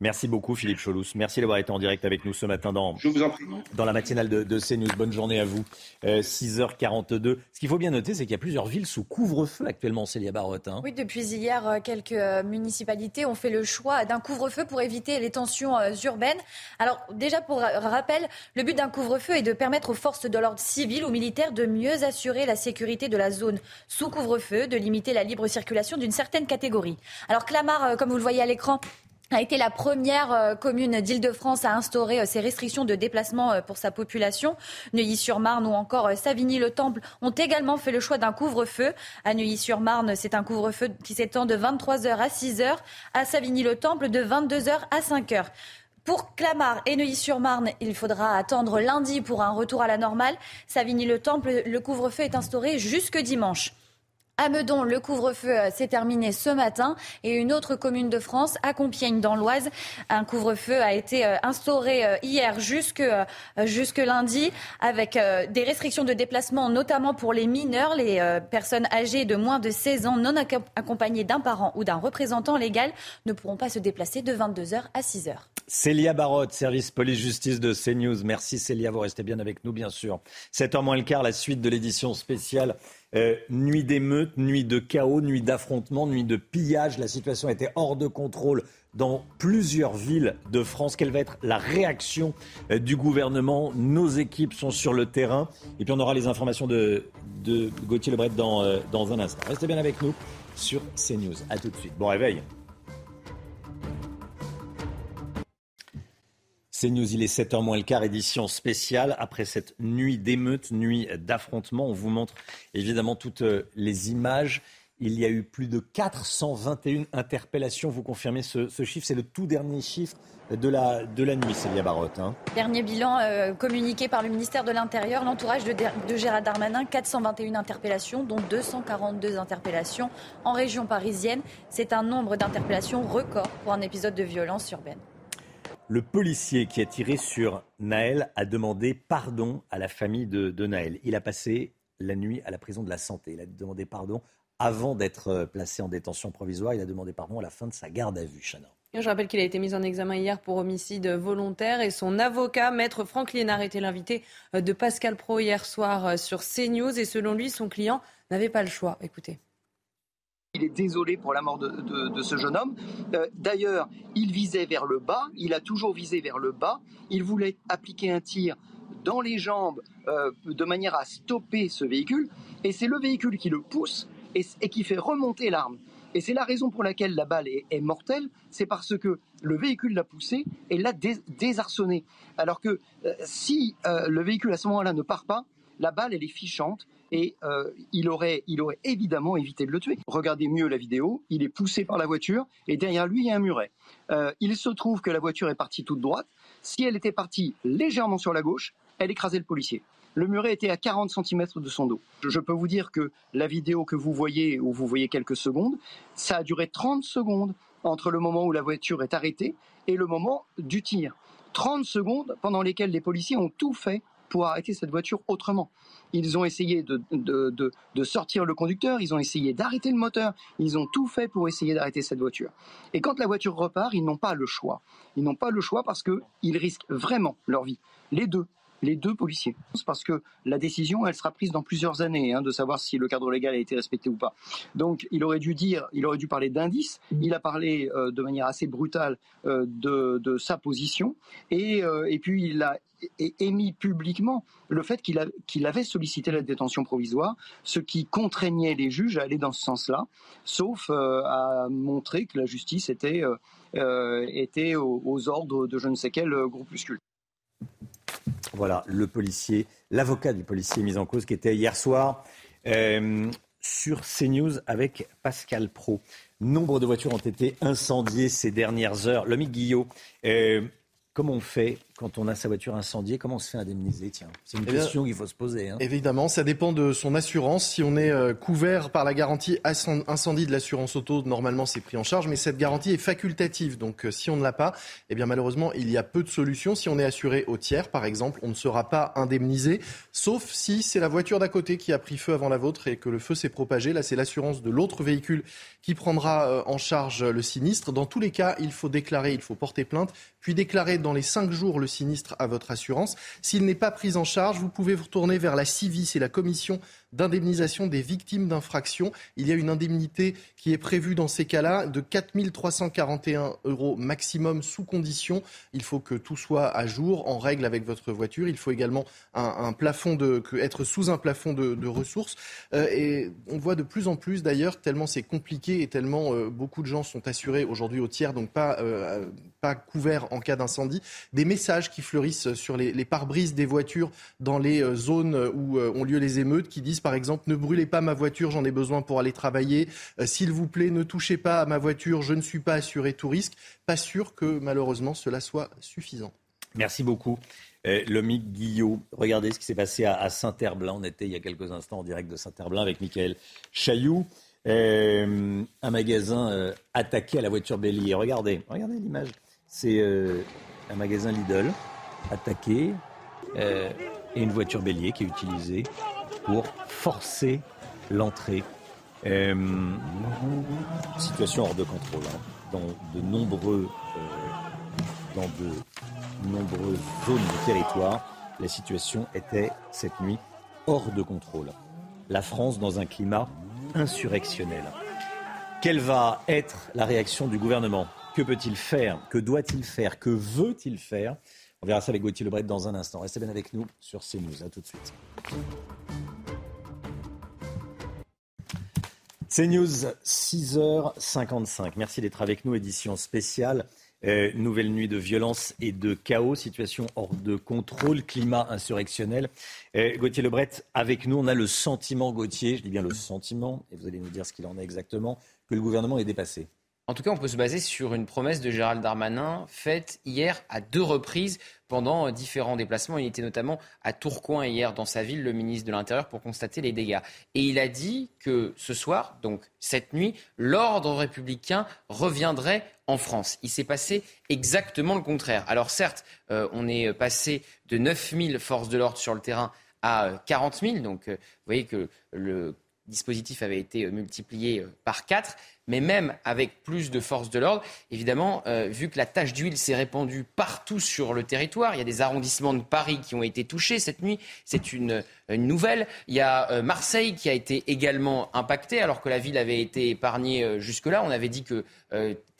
Speaker 1: Merci beaucoup Philippe Cholous. Merci d'avoir été en direct avec nous ce matin dans,
Speaker 20: Je vous en prie.
Speaker 1: dans la matinale de, de CNews. Bonne journée à vous. 6h42. Euh, Ce qu'il faut bien noter, c'est qu'il y a plusieurs villes sous couvre-feu actuellement, Célia Barotte. Hein.
Speaker 4: Oui, depuis hier, euh, quelques euh, municipalités ont fait le choix d'un couvre-feu pour éviter les tensions urbaines. Alors déjà, pour rappel, le but d'un couvre-feu est de permettre aux forces de l'ordre civil ou militaires de mieux assurer la sécurité de la zone sous couvre-feu, de limiter la libre circulation d'une certaine catégorie. Alors Clamart, comme vous le voyez à l'écran, a été la première euh, commune d'Île-de-France à instaurer euh, ces restrictions de déplacement euh, pour sa population. Neuilly-sur-Marne ou encore Savigny-le-Temple ont également fait le choix d'un couvre-feu. À Neuilly-sur-Marne, c'est un couvre-feu qui s'étend de 23h à 6h. À Savigny-le-Temple, de 22h à 5h. Pour Clamart et Neuilly-sur-Marne, il faudra attendre lundi pour un retour à la normale. Savigny-le-Temple, le couvre-feu est instauré jusque dimanche. À Meudon, le couvre-feu euh, s'est terminé ce matin et une autre commune de France, à Compiègne dans l'Oise, un couvre-feu a été euh, instauré euh, hier jusque, jusque lundi avec des restrictions de déplacement notamment pour les mineurs, les personnes âgées de moins de 16 ans non accompagnées d'un parent ou d'un représentant légal ne pourront pas se déplacer de 22h à 6h.
Speaker 1: Célia Barotte, service police-justice de CNews. Merci Célia, vous restez bien avec nous bien sûr. 7h moins le quart, la suite de l'édition spéciale euh, nuit d'émeutes, nuit de chaos, nuit d'affrontements, nuit de pillage. La situation était hors de contrôle dans plusieurs villes de France. Quelle va être la réaction euh, du gouvernement? Nos équipes sont sur le terrain. Et puis on aura les informations de, Gauthier Lebret dans, euh, dans un instant. Restez bien avec nous sur CNews. A tout de suite. Bon réveil. C'est News, il est 7h moins le quart, édition spéciale. Après cette nuit d'émeute, nuit d'affrontement, on vous montre évidemment toutes euh, les images. Il y a eu plus de 421 interpellations. Vous confirmez ce, chiffre? C'est le tout dernier chiffre de la, nuit, Célia Barotte. Hein.
Speaker 4: Dernier bilan euh, communiqué par le ministère de l'Intérieur, l'entourage de, de, Gérald Darmanin, 421 interpellations, dont 242 interpellations en région parisienne. C'est un nombre d'interpellations record pour un épisode de violence urbaine.
Speaker 1: Le policier qui a tiré sur Naël a demandé pardon à la famille de, Naël. Il a passé la nuit à la prison de la santé. Il a demandé pardon avant d'être euh, placé en détention provisoire. Il a demandé pardon à la fin de sa garde à vue.
Speaker 5: Je rappelle qu'il a été mis en examen hier pour homicide volontaire et son avocat, maître Franck Liénard, était l'invité euh, de Pascal Pro hier soir euh, sur CNews et selon lui, son client n'avait pas le choix. Écoutez.
Speaker 9: Il est désolé pour la mort de, ce jeune homme. Euh, d'ailleurs, il visait vers le bas, il a toujours visé vers le bas. Il voulait appliquer un tir dans les jambes euh, de manière à stopper ce véhicule. Et c'est le véhicule qui le pousse et, qui fait remonter l'arme. Et c'est la raison pour laquelle la balle est, mortelle, c'est parce que le véhicule l'a poussé et l'a désarçonné. Alors que euh, si le véhicule à ce moment-là ne part pas, la balle, elle est fichante et euh, il, aurait, évidemment évité de le tuer. Regardez mieux la vidéo, il est poussé par la voiture et derrière lui, il y a un muret. Euh, il se trouve que la voiture est partie toute droite. Si elle était partie légèrement sur la gauche, elle écrasait le policier. Le muret était à 40 cm de son dos. Je peux vous dire que la vidéo que vous voyez, où vous voyez quelques secondes, ça a duré 30 secondes entre le moment où la voiture est arrêtée et le moment du tir. 30 secondes pendant lesquelles les policiers ont tout fait pour arrêter cette voiture autrement. Ils ont essayé de, de, sortir le conducteur, ils ont essayé d'arrêter le moteur, ils ont tout fait pour essayer d'arrêter cette voiture. Et quand la voiture repart, ils n'ont pas le choix. Ils n'ont pas le choix parce qu'ils risquent vraiment leur vie. Les deux, les deux policiers. Parce que la décision, elle sera prise dans plusieurs années, hein, de savoir si le cadre légal a été respecté ou pas. Donc, il aurait dû dire, il aurait dû parler d'indices. Il a parlé euh, de manière assez brutale euh, de, sa position, et, euh, et puis il a émis publiquement le fait qu'il avait sollicité la détention provisoire, ce qui contraignait les juges à aller dans ce sens-là, sauf à montrer que la justice était, était aux, aux ordres de je ne sais quel groupuscule.
Speaker 1: Voilà, le policier, l'avocat du policier mis en cause qui était hier soir euh, sur CNews avec Pascal Pro. Nombre de voitures ont été incendiées ces dernières heures. L'ami Guillot, euh, comment on fait quand on a sa voiture incendiée, comment on se fait indemniser Tiens, c'est une eh question qu'il faut se poser. Hein.
Speaker 8: Évidemment, ça dépend de son assurance. Si on est euh, couvert par la garantie incendie de l'assurance auto, normalement c'est pris en charge, mais cette garantie est facultative. Donc euh, si on ne l'a pas, eh bien malheureusement il y a peu de solutions. Si on est assuré au tiers, par exemple, on ne sera pas indemnisé, sauf si c'est la voiture d'à côté qui a pris feu avant la vôtre et que le feu s'est propagé. Là, c'est l'assurance de l'autre véhicule qui prendra euh, en charge le sinistre. Dans tous les cas, il faut déclarer, il faut porter plainte, puis déclarer dans les cinq jours le sinistre à votre assurance. S'il n'est pas pris en charge, vous pouvez vous retourner vers la CIVI, c'est la commission d'indemnisation des victimes d'infractions. Il y a une indemnité qui est prévue dans ces cas-là de 4 341 euros maximum sous condition. Il faut que tout soit à jour, en règle avec votre voiture. Il faut également un, plafond de, être sous un plafond de, ressources. Euh, et on voit de plus en plus d'ailleurs, tellement c'est compliqué et tellement euh, beaucoup de gens sont assurés aujourd'hui au tiers, donc pas, euh, pas couverts en cas d'incendie, des messages qui fleurissent sur les, les pare-brises des voitures dans les zones où ont lieu les émeutes qui disent par exemple ne brûlez pas ma voiture, j'en ai besoin pour aller travailler. S'il vous plaît, ne touchez pas à ma voiture, je ne suis pas assuré tout risque. Pas sûr que malheureusement cela soit suffisant.
Speaker 1: Merci beaucoup. Euh, Lomique Guillot, regardez ce qui s'est passé à, Saint-Herblain. On était il y a quelques instants en direct de Saint-Herblain avec Michael Chailloux. Euh, un magasin euh, attaqué à la voiture bélier. Regardez, regardez l'image. C'est un magasin Lidl attaqué et une voiture bélier qui est utilisée pour forcer l'entrée. situation hors de contrôle hein. dans de nombreux dans de nombreuses zones du territoire, la situation était cette nuit hors de contrôle. La France dans un climat insurrectionnel. Quelle va être la réaction du gouvernement? Que peut-il faire? Que doit-il faire? Que veut-il faire? On verra ça avec Gauthier Lebret dans un instant. Restez bien avec nous sur CNews. A tout de suite. CNews, 6h55. Merci d'être avec nous, édition spéciale euh, nouvelle nuit de violence et de chaos, situation hors de contrôle, climat insurrectionnel. Euh, Gauthier Lebret, avec nous, on a le sentiment, Gauthier, je dis bien le sentiment, et vous allez nous dire ce qu'il en est exactement, que le gouvernement est dépassé.
Speaker 7: En tout cas, on peut se baser sur une promesse de Gérald Darmanin faite hier à deux reprises pendant différents déplacements. Il était notamment à Tourcoing hier dans sa ville, le ministre de l'Intérieur, pour constater les dégâts. Et il a dit que ce soir, donc cette nuit, l'ordre républicain reviendrait en France. Il s'est passé exactement le contraire. Alors certes, euh, on est passé de 9000 forces de l'ordre sur le terrain à 40 000. Donc euh, vous voyez que le dispositif avait été multiplié euh, par 4 mais même avec plus de forces de l'ordre, évidemment, euh, vu que la tache d'huile s'est répandue partout sur le territoire, il y a des arrondissements de Paris qui ont été touchés cette nuit, c'est une, nouvelle. Il y a euh, Marseille qui a été également impacté, alors que la ville avait été épargnée euh, jusque-là. On avait dit que,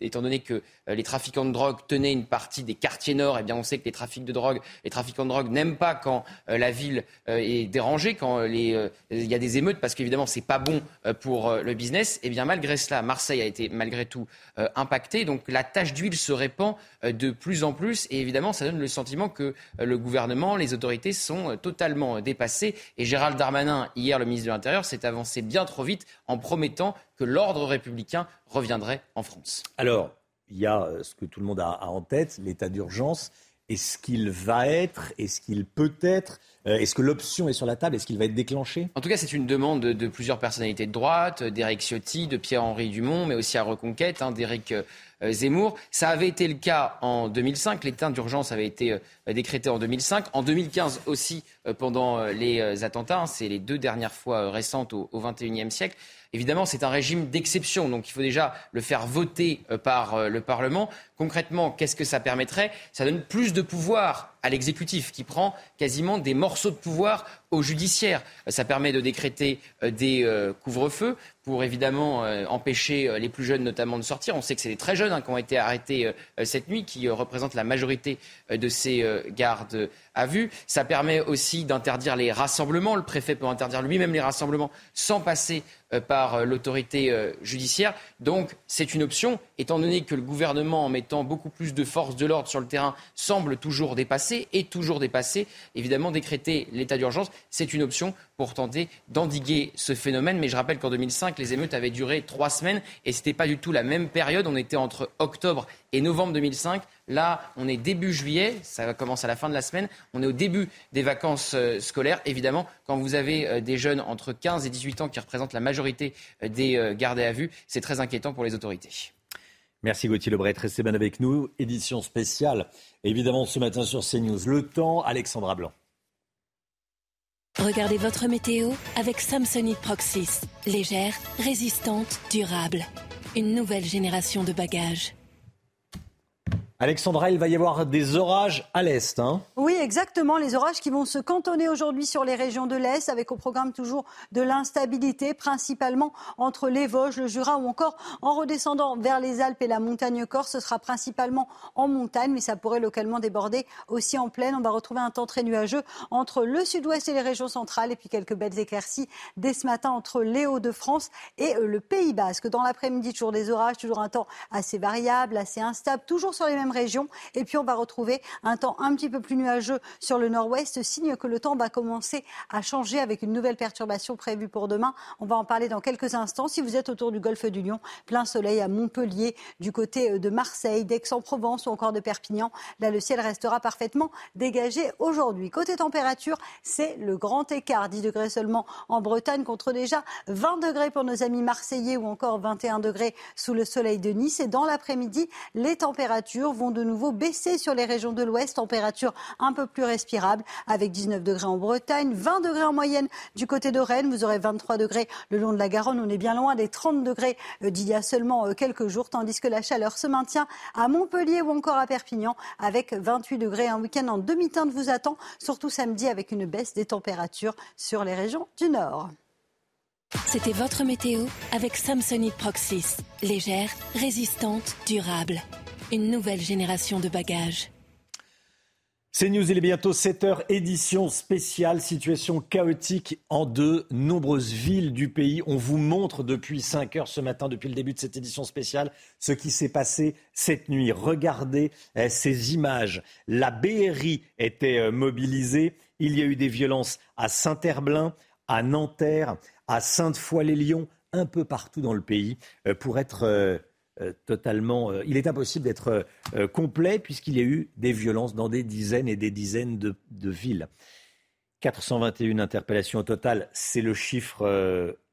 Speaker 7: étant donné que les trafiquants de drogue tenaient une partie des quartiers nord, eh bien on sait que les trafics de drogue, les trafiquants de drogue n'aiment pas quand la ville est dérangée, quand il y a des émeutes, parce qu'évidemment c'est pas bon pour le business. Eh bien malgré cela, Marseille a été malgré tout euh, impacté. Donc la tache d'huile se répand euh, de plus en plus et évidemment ça donne le sentiment que euh, le gouvernement, les autorités sont totalement dépassées. Et Gérald Darmanin, hier le ministre de l'Intérieur, s'est avancé bien trop vite en promettant que l'ordre républicain reviendrait en France.
Speaker 1: Alors, il y a ce que tout le monde a en tête, l'état d'urgence. Est-ce qu'il va être? Est-ce qu'il peut être? Euh, Est-ce que l'option est sur la table? Est-ce qu'il va être déclenché?
Speaker 7: En tout cas, c'est une demande de, plusieurs personnalités de droite, d'Éric Ciotti, de Pierre-Henri Dumont, mais aussi à Reconquête, hein, d'Éric euh, Zemmour. Ça avait été le cas en 2005. L'état d'urgence avait été euh, décrété en 2005. En 2015 aussi, pendant les attentats. Hein, c'est les deux dernières fois récentes au XXIe siècle. Évidemment, c'est un régime d'exception, donc il faut déjà le faire voter par le Parlement. Concrètement, qu'est-ce que ça permettrait? Ça donne plus de pouvoir à l'exécutif qui prend quasiment des morceaux de pouvoir au judiciaire. Ça permet de décréter euh, des euh, couvre-feux pour évidemment euh, empêcher les plus jeunes notamment de sortir. On sait que c'est les très jeunes hein, qui ont été arrêtés cette nuit, qui représentent la majorité de ces gardes à vue. Ça permet aussi d'interdire les rassemblements. Le préfet peut interdire lui-même les rassemblements sans passer par l'autorité judiciaire. Donc c'est une option, étant donné que le gouvernement, en mettant beaucoup plus de forces de l'ordre sur le terrain, semble toujours dépasser et toujours dépasser. Évidemment, décréter l'état d'urgence, c'est une option pour tenter d'endiguer ce phénomène. Mais je rappelle qu'en 2005, les émeutes avaient duré trois semaines et ce n'était pas du tout la même période. On était entre octobre et novembre 2005. Là, on est début juillet, ça commence à la fin de la semaine. On est au début des vacances euh, scolaires. Évidemment, quand vous avez euh, des jeunes entre 15 et 18 ans qui représentent la majorité euh, des gardés à vue, c'est très inquiétant pour les autorités.
Speaker 1: Merci Gauthier Lebret. Restez bien avec nous. Édition spéciale, évidemment, ce matin sur CNews. Le temps, Alexandra Blanc.
Speaker 2: Regardez votre météo avec Samsonite Proxys. Légère, résistante, durable. Une nouvelle génération de bagages.
Speaker 1: Alexandra, il va y avoir des orages à l'est. Hein
Speaker 3: oui, exactement. Les orages qui vont se cantonner aujourd'hui sur les régions de l'est, avec au programme toujours de l'instabilité, principalement entre les Vosges, le Jura ou encore en redescendant vers les Alpes et la montagne corse. Ce sera principalement en montagne, mais ça pourrait localement déborder aussi en plaine. On va retrouver un temps très nuageux entre le sud-ouest et les régions centrales, et puis quelques belles éclaircies dès ce matin entre les Hauts-de-France et euh, le Pays Basque. Dans l'après-midi, toujours des orages, toujours un temps assez variable, assez instable, toujours sur les mêmes régions. Et puis on va retrouver un temps un petit peu plus nuageux sur le nord-ouest, signe que le temps va commencer à changer avec une nouvelle perturbation prévue pour demain. On va en parler dans quelques instants. Si vous êtes autour du golfe du Lion, plein soleil à Montpellier, du côté euh, de Marseille, d'Aix-en-Provence ou encore de Perpignan, là le ciel restera parfaitement dégagé aujourd'hui. Côté température, c'est le grand écart, 10 degrés seulement en Bretagne contre déjà 20 degrés pour nos amis marseillais ou encore 21 degrés sous le soleil de Nice. Et dans l'après-midi, les températures vont de nouveau baisser sur les régions de l'ouest, température un peu plus respirable avec 19 degrés en Bretagne, 20 degrés en moyenne du côté de Rennes, vous aurez 23 degrés le long de la Garonne, on est bien loin des 30 degrés euh, d'il y a seulement euh, quelques jours, tandis que la chaleur se maintient à Montpellier ou encore à Perpignan avec 28 degrés. Un week-end en demi-teinte vous attend, surtout samedi avec une baisse des températures sur les régions du nord.
Speaker 2: C'était votre météo avec Samsonite Proxys. Légère, résistante, durable. Une nouvelle génération de bagages.
Speaker 1: C'est News, il est bientôt 7h, édition spéciale, situation chaotique en de nombreuses villes du pays. On vous montre depuis 5 heures ce matin, depuis le début de cette édition spéciale, ce qui s'est passé cette nuit. Regardez eh, ces images. La BRI était euh, mobilisée. Il y a eu des violences à Saint-Herblain, à Nanterre, à Sainte-Foy-les-Lyons, un peu partout dans le pays, euh, pour être euh, totalement. Euh, il est impossible d'être euh, complet puisqu'il y a eu des violences dans des dizaines et des dizaines de, villes. 421 interpellations au total, c'est le chiffre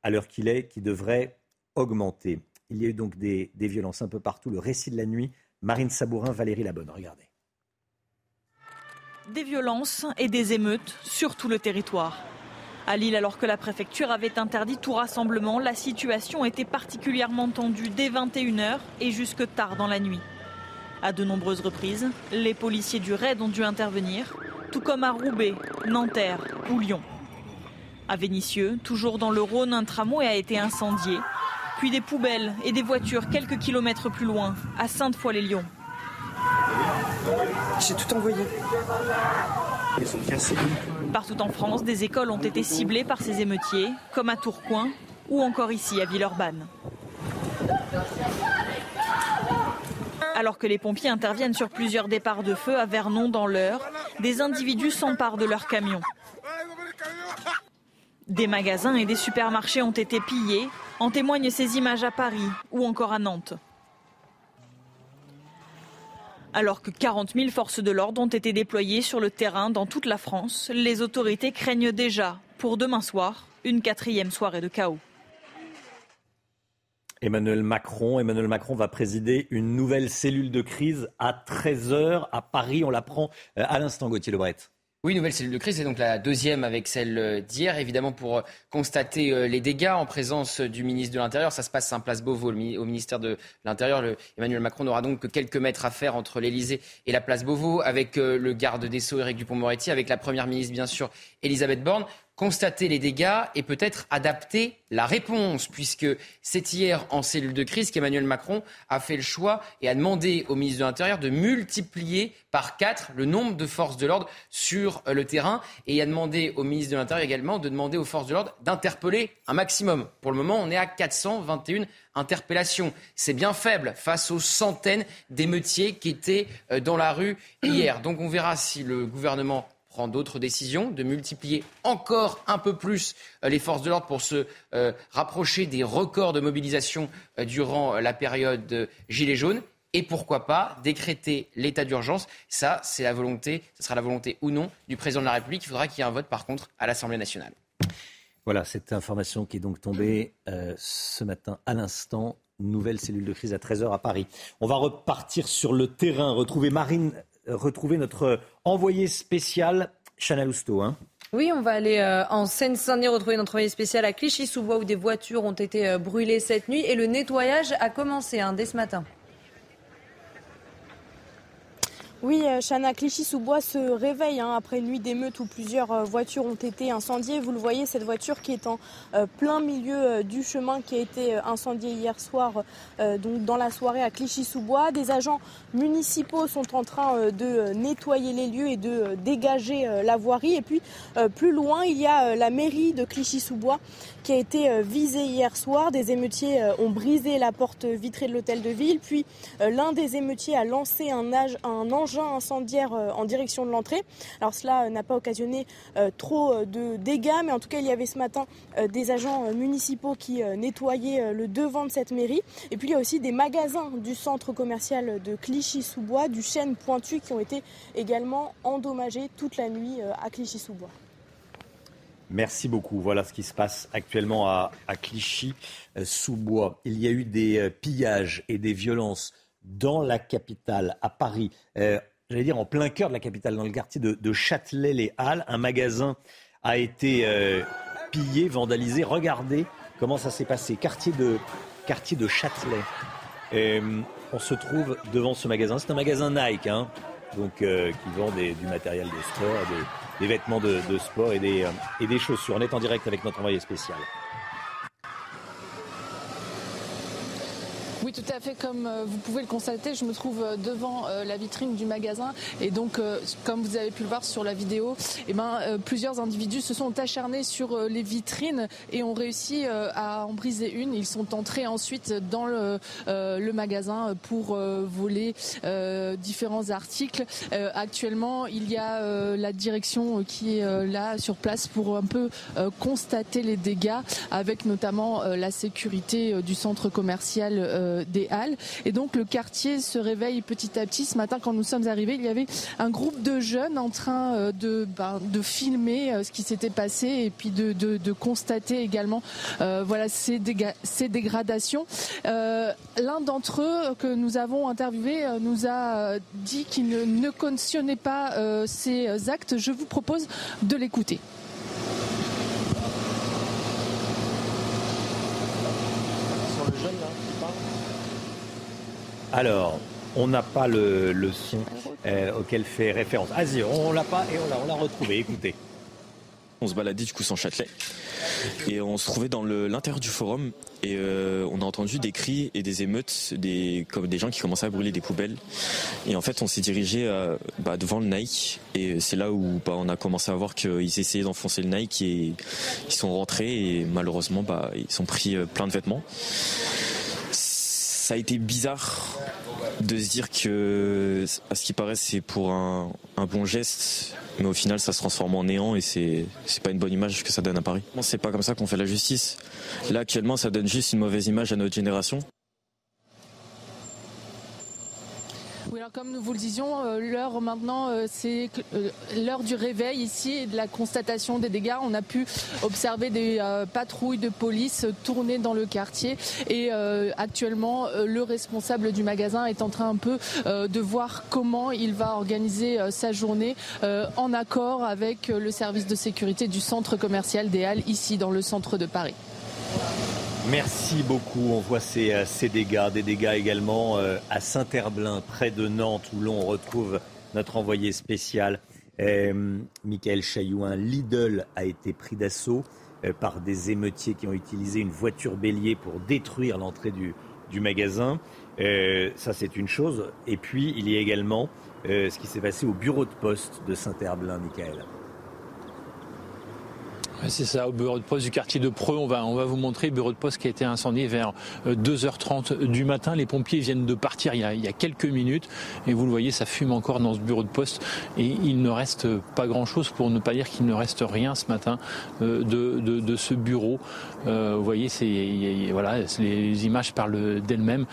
Speaker 1: à l'heure qu'il est qui devrait augmenter. Il y a eu donc des, des, violences un peu partout. Le récit de la nuit, Marine Sabourin, Valérie Labonne. Regardez.
Speaker 21: Des violences et des émeutes sur tout le territoire. À Lille, alors que la préfecture avait interdit tout rassemblement, la situation était particulièrement tendue dès 21h et jusque tard dans la nuit. À de nombreuses reprises, les policiers du RAID ont dû intervenir, tout comme à Roubaix, Nanterre ou Lyon. À Vénissieux, toujours dans le Rhône, un tramway a été incendié, puis des poubelles et des voitures quelques kilomètres plus loin, à Sainte-Foy-les-Lyons.
Speaker 19: J'ai tout envoyé. Ils sont cassés.
Speaker 21: Partout en France, des écoles ont été ciblées par ces émeutiers, comme à Tourcoing ou encore ici à Villeurbanne. Alors que les pompiers interviennent sur plusieurs départs de feu à Vernon dans l'heure, des individus s'emparent de leurs camions. Des magasins et des supermarchés ont été pillés, en témoignent ces images à Paris ou encore à Nantes. Alors que 40 000 forces de l'ordre ont été déployées sur le terrain dans toute la France, les autorités craignent déjà, pour demain soir, une quatrième soirée de chaos.
Speaker 1: Emmanuel Macron. Va présider une nouvelle cellule de crise à 13h à Paris. On l'apprend euh, à l'instant, Gauthier Lebret.
Speaker 7: Oui, nouvelle cellule de crise, c'est donc la deuxième avec celle euh, d'hier, évidemment pour euh, constater euh, les dégâts en présence du ministre de l'Intérieur. Ça se passe à Place Beauvau, au ministère de l'Intérieur. Emmanuel Macron n'aura donc que quelques mètres à faire entre l'Elysée et la Place Beauvau, avec le garde des Sceaux, Éric Dupont-Moretti, avec la Première ministre, bien sûr, Elisabeth Borne constater les dégâts et peut-être adapter la réponse, puisque c'est hier en cellule de crise qu'Emmanuel Macron a fait le choix et a demandé au ministre de l'Intérieur de multiplier par quatre le nombre de forces de l'ordre sur le terrain et a demandé au ministre de l'Intérieur également de demander aux forces de l'ordre d'interpeller un maximum. Pour le moment, on est à 421 interpellations. C'est bien faible face aux centaines d'émeutiers qui étaient euh, dans la rue hier. Donc on verra si le gouvernement prend d'autres décisions, de multiplier encore un peu plus euh, les forces de l'ordre pour se euh, rapprocher des records de mobilisation euh, durant la période de Gilets jaunes. Et pourquoi pas décréter l'état d'urgence? Ça, c'est la volonté, ce sera la volonté ou non du président de la République. Il faudra qu'il y ait un vote, par contre, à l'Assemblée nationale.
Speaker 1: Voilà, cette information qui est donc tombée ce matin à l'instant. Nouvelle cellule de crise à 13h à Paris. On va repartir sur le terrain, retrouver Marine retrouver notre envoyé spécial, Chana Lousteau. Hein.
Speaker 5: Oui, on va aller euh, en Seine-Saint-Denis retrouver notre envoyé spécial à Clichy-sous-Bois où des voitures ont été euh, brûlées cette nuit et le nettoyage a commencé hein, dès ce matin.
Speaker 6: Oui, euh, Chana Clichy-sous-Bois se réveille hein, après une nuit d'émeute où plusieurs euh, voitures ont été incendiées. Vous le voyez, cette voiture qui est en euh, plein milieu du chemin qui a été incendiée hier soir, donc dans la soirée à Clichy-sous-Bois. Des agents municipaux sont en train de nettoyer les lieux et de dégager la voirie. Et puis plus loin, il y a la mairie de Clichy-sous-Bois qui a été visée hier soir. Des émeutiers ont brisé la porte vitrée de l'hôtel de ville. Puis l'un des émeutiers a lancé un, un incendiaire euh, en direction de l'entrée. Alors cela euh, n'a pas occasionné euh, trop de dégâts, mais en tout cas il y avait ce matin des agents municipaux qui nettoyaient le devant de cette mairie. Et puis il y a aussi des magasins du centre commercial de Clichy-sous-Bois, du chêne pointu, qui ont été également endommagés toute la nuit à Clichy-sous-Bois.
Speaker 1: Merci beaucoup. Voilà ce qui se passe actuellement à Clichy-sous-Bois. Il y a eu des pillages et des violences dans la capitale, à Paris, euh, j'allais dire en plein cœur de la capitale, dans le quartier de, Châtelet-les-Halles. Un magasin a été euh, pillé, vandalisé. Regardez comment ça s'est passé. Quartier de, quartier de Châtelet. Euh, on se trouve devant ce magasin. C'est un magasin Nike, hein, donc, qui vend du matériel de sport, des, vêtements de, sport et des, et des chaussures. On est en direct avec notre envoyé spécial.
Speaker 13: Oui, tout à fait. Comme euh, vous pouvez le constater, je me trouve euh, devant euh, la vitrine du magasin. Et donc, comme vous avez pu le voir sur la vidéo, eh ben, plusieurs individus se sont acharnés sur les vitrines et ont réussi à en briser une. Ils sont entrés ensuite dans le, le magasin pour voler différents articles. Actuellement, il y a la direction qui est là sur place pour un peu constater les dégâts, avec notamment la sécurité du centre commercial des Halles. Et donc le quartier se réveille petit à petit. Ce matin, quand nous sommes arrivés, il y avait un groupe de jeunes en train euh, de, ben, de filmer euh, ce qui s'était passé et puis de, constater également ces, dégradations. L'un d'entre eux que nous avons interviewé nous a dit qu'il ne, ne pas ces actes. Je vous propose de l'écouter.
Speaker 1: Alors, on n'a pas le, son euh, auquel fait référence. Ah on l'a pas et on l'a retrouvé. Écoutez.
Speaker 22: On se baladait du coup sans Châtelet et on se trouvait dans l'intérieur du forum et euh, on a entendu des cris et des émeutes, des, comme des gens qui commençaient à brûler des poubelles. Et en fait, on s'est dirigé euh, bah, devant le Nike et c'est là où bah, on a commencé à voir qu'ils essayaient d'enfoncer le Nike et ils sont rentrés et malheureusement bah, ils ont pris plein de vêtements ça a été bizarre de se dire que, à ce qui paraît, c'est pour un, bon geste, mais au final, ça se transforme en néant et c'est pas une bonne image que ça donne à Paris. C'est pas comme ça qu'on fait la justice. Là, actuellement, ça donne juste une mauvaise image à notre génération.
Speaker 13: Oui, alors comme nous vous le disions, euh, l'heure maintenant, euh, c'est euh, l'heure du réveil ici et de la constatation des dégâts. On a pu observer des patrouilles de police tourner dans le quartier et actuellement, le responsable du magasin est en train un peu de voir comment il va organiser sa journée en accord avec le service de sécurité du centre commercial des Halles ici dans le centre de Paris.
Speaker 1: Merci beaucoup. On voit ces, euh, dégâts, des dégâts également euh, à Saint-Herblain, près de Nantes, où l'on retrouve notre envoyé spécial, euh, Michael Chailloux. Un Lidl a été pris d'assaut par des émeutiers qui ont utilisé une voiture bélier pour détruire l'entrée du, du magasin. ça, c'est une chose. Et puis, il y a également ce qui s'est passé au bureau de poste de Saint-Herblain, Michael.
Speaker 11: C'est ça, au bureau de poste du quartier de Preux. On va, on va vous montrer le bureau de poste qui a été incendié vers 2h30 euh, du matin. Les pompiers viennent de partir il y, a, il y a quelques minutes. Et vous le voyez, ça fume encore dans ce bureau de poste. Et il ne reste pas grand-chose, pour ne pas dire qu'il ne reste rien ce matin euh, de, de, de ce bureau. Euh, vous voyez, c'est, voilà, les images parlent d'elles-mêmes.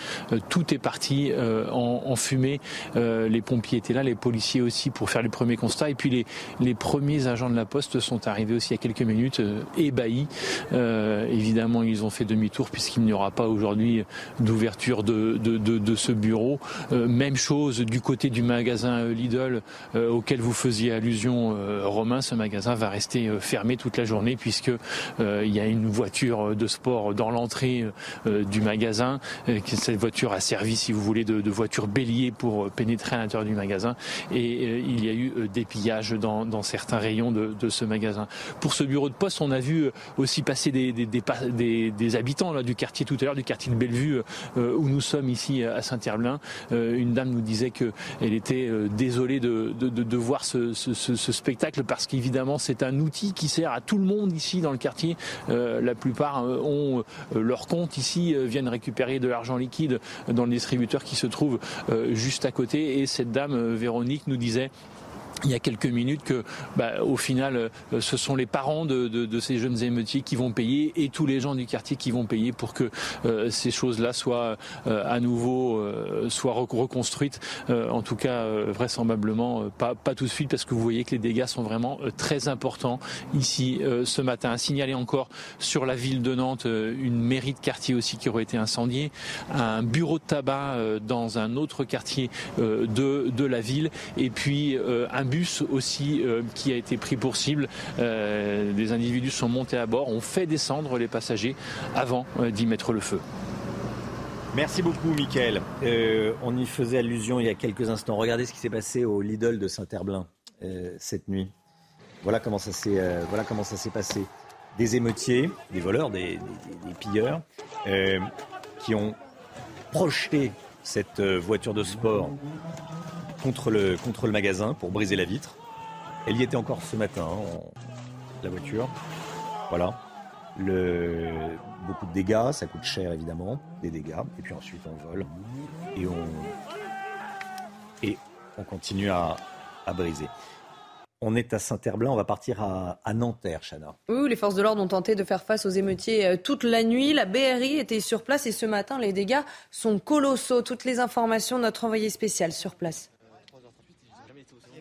Speaker 11: tout est parti en, en, fumée. les pompiers étaient là, les policiers aussi pour faire les premiers constats. Et puis les, les premiers agents de la poste sont arrivés aussi il y a quelques minutes minutes, ébahis. évidemment, ils ont fait demi-tour puisqu'il n'y aura pas aujourd'hui d'ouverture de, ce bureau. même chose du côté du magasin Lidl auquel vous faisiez allusion, Romain. Ce magasin va rester fermé toute la journée puisque il y a une voiture de sport dans l'entrée du magasin. Cette voiture a servi, si vous voulez, de, voiture bélier pour pénétrer à l'intérieur du magasin. Et il y a eu des pillages dans, dans certains rayons de, de, ce magasin. Pour ce bureau de poste, on a vu aussi passer des, habitants du quartier tout à l'heure, du quartier de Bellevue, euh, où nous sommes ici à Saint-Herblain. Euh, une dame nous disait qu'elle était euh, désolée de, voir ce, spectacle parce qu'évidemment c'est un outil qui sert à tout le monde ici dans le quartier. la plupart ont leur compte ici, viennent récupérer de l'argent liquide dans le distributeur qui se trouve juste à côté. Et cette dame, Véronique, nous disait il y a quelques minutes que, bah, au final, euh, ce sont les parents de, de, de, ces jeunes émeutiers qui vont payer et tous les gens du quartier qui vont payer pour que euh, ces choses-là soient euh, à nouveau soient reconstruites. en tout cas, vraisemblablement pas, pas tout de suite parce que vous voyez que les dégâts sont vraiment très importants ici ce matin. Signaler encore sur la ville de Nantes une mairie de quartier aussi qui aurait été incendiée, un bureau de tabac dans un autre quartier de, de la ville et puis un bus aussi euh, qui a été pris pour cible. Euh, des individus sont montés à bord, ont fait descendre les passagers avant euh, d'y mettre le feu.
Speaker 1: Merci beaucoup, Mickaël. on y faisait allusion il y a quelques instants. Regardez ce qui s'est passé au Lidl de Saint-Herblain cette nuit. Voilà comment ça s'est passé. Des émeutiers, des voleurs, des pilleurs, qui ont projeté cette voiture de sport contre le, magasin pour briser la vitre. Elle y était encore ce matin, hein, la voiture. Voilà. Beaucoup de dégâts, ça coûte cher évidemment, des dégâts. Et puis ensuite on vole et on, continue à, briser. On est à Saint-Herblain, on va partir à, à, Nanterre, Chana.
Speaker 5: Oui, les forces de l'ordre ont tenté de faire face aux émeutiers euh, toute la nuit. La BRI était sur place et ce matin, les dégâts sont colossaux. Toutes les informations, notre envoyé spécial sur place.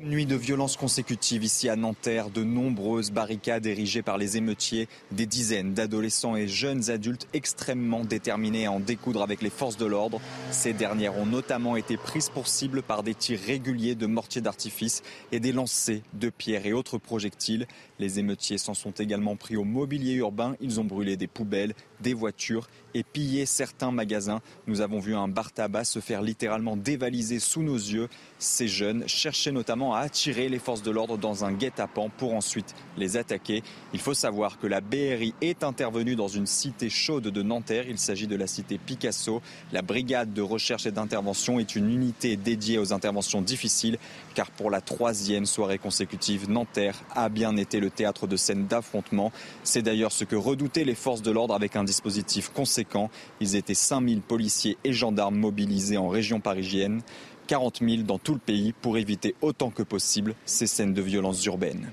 Speaker 12: Nuit de violence consécutive ici à Nanterre, de nombreuses barricades érigées par les émeutiers, des dizaines d'adolescents et jeunes adultes extrêmement déterminés à en découdre avec les forces de l'ordre. Ces dernières ont notamment été prises pour cible par des tirs réguliers de mortiers d'artifice et des lancers de pierres et autres projectiles. Les émeutiers s'en sont également pris au mobilier urbain. Ils ont brûlé des poubelles, des voitures et pillé certains magasins. Nous avons vu un bar tabac se faire littéralement dévaliser sous nos yeux. Ces jeunes cherchaient notamment à attirer les forces de l'ordre dans un guet-apens pour ensuite les attaquer. Il faut savoir que la BRI est intervenue dans une cité chaude de Nanterre. Il s'agit de la cité Picasso. La brigade de recherche et d'intervention est une unité dédiée aux interventions difficiles car pour la troisième soirée consécutive, Nanterre a bien été le théâtre de scènes d'affrontements. C'est d'ailleurs ce que redoutaient les forces de l'ordre avec un dispositif conséquent. Ils étaient 5000 policiers et gendarmes mobilisés en région parisienne. 40 000 dans tout le pays pour éviter autant que possible ces scènes de violence urbaines.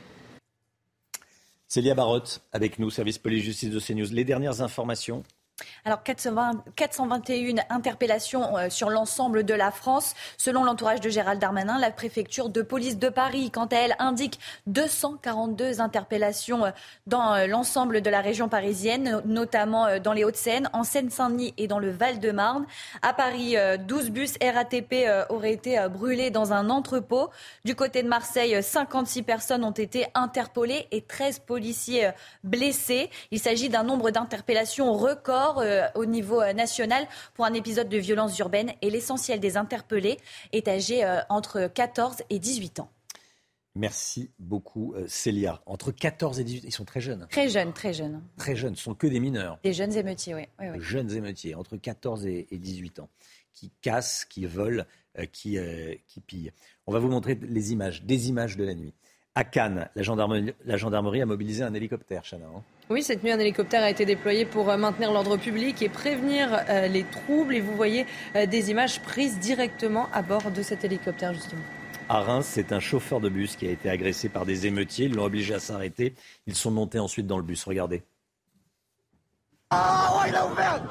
Speaker 1: Célia Barotte avec nous, service police-justice de CNews. Les dernières informations
Speaker 4: alors 421 interpellations euh, sur l'ensemble de la France. Selon l'entourage de Gérald Darmanin, la préfecture de police de Paris, quant à elle, indique 242 interpellations euh, dans euh, l'ensemble de la région parisienne, notamment dans les Hauts-de-Seine, en Seine-Saint-Denis et dans le Val-de-Marne. À Paris, 12 bus RATP auraient été brûlés dans un entrepôt. Du côté de Marseille, 56 personnes ont été interpellées et 13 policiers blessés. Il s'agit d'un nombre d'interpellations record euh, au niveau euh, national pour un épisode de violence urbaine et l'essentiel des interpellés est âgé euh, entre 14 et 18 ans.
Speaker 1: Merci beaucoup, Célia. Entre 14 et 18, ils sont très jeunes.
Speaker 4: Très jeunes, très jeunes.
Speaker 1: Très jeunes, ce sont que des mineurs.
Speaker 4: Des jeunes émeutiers, oui.
Speaker 1: Jeunes émeutiers, entre 14 et 18 ans, qui cassent, qui volent, qui, qui pillent. On va vous montrer les images, des images de la nuit. À Cannes, la gendarmerie, la gendarmerie a mobilisé un hélicoptère, Chana. Hein.
Speaker 5: Oui, cette nuit, un hélicoptère a été déployé pour euh, maintenir l'ordre public et prévenir euh, les troubles. Et vous voyez euh, des images prises directement à bord de cet hélicoptère, justement.
Speaker 1: À Reims, c'est un chauffeur de bus qui a été agressé par des émeutiers. Ils l'ont obligé à s'arrêter. Ils sont montés ensuite dans le bus. Regardez.
Speaker 23: Ah, il a ouvert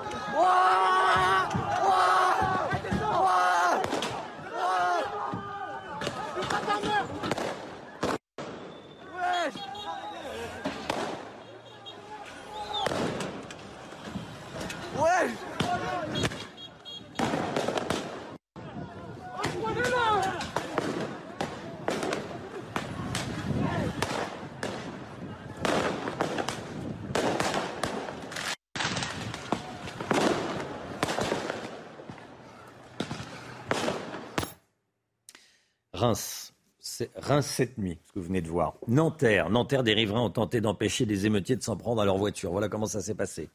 Speaker 1: Reims. Reims cette nuit, ce que vous venez de voir. Nanterre, Nanterre, des riverains ont tenté d'empêcher des émeutiers de s'en prendre à leur voiture. Voilà comment ça s'est passé.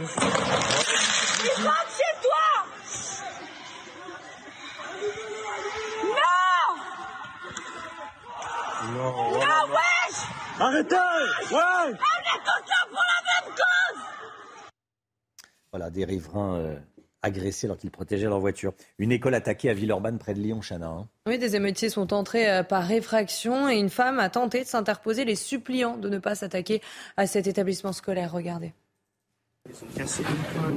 Speaker 18: Il rentre chez toi Non Non, non wesh
Speaker 1: Arrêtez Ouais
Speaker 18: On est tous là pour la même cause
Speaker 1: Voilà, des riverains euh, agressés alors qu'ils protégeaient leur voiture. Une école attaquée à Villeurbanne, près de Lyon, Chana. Hein.
Speaker 5: Oui, des émeutiers sont entrés euh, par réfraction et une femme a tenté de s'interposer, les suppliant de ne pas s'attaquer à cet établissement scolaire. Regardez.
Speaker 19: Ils ont cassé l'école.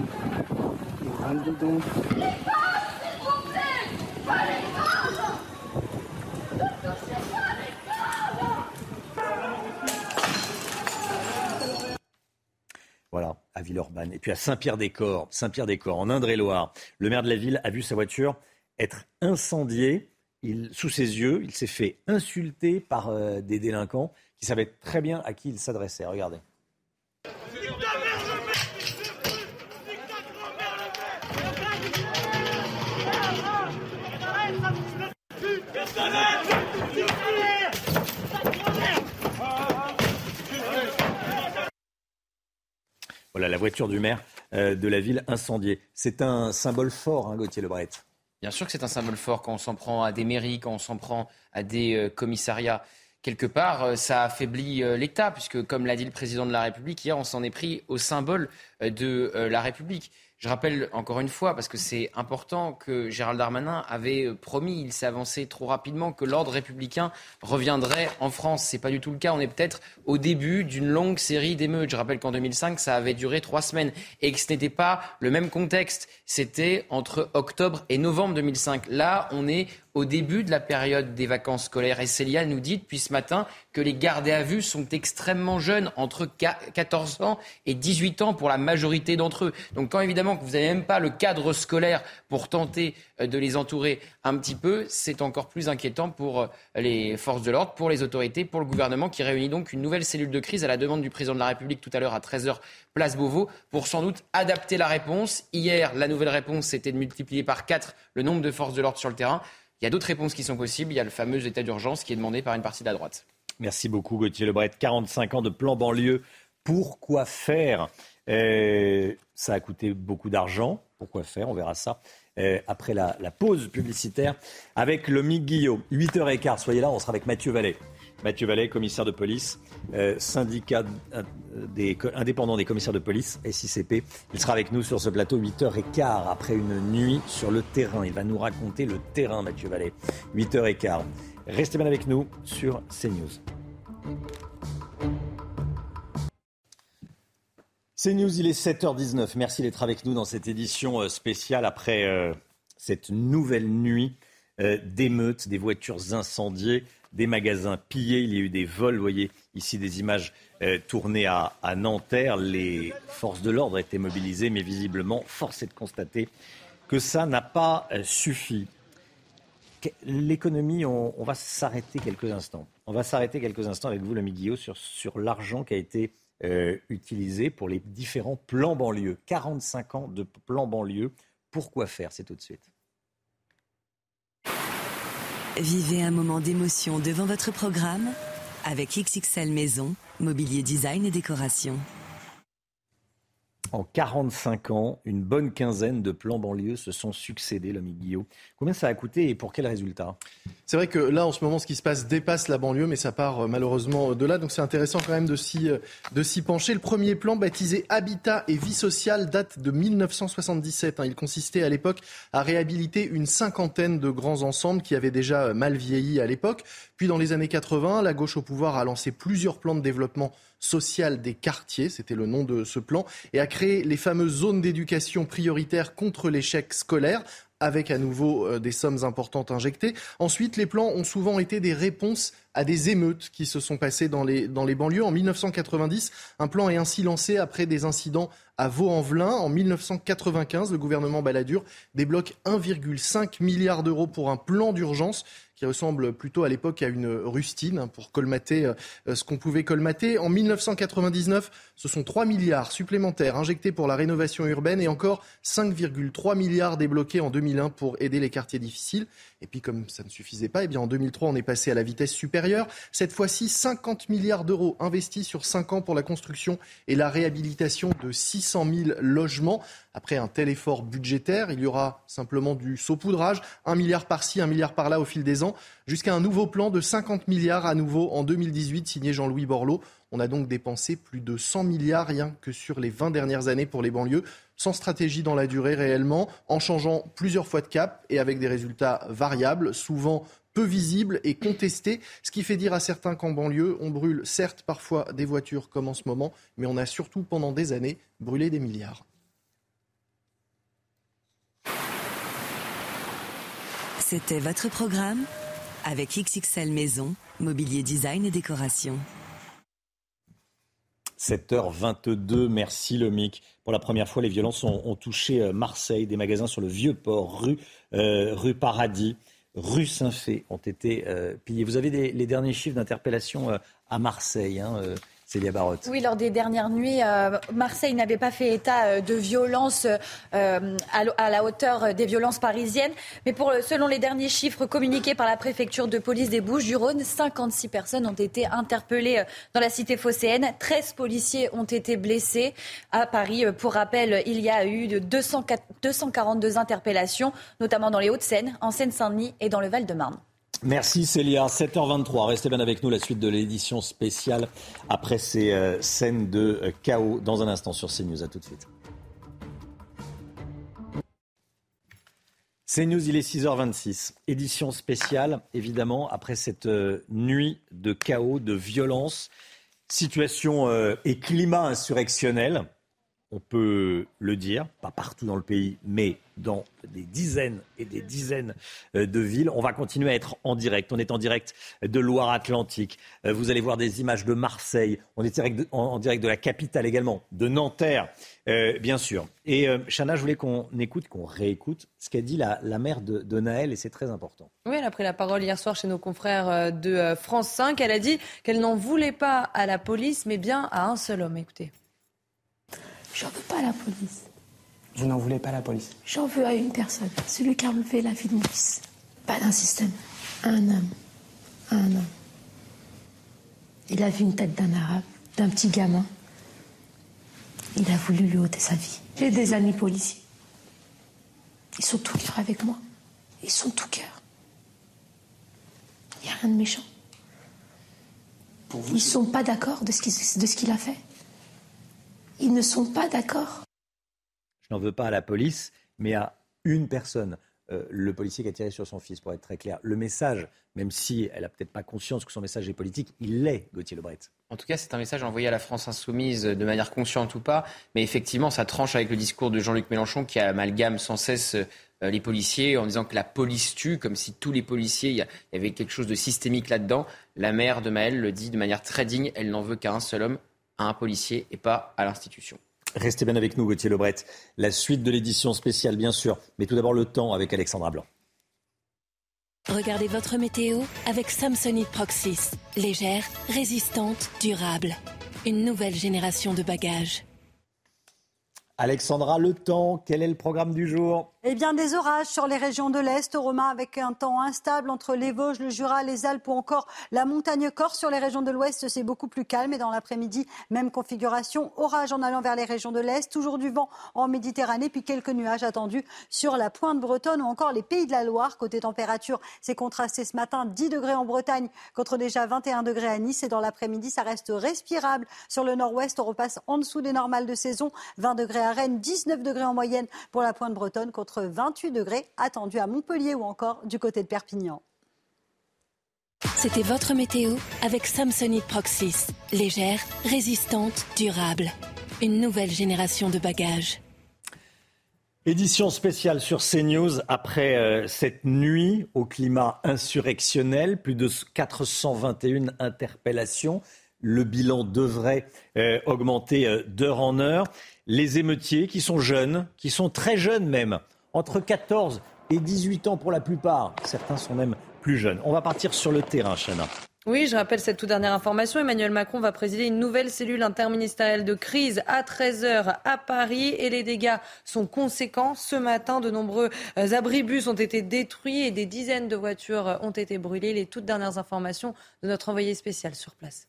Speaker 19: Ils rentrent dedans.
Speaker 1: Voilà, à Villeurbanne. Et puis à Saint-Pierre-des-Corps, Saint-Pierre-des-Corps, en Indre-et-Loire, le maire de la ville a vu sa voiture être incendiée. Il, sous ses yeux, il s'est fait insulter par euh, des délinquants qui savaient très bien à qui il s'adressait. Regardez. Voilà la voiture du maire euh, de la ville incendiée. C'est un symbole fort, hein, Gauthier Lebret.
Speaker 7: Bien sûr que c'est un symbole fort quand on s'en prend à des mairies, quand on s'en prend à des euh, commissariats. Quelque part, euh, ça affaiblit l'État, puisque comme l'a dit le président de la République hier, on s'en est pris au symbole de la République. Je rappelle encore une fois, parce que c'est important, que Gérald Darmanin avait promis, il s'est avancé trop rapidement, que l'ordre républicain reviendrait en France. Ce n'est pas du tout le cas. On est peut-être au début d'une longue série d'émeutes. Je rappelle qu'en 2005, ça avait duré trois semaines et que ce n'était pas le même contexte. C'était entre octobre et novembre 2005. Là, on est au début de la période des vacances scolaires. Et Célia nous dit depuis ce matin que les gardés à vue sont extrêmement jeunes, entre 14 ans et 18 ans pour la majorité d'entre eux. Donc quand évidemment que vous n'avez même pas le cadre scolaire pour tenter euh, de les entourer un petit peu, c'est encore plus inquiétant pour euh, les forces de l'ordre, pour les autorités, pour le gouvernement qui réunit donc une nouvelle cellule de crise à la demande du président de la République tout à l'heure à 13h place Beauvau pour sans doute adapter la réponse. Hier, la nouvelle réponse, c'était de multiplier par 4 le nombre de forces de l'ordre sur le terrain. Il y a d'autres réponses qui sont possibles. Il y a le fameux état d'urgence qui est demandé par une partie de la droite.
Speaker 1: Merci beaucoup Gauthier Lebret. 45 ans de plan banlieue. Pourquoi faire? Euh, Ça a coûté beaucoup d'argent. Pourquoi faire? On verra ça euh, après la, pause publicitaire avec le Mick Guillot. 8h15, soyez là, on sera avec Mathieu Vallet. Mathieu Vallet, commissaire de police, euh, syndicat des, indépendant des commissaires de police, SICP. Il sera avec nous sur ce plateau 8h15 après une nuit sur le terrain. Il va nous raconter le terrain, Mathieu Vallet. 8h15. Restez bien avec nous sur CNews. CNews, il est 7h19. Merci d'être avec nous dans cette édition euh, spéciale après euh, cette nouvelle nuit euh, d'émeutes, des voitures incendiées, des magasins pillés. Il y a eu des vols. Vous voyez ici des images tournées à, Nanterre. Les forces de l'ordre étaient mobilisées, mais visiblement, force est de constater que ça n'a pas suffi. L'économie, on, va s'arrêter quelques instants. On va s'arrêter quelques instants avec vous, le Guillaume, sur, l'argent qui a été euh, utilisé pour les différents plans banlieue. 45 ans de plans banlieue. Pourquoi faire? C'est tout de suite.
Speaker 16: Vivez un moment d'émotion devant votre programme avec XXL Maison, mobilier design et décoration.
Speaker 1: En 45 ans, une bonne quinzaine de plans banlieue se sont succédés, l'ami Guillaume. Combien ça a coûté et pour quel résultat?
Speaker 8: C'est vrai que là, en ce moment, ce qui se passe dépasse la banlieue, mais ça part euh, malheureusement de là. Donc c'est intéressant quand même de s'y, euh, de s'y pencher. Le premier plan, baptisé Habitat et vie sociale, date de 1977. Hein. Il consistait à l'époque à réhabiliter une cinquantaine de grands ensembles qui avaient déjà euh, mal vieilli à l'époque. Puis dans les années 80, la gauche au pouvoir a lancé plusieurs plans de développement social des quartiers, c'était le nom de ce plan, et a créé les fameuses zones d'éducation prioritaires contre l'échec scolaire avec à nouveau euh, des sommes importantes injectées. Ensuite, les plans ont souvent été des réponses à des émeutes qui se sont passées dans les, dans les banlieues. En 1990, un plan est ainsi lancé après des incidents à Vaux-en-Velin. En 1995, le gouvernement Balladur débloque 1,5 milliard d'euros pour un plan d'urgence qui ressemble plutôt à l'époque à une rustine hein, pour colmater euh, ce qu'on pouvait colmater. En 1999, ce sont 3 milliards supplémentaires injectés pour la rénovation urbaine et encore 5,3 milliards débloqués en 2001 pour aider les quartiers difficiles. Et puis comme ça ne suffisait pas, eh bien en 2003, on est passé à la vitesse supérieure. Cette fois-ci, 50 milliards d'euros investis sur 5 ans pour la construction et la réhabilitation de 600 000 logements. Après un tel effort budgétaire, il y aura simplement du saupoudrage, un milliard par-ci, un milliard par-là au fil des ans, jusqu'à un nouveau plan de 50 milliards à nouveau en 2018, signé Jean-Louis Borloo. On a donc dépensé plus de 100 milliards rien que sur les 20 dernières années pour les banlieues, sans stratégie dans la durée réellement, en changeant plusieurs fois de cap et avec des résultats variables, souvent peu visibles et contestés, ce qui fait dire à certains qu'en banlieue, on brûle certes parfois des voitures comme en ce moment, mais on a surtout pendant des années brûlé des milliards.
Speaker 16: C'était votre programme avec XXL Maison, Mobilier Design et Décoration.
Speaker 1: 7h22, merci Lomic. Pour la première fois, les violences ont, touché euh, Marseille. Des magasins sur le Vieux-Port, rue, euh, rue Paradis, rue Saint-Fé ont été euh, pillés. Vous avez les derniers chiffres d'interpellation à Marseille. Hein,
Speaker 4: oui, lors des dernières nuits, euh, Marseille n'avait pas fait état euh, de violence euh, à, la hauteur des violences parisiennes. Mais pour, selon les derniers chiffres communiqués par la préfecture de police des Bouches-du-Rhône, 56 personnes ont été interpellées dans la cité phocéenne. 13 policiers ont été blessés à Paris. Pour rappel, il y a eu de 242 interpellations, notamment dans les Hauts-de-Seine, en Seine-Saint-Denis et dans le Val-de-Marne.
Speaker 1: Merci Célia. 7h23. Restez bien avec nous. La suite de l'édition spéciale après ces euh, scènes de euh, chaos dans un instant sur CNews. À tout de suite. CNews, il est 6h26. Édition spéciale, évidemment, après cette euh, nuit de chaos, de violence, situation et climat insurrectionnel on peut le dire, pas partout dans le pays, mais dans des dizaines et des dizaines euh, de villes. On va continuer à être en direct. On est en direct de Loire-Atlantique. Euh, vous allez voir des images de Marseille. On est en direct de la capitale également, de Nanterre, euh, bien sûr. Et Chana, je voulais qu'on écoute, qu'on réécoute ce qu'a dit la, mère de, de, Naël, et c'est très important.
Speaker 5: Oui, elle a pris la parole hier soir chez nos confrères de France 5. Elle a dit qu'elle n'en voulait pas à la police, mais bien à un seul homme. Écoutez.
Speaker 14: J'en veux pas à la police.
Speaker 19: Vous n'en voulez pas à la police
Speaker 14: J'en veux à une personne, celui qui a enlevé la vie de mon fils. Pas d'un système, un homme. Un homme. Il a vu une tête d'un arabe, d'un petit gamin. Il a voulu lui ôter sa vie. J'ai des amis policiers. Ils sont tout cœur avec moi. Ils sont tout cœur. Il n'y a rien de méchant. Ils ne sont pas d'accord de ce qu'il a fait. Ils ne sont pas d'accord.
Speaker 1: Je n'en veux pas à la police, mais à une personne. Euh, le policier qui a tiré sur son fils, pour être très clair. Le message, même si elle n'a peut-être pas conscience que son message est politique, il l'est, Gauthier Lebret.
Speaker 7: En tout cas, c'est un message envoyé à la France insoumise de manière consciente ou pas. Mais effectivement, ça tranche avec le discours de Jean-Luc Mélenchon qui amalgame sans cesse euh, les policiers en disant que la police tue, comme si tous les policiers, il y avait quelque chose de systémique là-dedans. La mère de Maël le dit de manière très digne, elle n'en veut qu'à un seul homme, à un policier et pas à l'institution.
Speaker 1: Restez bien avec nous, Gauthier Lebret. La suite de l'édition spéciale, bien sûr, mais tout d'abord le temps avec Alexandra Blanc.
Speaker 2: Regardez votre météo avec Samsonite Proxys. Légère, résistante, durable. Une nouvelle génération de bagages.
Speaker 1: Alexandra, le temps, quel est le programme du jour?
Speaker 3: Eh bien, des orages sur les régions de l'Est, Romain, avec un temps instable entre les Vosges, le Jura, les Alpes ou encore la montagne Corse. Sur les régions de l'Ouest, c'est beaucoup plus calme. Et dans l'après-midi, même configuration. Orage en allant vers les régions de l'Est. Toujours du vent en Méditerranée, puis quelques nuages attendus sur la pointe bretonne ou encore les pays de la Loire. Côté température, c'est contrasté ce matin. 10 degrés en Bretagne contre déjà 21 degrés à Nice. Et dans l'après-midi, ça reste respirable. Sur le nord-ouest, on repasse en dessous des normales de saison. 20 degrés à Rennes, 19 degrés en moyenne pour la pointe bretonne 28 degrés attendus à Montpellier ou encore du côté de Perpignan.
Speaker 2: C'était votre météo avec Samsonite Proxys. Légère, résistante, durable. Une nouvelle génération de bagages.
Speaker 1: Édition spéciale sur CNews après euh, cette nuit au climat insurrectionnel, plus de 421 interpellations. Le bilan devrait euh, augmenter euh, d'heure en heure. Les émeutiers qui sont jeunes, qui sont très jeunes même, entre 14 et 18 ans pour la plupart. Certains sont même plus jeunes. On va partir sur le terrain, Chana.
Speaker 5: Oui, je rappelle cette toute dernière information. Emmanuel Macron va présider une nouvelle cellule interministérielle de crise à 13h à Paris et les dégâts sont conséquents. Ce matin, de nombreux euh, abribus ont été détruits et des dizaines de voitures ont été brûlées. Les toutes dernières informations de notre envoyé spécial sur place.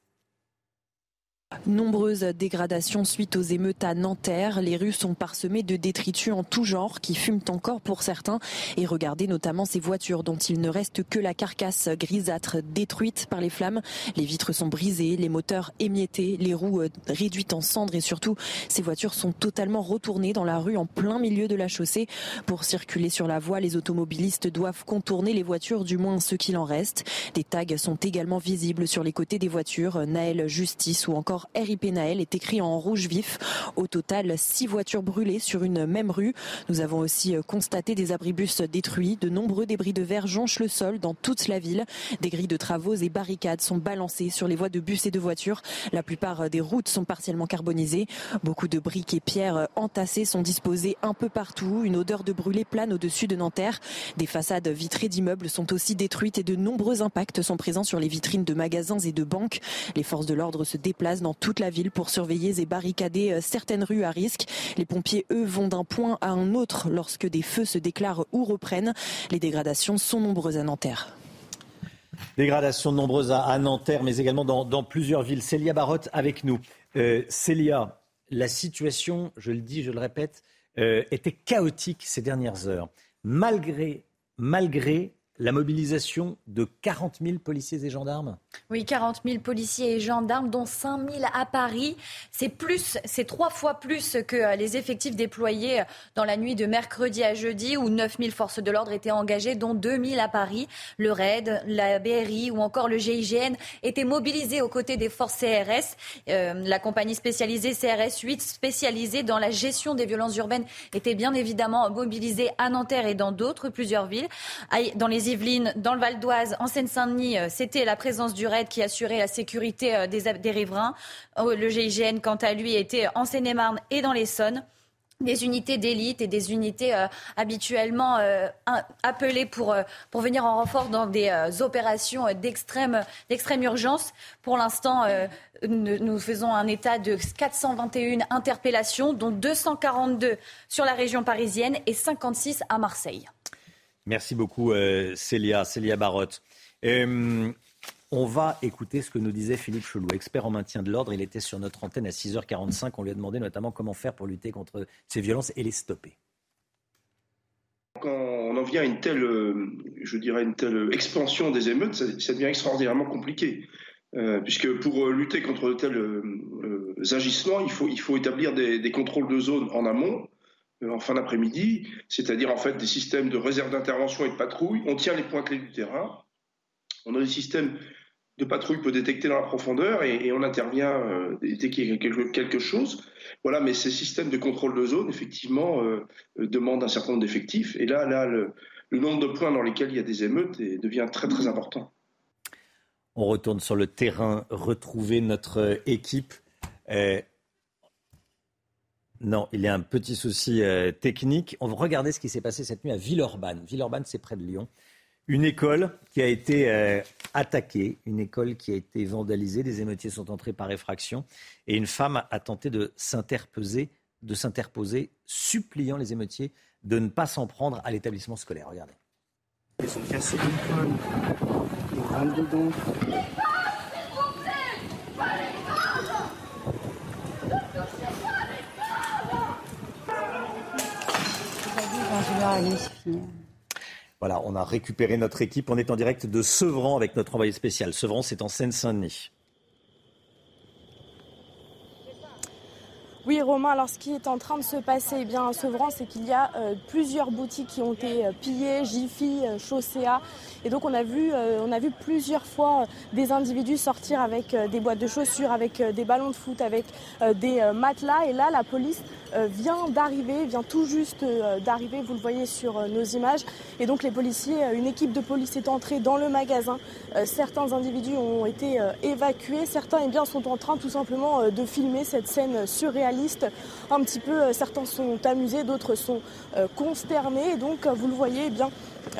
Speaker 17: Nombreuses dégradations suite aux émeutes à Nanterre. Les rues sont parsemées de détritus en tout genre qui fument encore pour certains. Et regardez notamment ces voitures dont il ne reste que la carcasse grisâtre détruite par les flammes. Les vitres sont brisées, les moteurs émiettés, les roues euh, réduites en cendres et surtout ces voitures sont totalement retournées dans la rue en plein milieu de la chaussée. Pour circuler sur la voie, les automobilistes doivent contourner les voitures, du moins ce qu'il en reste. Des tags sont également visibles sur les côtés des voitures. Naël Justice ou encore RIP Naël est écrit en rouge vif. Au total, six voitures brûlées sur une même rue. Nous avons aussi euh, constaté des abribus détruits. De nombreux débris de verre jonchent le sol dans toute la ville. Des grilles de travaux et barricades sont balancées sur les voies de bus et de voitures. La plupart euh, des routes sont partiellement carbonisées. Beaucoup de briques et pierres euh, entassées sont disposées un peu partout. Une odeur de brûlé plane au-dessus de Nanterre. Des façades vitrées d'immeubles sont aussi détruites et de nombreux impacts sont présents sur les vitrines de magasins et de banques. Les forces de l'ordre se déplacent dans toute la ville pour surveiller et barricader euh, certaines rues à risque. Les pompiers, eux, vont d'un point à un autre lorsque des feux se déclarent ou reprennent. Les dégradations sont nombreuses à Nanterre.
Speaker 1: Dégradations nombreuses à, Nanterre, mais également dans, plusieurs villes. Célia Barotte avec nous. Euh, Célia, la situation, je le dis, je le répète, euh, était chaotique ces dernières heures. Malgré, malgré la mobilisation de 40 000 policiers et gendarmes?
Speaker 4: Oui, 40 000 policiers et gendarmes, dont 5 000 à Paris. C'est plus, c'est trois fois plus que euh, les effectifs déployés euh, dans la nuit de mercredi à jeudi, où 9 000 forces de l'ordre étaient engagées, dont 2 000 à Paris. Le RAID, la BRI ou encore le GIGN étaient mobilisés aux côtés des forces CRS. Euh, la compagnie spécialisée CRS 8, spécialisée dans la gestion des violences urbaines, était bien évidemment mobilisée à Nanterre et dans d'autres, plusieurs villes. Dans les Dans le Val d'Oise, en Seine-Saint-Denis, euh, c'était la présence du RAID qui assurait la sécurité euh, des, riverains. Oh, le GIGN, quant à lui, était en Seine-et-Marne et dans l'Essonne des unités d'élite et des unités euh, habituellement appelées pour, pour venir en renfort dans des opérations d'extrême, d'extrême urgence. Pour l'instant, nous faisons un état de 421 interpellations, dont 242 sur la région parisienne et 56 à Marseille.
Speaker 1: Merci beaucoup, euh, Célia, Célia Barotte. Euh, on va écouter ce que nous disait Philippe Chelou, expert en maintien de l'ordre. Il était sur notre antenne à 6h45. On lui a demandé notamment comment faire pour lutter contre ces violences et les stopper.
Speaker 20: Quand on en vient à une telle, euh, je dirais, une telle expansion des émeutes, ça, devient extraordinairement compliqué. puisque pour lutter contre de tels agissements, il faut, il faut établir des, contrôles de zone en amont, en fin d'après-midi, c'est-à-dire en fait des systèmes de réserve d'intervention et de patrouille. On tient les points clés du terrain. On a des systèmes de patrouille peut détecter dans la profondeur et, on intervient euh, dès qu'il y a quelque, chose. Voilà, mais ces systèmes de contrôle de zone, effectivement, euh, demandent un certain nombre d'effectifs. Et là, là le, nombre de points dans lesquels il y a des émeutes devient très, très important.
Speaker 1: On retourne sur le terrain, retrouver notre équipe. Non, il y a un petit souci euh, technique. On va regarder ce qui s'est passé cette nuit à Villeurbanne. Villeurbanne, c'est près de Lyon. Une école qui a été euh, attaquée, une école qui a été vandalisée. Des émeutiers sont entrés par effraction et une femme a tenté de s'interposer, de s'interposer, suppliant les émeutiers de ne pas s'en prendre à l'établissement scolaire. Regardez.
Speaker 19: Ils ont cassé l'école, ils rentrent dedans.
Speaker 1: Voilà, on a récupéré notre équipe. On est en direct de Sevran avec notre envoyé spécial. Sevran, c'est en Seine-Saint-Denis.
Speaker 6: Oui, Romain, alors ce qui est en train de se passer eh bien, à Sevran, c'est qu'il y a euh, plusieurs boutiques qui ont été euh, pillées, Jiffy, euh, Et donc on a vu, on a vu plusieurs fois des individus sortir avec des boîtes de chaussures, avec des ballons de foot, avec des matelas. Et là, la police vient d'arriver, vient tout juste d'arriver, vous le voyez sur nos images. Et donc les policiers, une équipe de police est entrée dans le magasin. certains individus ont été évacués, certains eh bien, sont en train tout simplement de filmer cette scène surréaliste. Un petit peu, certains sont amusés, d'autres sont consternés. Et donc vous le voyez, eh bien,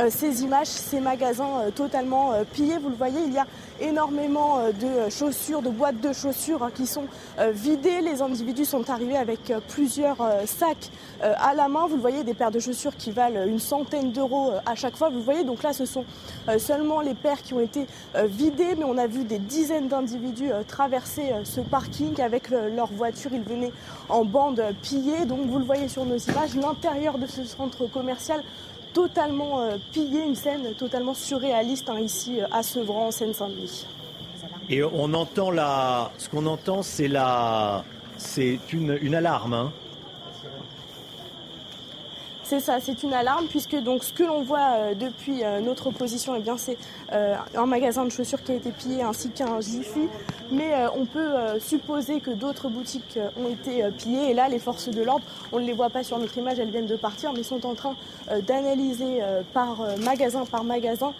Speaker 6: ces images, ces magasins totalement pillés, vous le voyez, il y a énormément de chaussures, de boîtes de chaussures hein, qui sont vidées. Les individus sont arrivés avec plusieurs sacs à la main. Vous le voyez, des paires de chaussures qui valent une centaine d'euros à chaque fois. Vous voyez, donc là, ce sont seulement les paires qui ont été vidées, mais on a vu des dizaines d'individus traverser ce parking avec leur voiture. Ils venaient en bande pillée. Donc vous le voyez sur nos images, l'intérieur de ce centre commercial totalement pillé, une scène totalement surréaliste hein, ici à Sevran, en Seine-Saint-Denis.
Speaker 1: Et on entend la, ce qu'on entend, c'est la, c'est une, une alarme. Hein.
Speaker 6: C'est ça, c'est une alarme puisque donc ce que l'on voit euh, depuis euh, notre position, eh c'est euh, un magasin de chaussures qui a été pillé ainsi qu'un Jiffy. Mais on peut supposer que d'autres boutiques ont été pillées. Et là, les forces de l'ordre, on ne les voit pas sur notre image, elles viennent de partir, mais sont en train d'analyser par magasin par magasin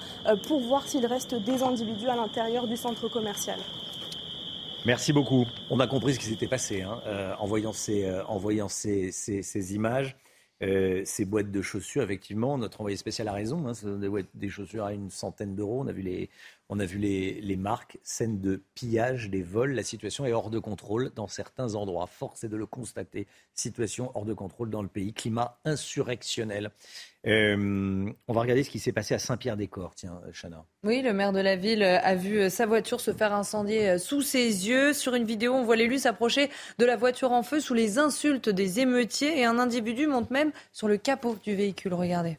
Speaker 6: pour voir s'il reste des individus à l'intérieur du centre commercial.
Speaker 1: Merci beaucoup. On a compris ce qui s'était passé hein, en voyant ces images. Euh, ces boîtes de chaussures, effectivement, notre envoyé spécial a raison. Hein, des, des, chaussures à une centaine d'euros. On a vu, les, les, les, marques, scène de pillage, des vols. La situation est hors de contrôle dans certains endroits. Force est de le constater. Situation hors de contrôle dans le pays. Climat insurrectionnel. Euh, on va regarder ce qui s'est passé à Saint-Pierre-des-Corps, tiens, Chana.
Speaker 5: Oui, le maire de la ville a vu euh, sa voiture se faire incendier euh, sous ses yeux. Sur une vidéo, on voit l'élu s'approcher de la voiture en feu sous les insultes des émeutiers et un individu monte même sur le capot du véhicule. Regardez.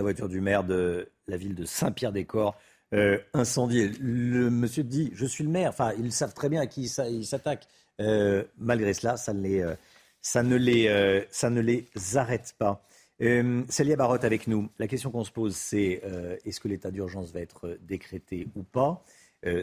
Speaker 1: La voiture du maire de la ville de Saint-Pierre-des-Corps. Euh, incendiée. Le monsieur dit Je suis le maire. Enfin, ils savent très bien à qui ils s'attaquent. Euh, malgré cela, ça ne les, euh, ça ne les, ça ne les arrête pas. Célia Barotte avec nous. La question qu'on se pose, c'est est-ce que l'état d'urgence va être décrété ou pas?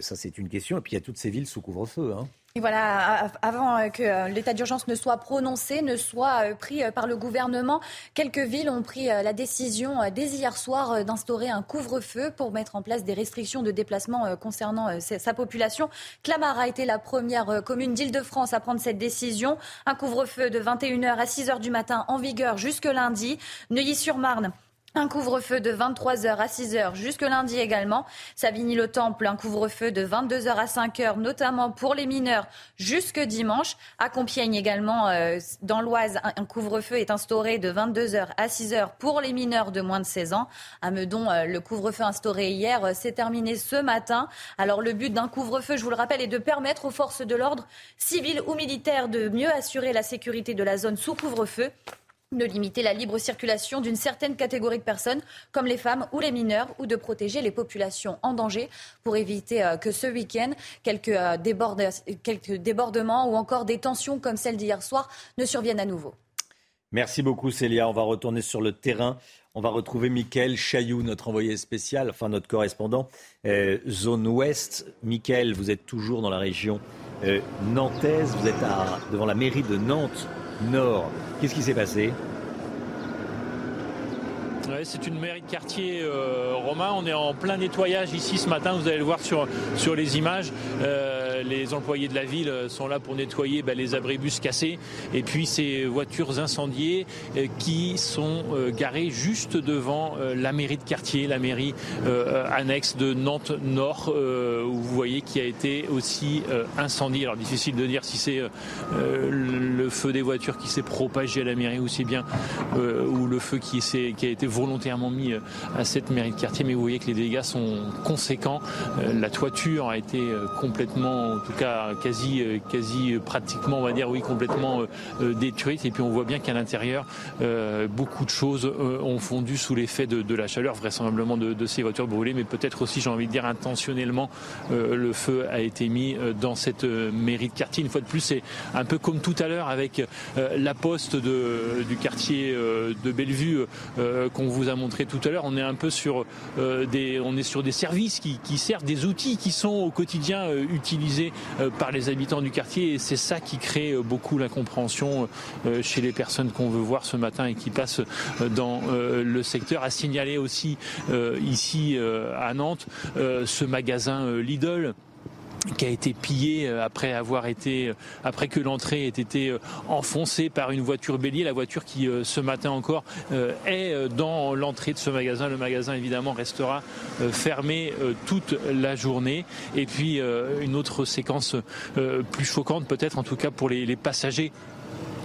Speaker 1: Ça, c'est une question. Et puis, il y a toutes ces villes sous couvre-feu. Hein.
Speaker 4: Voilà, avant euh, que euh, l'état d'urgence ne soit prononcé, ne soit euh, pris par le gouvernement, quelques villes ont pris la décision dès hier soir d'instaurer un couvre-feu pour mettre en place des restrictions de déplacement concernant sa population. Clamart a été la première commune d'Île-de-France à prendre cette décision. Un couvre-feu de 21h à 6h du matin en vigueur jusque lundi. Neuilly-sur-Marne un couvre-feu de 23h à 6h jusque lundi également. Savigny-le-Temple, un couvre-feu de 22h à 5h, notamment pour les mineurs, jusque dimanche. À Compiègne également, euh, dans l'Oise, un couvre-feu est instauré de 22h à 6h pour les mineurs de moins de 16 ans. À Meudon, euh, le couvre-feu instauré hier euh, s'est terminé ce matin. Alors le but d'un couvre-feu, je vous le rappelle, est de permettre aux forces de l'ordre, civiles ou militaires, de mieux assurer la sécurité de la zone sous couvre-feu de limiter la libre circulation d'une certaine catégorie de personnes, comme les femmes ou les mineurs, ou de protéger les populations en danger pour éviter euh, que ce week-end, quelques, euh, quelques débordements ou encore des tensions comme celle d'hier soir ne surviennent à nouveau.
Speaker 1: Merci beaucoup Célia. On va retourner sur le terrain. On va retrouver Mickaël Chailloux, notre envoyé spécial, enfin notre correspondant, euh, zone ouest. Mickaël, vous êtes toujours dans la région nantaise. Vous êtes devant la mairie de Nantes Nord. Qu'est-ce qui s'est passé?
Speaker 11: C'est une mairie de quartier euh, romain. On est en plein nettoyage ici ce matin. Vous allez le voir sur, sur les images. Euh, les employés de la ville sont là pour nettoyer bah, les abribus cassés et puis ces voitures incendiées euh, qui sont garées juste devant la mairie de quartier, la mairie annexe de Nantes Nord, où vous voyez qui a été aussi incendiée. Alors difficile de dire si c'est le feu des voitures qui s'est propagé à la mairie ou si bien ou le feu qui, qui a été volontairement mis euh, à cette mairie de quartier, mais vous voyez que les dégâts sont conséquents. Euh, la toiture a été euh, complètement en tout cas quasi, quasi pratiquement, on va dire oui, complètement détruite. Et puis on voit bien qu'à l'intérieur, beaucoup de choses ont fondu sous l'effet de, la chaleur, vraisemblablement de, ces voitures brûlées, mais peut-être aussi, j'ai envie de dire intentionnellement, le feu a été mis dans cette mairie de quartier. Une fois de plus, c'est un peu comme tout à l'heure avec la poste du quartier de Bellevue vous a montré tout à l'heure. On est un peu sur des, on est sur des services qui, servent des outils qui sont au quotidien euh, utilisés euh, par les habitants du quartier et c'est ça qui crée euh, beaucoup l'incompréhension chez les personnes qu'on veut voir ce matin et qui passent dans le secteur. À signaler aussi ici à Nantes ce magasin Lidl qui a été pillé euh, après avoir été, euh, après que l'entrée ait été euh, enfoncée par une voiture bélier, la voiture qui ce matin encore est dans l'entrée de ce magasin. Le magasin évidemment restera fermé toute la journée. Et puis une autre séquence plus choquante peut-être en tout cas pour les passagers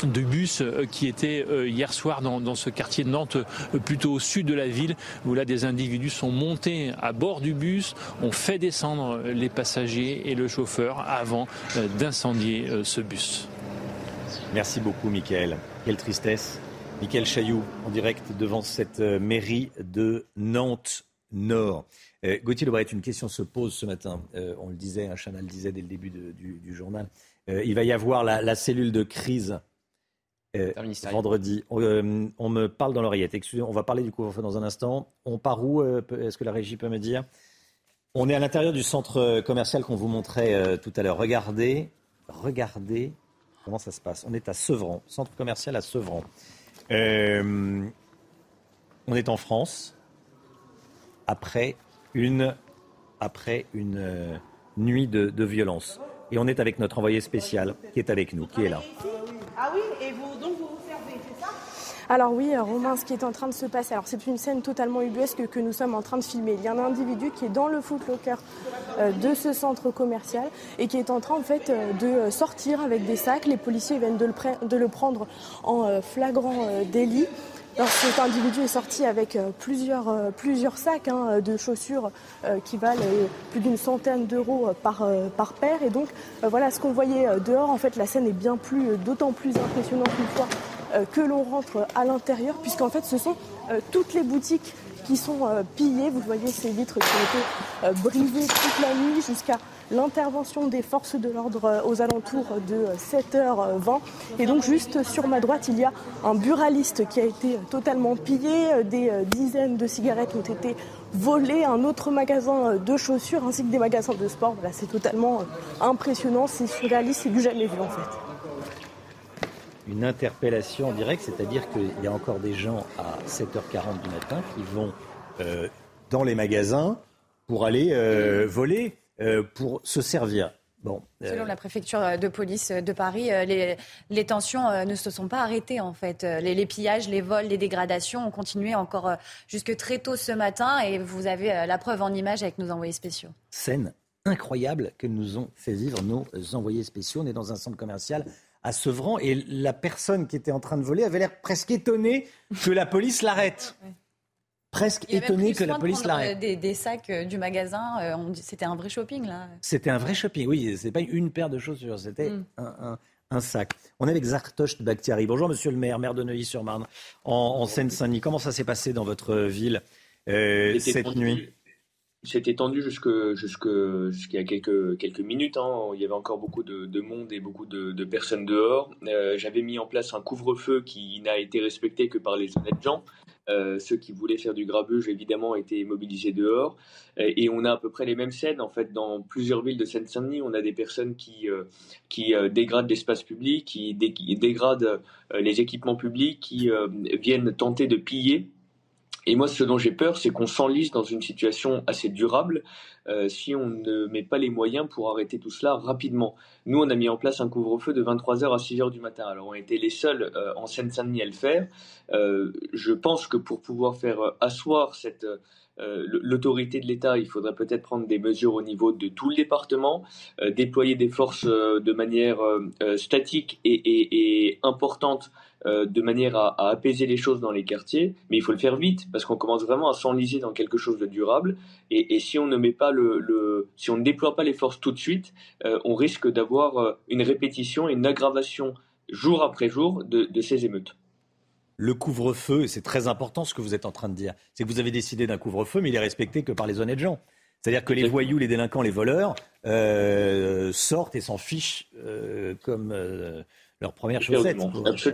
Speaker 11: de bus euh, qui était euh, hier soir dans, ce quartier de Nantes, euh, plutôt au sud de la ville, où là des individus sont montés à bord du bus, ont fait descendre les passagers et le chauffeur avant d'incendier ce bus.
Speaker 1: Merci beaucoup, Mickaël. Quelle tristesse. Mickaël Chailloux, en direct devant cette mairie de Nantes-Nord. Gauthier Lebret, une question se pose ce matin. on le disait, un Chanel disait dès le début du, journal. il va y avoir la cellule de crise euh, vendredi. Euh, on, me parle dans l'oreillette. Excusez, on va parler du couvre-feu dans un instant. On part où euh, Est-ce que la régie peut me dire? On est à l'intérieur du centre commercial qu'on vous montrait tout à l'heure. Regardez, regardez comment ça se passe. On est à Sevran, centre commercial à Sevran. on est en France après une, après une nuit de, de violence. Et on est avec notre envoyé spécial qui est avec nous, qui est là.
Speaker 6: Ah oui, et donc vous vous c'est ça? Alors oui, euh, Romain, ce qui est en train de se passer, alors c'est une scène totalement ubuesque que nous sommes en train de filmer. Il y a un individu qui est dans le footlocker euh, de ce centre commercial et qui est en train euh, de sortir avec des sacs. Les policiers viennent de le prendre en flagrant délit. Cet individu est sorti avec plusieurs, plusieurs sacs hein, de chaussures qui valent plus d'une centaine d'euros par, par paire. Et donc, voilà ce qu'on voyait dehors. En fait, la scène est bien plus, d'autant plus impressionnante une fois que l'on rentre à l'intérieur, puisqu'en fait, ce sont toutes les boutiques qui sont pillées. Vous voyez ces vitres qui ont été brisées toute la nuit jusqu'à l'intervention des forces de l'ordre euh, aux alentours de 7h20. Et donc juste sur ma droite, il y a un buraliste qui a été totalement pillé, euh, des euh, dizaines de cigarettes ont été volées, un autre magasin de chaussures ainsi que des magasins de sport. Voilà, c'est totalement impressionnant, c'est surréaliste, c'est du jamais vu en fait
Speaker 1: une interpellation en direct, c'est-à-dire qu'il y a encore des gens à 7h40 du matin qui vont dans les magasins pour aller voler euh, pour se servir.
Speaker 4: Bon, euh, Selon la préfecture de police de Paris, euh, les, tensions ne se sont pas arrêtées en fait. Les, pillages, les vols, les dégradations ont continué encore jusque très tôt ce matin et vous avez la preuve en image avec nos envoyés spéciaux.
Speaker 1: Scène incroyable que nous ont fait vivre nos envoyés spéciaux. On est dans un centre commercial à Sevran et la personne qui était en train de voler avait l'air presque étonnée que la police l'arrête presque étonné que la police l'arrête.
Speaker 4: Des, des, sacs euh, du magasin, euh, c'était un vrai shopping là.
Speaker 1: C'était un vrai shopping, oui. C'est pas une paire de chaussures, c'était mm. un, sac. On est avec Zartosh Bakhtiari. Bonjour Monsieur le maire, maire de Neuilly-sur-Marne, en, Seine-Saint-Denis. Comment ça s'est passé dans votre ville euh, cette nuit?
Speaker 24: C'était tendu jusque, jusque, jusqu'à quelques, quelques minutes. Hein. Il y avait encore beaucoup de, monde et beaucoup de, personnes dehors. j'avais mis en place un couvre-feu qui n'a été respecté que par les honnêtes gens. Euh, ceux qui voulaient faire du grabuge, évidemment, étaient mobilisés dehors. Et, on a à peu près les mêmes scènes. En fait, dans plusieurs villes de Seine-Saint-Denis, on a des personnes qui, euh, qui euh, dégradent l'espace public, qui, dégradent les équipements publics, qui viennent tenter de piller et moi, ce dont j'ai peur, c'est qu'on s'enlise dans une situation assez durable euh, si on ne met pas les moyens pour arrêter tout cela rapidement. Nous, on a mis en place un couvre-feu de 23h à 6h du matin. Alors, on a été les seuls euh, en Seine-Saint-Denis à le faire. Euh, je pense que pour pouvoir faire asseoir cette, l'autorité de l'État, il faudrait peut-être prendre des mesures au niveau de tout le département, déployer des forces de manière statique et importante de manière à, apaiser les choses dans les quartiers, mais il faut le faire vite parce qu'on commence vraiment à s'enliser dans quelque chose de durable. Et, si on ne met pas le, si on ne déploie pas les forces tout de suite, euh, on risque d'avoir euh, une répétition et une aggravation jour après jour de, ces émeutes.
Speaker 1: Le couvre-feu, c'est très important ce que vous êtes en train de dire. C'est que vous avez décidé d'un couvre-feu, mais il est respecté que par les honnêtes gens. C'est-à-dire que les voyous, les délinquants, les voleurs sortent et s'en fichent comme leur première chaussette.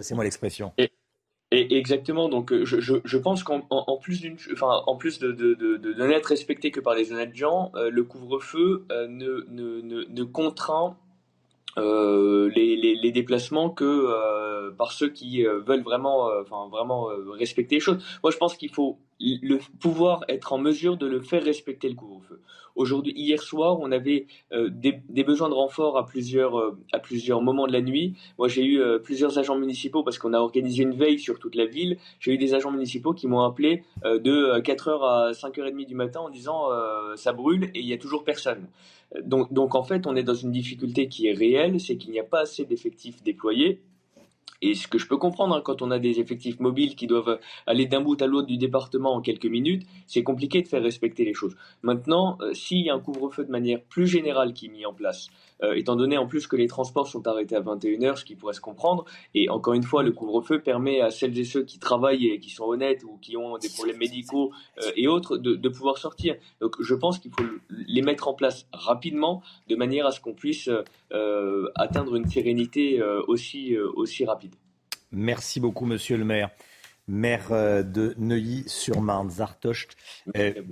Speaker 1: C'est moi l'expression.
Speaker 24: Et, exactement. Donc, euh, je, je, pense qu'en plus d'une, enfin, en plus de, de, n'être respecté que par les honnêtes gens, euh, le couvre-feu euh, ne, ne, ne, contraint les, les, déplacements que par ceux qui veulent vraiment, vraiment respecter les choses. Moi, je pense qu'il faut le pouvoir être en mesure de le faire respecter le couvre-feu. Aujourd'hui, hier soir, on avait euh, des, besoins de renfort à plusieurs, euh, à plusieurs moments de la nuit. Moi, j'ai eu euh, plusieurs agents municipaux parce qu'on a organisé une veille sur toute la ville. J'ai eu des agents municipaux qui m'ont appelé de 4h à 5h30 du matin en disant ça brûle et il n'y a toujours personne. Donc, donc, en fait, on est dans une difficulté qui est réelle, c'est qu'il n'y a pas assez d'effectifs déployés. Et ce que je peux comprendre hein, quand on a des effectifs mobiles qui doivent aller d'un bout à l'autre du département en quelques minutes, c'est compliqué de faire respecter les choses. Maintenant, euh, s'il y a un couvre-feu de manière plus générale qui est mis en place, euh, étant donné en plus que les transports sont arrêtés à 21h, ce qui pourrait se comprendre. Et encore une fois, le couvre-feu permet à celles et ceux qui travaillent et qui sont honnêtes ou qui ont des problèmes médicaux euh, et autres de, pouvoir sortir. Donc je pense qu'il faut les mettre en place rapidement de manière à ce qu'on puisse euh, atteindre une sérénité aussi, aussi rapide.
Speaker 1: Merci beaucoup, monsieur le maire maire de Neuilly-sur-Marne, Zartocht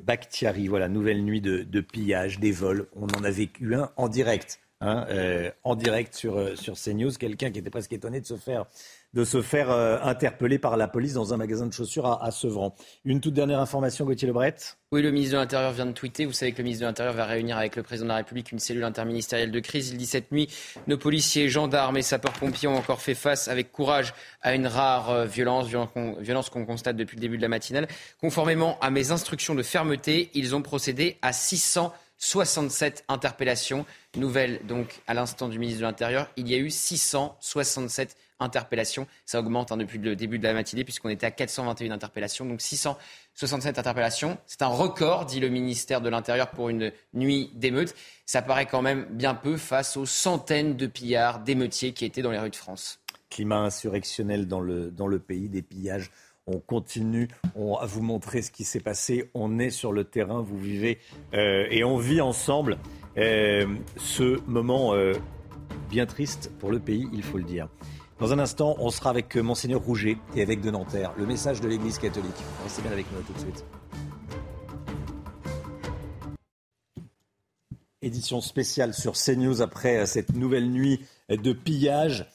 Speaker 1: Bakhtiari. Voilà, nouvelle nuit de, de, pillage, des vols. On en a vécu un en direct Hein, euh, en direct sur, euh, sur CNews, quelqu'un qui était presque étonné de se faire, de se faire euh, interpeller par la police dans un magasin de chaussures à, Sevran. Une toute dernière information, Gauthier Lebret
Speaker 7: Oui, le ministre de l'Intérieur vient de tweeter. Vous savez que le ministre de l'Intérieur va réunir avec le président de la République une cellule interministérielle de crise. Il dit cette nuit, nos policiers, gendarmes et sapeurs-pompiers ont encore fait face avec courage à une rare violence, violence qu'on constate depuis le début de la matinale. Conformément à mes instructions de fermeté, ils ont procédé à 600 67 interpellations. Nouvelle donc à l'instant du ministre de l'Intérieur, il y a eu 667 interpellations. Ça augmente hein, depuis le début de la matinée puisqu'on était à 421 interpellations. Donc 667 interpellations. C'est un record, dit le ministère de l'Intérieur, pour une nuit d'émeute. Ça paraît quand même bien peu face aux centaines de pillards, d'émeutiers qui étaient dans les rues de France.
Speaker 1: Climat insurrectionnel dans le, dans le pays, des pillages on continue à vous montrer ce qui s'est passé. On est sur le terrain, vous vivez euh, et on vit ensemble euh, ce moment euh, bien triste pour le pays, il faut le dire. Dans un instant, on sera avec Monseigneur Rouget et avec de Nanterre, le message de l'Église catholique. Restez bien avec nous tout de suite. Édition spéciale sur CNews après cette nouvelle nuit de pillage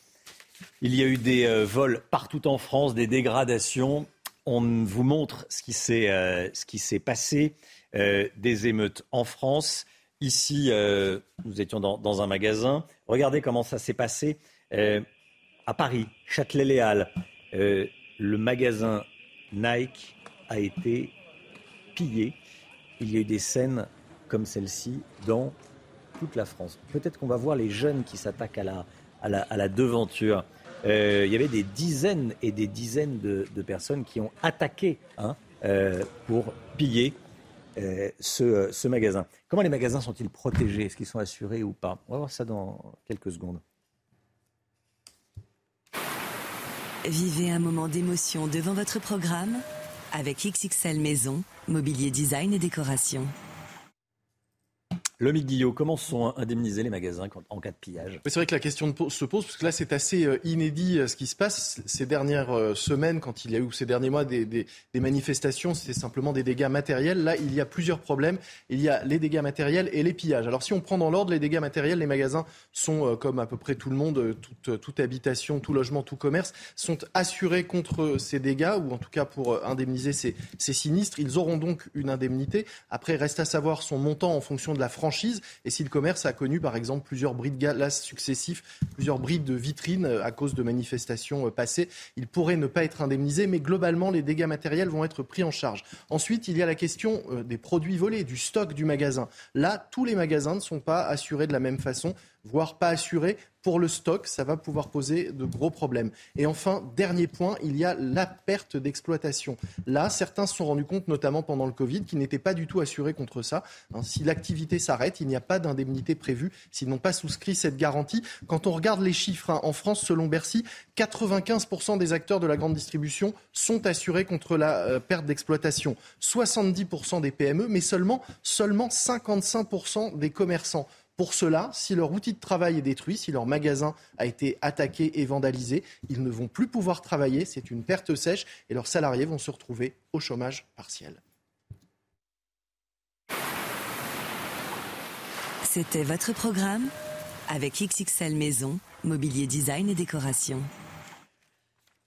Speaker 1: il y a eu des euh, vols partout en France, des dégradations. On vous montre ce qui s'est, euh, passé, euh, des émeutes en France. Ici, nous étions dans, un magasin. Regardez comment ça s'est passé à Paris, Châtelet-Les le magasin Nike a été pillé. Il y a eu des scènes comme celle-ci dans toute la France. Peut-être qu'on va voir les jeunes qui s'attaquent à la devanture. Euh, il y avait des dizaines et des dizaines de, personnes qui ont attaqué hein, euh, pour piller euh, ce, magasin. Comment les magasins sont-ils protégés? Est-ce qu'ils sont assurés ou pas? On va voir ça dans quelques secondes.
Speaker 16: Vivez un moment d'émotion devant votre programme avec XXL Maison, mobilier design et décoration.
Speaker 1: Le Guillot, comment sont indemnisés les magasins en cas de pillage?
Speaker 8: C'est vrai que la question se pose, parce que là, c'est assez euh, inédit euh, ce qui se passe. Ces dernières euh, semaines, quand il y a eu ces derniers mois des, manifestations, c'était simplement des dégâts matériels. Là, il y a plusieurs problèmes. Il y a les dégâts matériels et les pillages. Alors, si on prend dans l'ordre les dégâts matériels, les magasins sont, comme à peu près tout le monde, toute, habitation, tout logement, tout commerce, sont assurés contre ces dégâts, ou en tout cas pour indemniser ces, ces sinistres. Ils auront donc une indemnité. Après, reste à savoir son montant en fonction de la franchise Et si le commerce a connu, par exemple, plusieurs bris de glace successifs, plusieurs bris de vitrines euh, à cause de manifestations euh, passées, il pourrait ne pas être indemnisé, mais globalement, les dégâts matériels vont être pris en charge. Ensuite, il y a la question euh, des produits volés, du stock du magasin. Là, tous les magasins ne sont pas assurés de la même façon voire pas assurés pour le stock, ça va pouvoir poser de gros problèmes. Et enfin, dernier point, il y a la perte d'exploitation. Là, certains se sont rendus compte, notamment pendant le Covid, qu'ils n'étaient pas du tout assurés contre ça. Hein, si l'activité s'arrête, il n'y a pas d'indemnité prévue s'ils n'ont pas souscrit cette garantie. Quand on regarde les chiffres, hein, en France, selon Bercy, 95% des acteurs de la grande distribution sont assurés contre la euh, perte d'exploitation. 70% des PME, mais seulement, seulement 55% des commerçants. Pour cela, si leur outil de travail est détruit, si leur magasin a été attaqué et vandalisé, ils ne vont plus pouvoir travailler, c'est une perte sèche et leurs salariés vont se retrouver au chômage partiel.
Speaker 16: C'était votre programme avec XXL Maison, Mobilier Design et Décoration.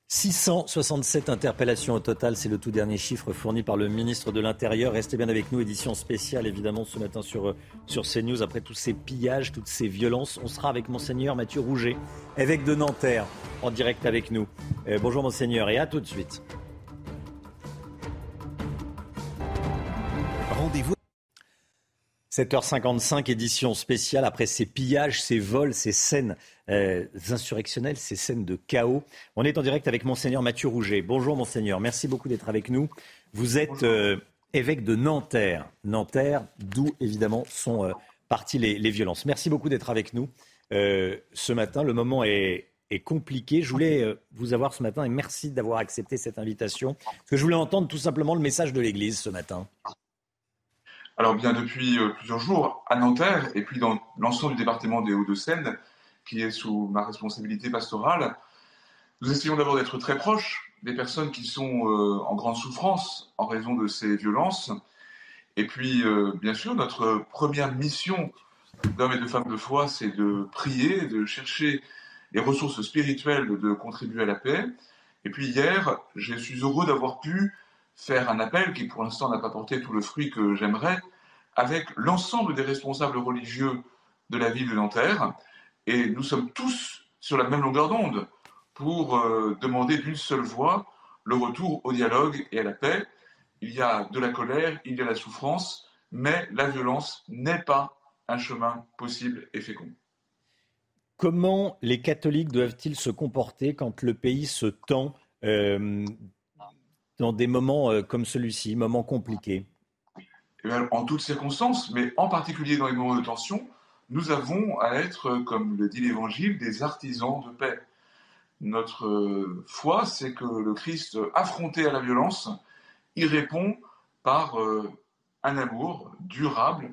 Speaker 1: 667 interpellations au total, c'est le tout dernier chiffre fourni par le ministre de l'Intérieur. Restez bien avec nous, édition spéciale évidemment ce matin sur, sur CNews. Après tous ces pillages, toutes ces violences, on sera avec monseigneur Mathieu Rouget, évêque de Nanterre, en direct avec nous. Euh, bonjour monseigneur et à tout de suite. 7h55, édition spéciale après ces pillages, ces vols, ces scènes euh, insurrectionnelles, ces scènes de chaos. On est en direct avec Monseigneur Mathieu Rouget. Bonjour Monseigneur, merci beaucoup d'être avec nous. Vous êtes euh, évêque de Nanterre, Nanterre, d'où évidemment sont euh, parties les, violences. Merci beaucoup d'être avec nous ce matin. Le moment est, est compliqué. Je voulais vous avoir ce matin et merci d'avoir accepté cette invitation. Parce que je voulais entendre tout simplement le message de l'Église ce matin.
Speaker 25: Alors bien depuis euh, plusieurs jours à Nanterre et puis dans l'ensemble du département des Hauts-de-Seine, qui est sous ma responsabilité pastorale, nous essayons d'abord d'être très proches des personnes qui sont euh, en grande souffrance en raison de ces violences. Et puis, euh, bien sûr, notre première mission d'hommes et de femmes de foi, c'est de prier, de chercher les ressources spirituelles, de contribuer à la paix. Et puis hier, je suis heureux d'avoir pu faire un appel qui pour l'instant n'a pas porté tout le fruit que j'aimerais, avec l'ensemble des responsables religieux de la ville de Nanterre. Et nous sommes tous sur la même longueur d'onde pour euh, demander d'une seule voix le retour au dialogue et à la paix. Il y a de la colère, il y a la souffrance, mais la violence n'est pas un chemin possible et fécond.
Speaker 1: Comment les catholiques doivent-ils se comporter quand le pays se tend euh, dans des moments euh, comme celui-ci, moments compliqués
Speaker 25: eh En toutes circonstances, mais en particulier dans les moments de tension, nous avons à être, comme le dit l'Évangile, des artisans de paix. Notre euh, foi, c'est que le Christ, affronté à la violence, y répond par euh, un amour durable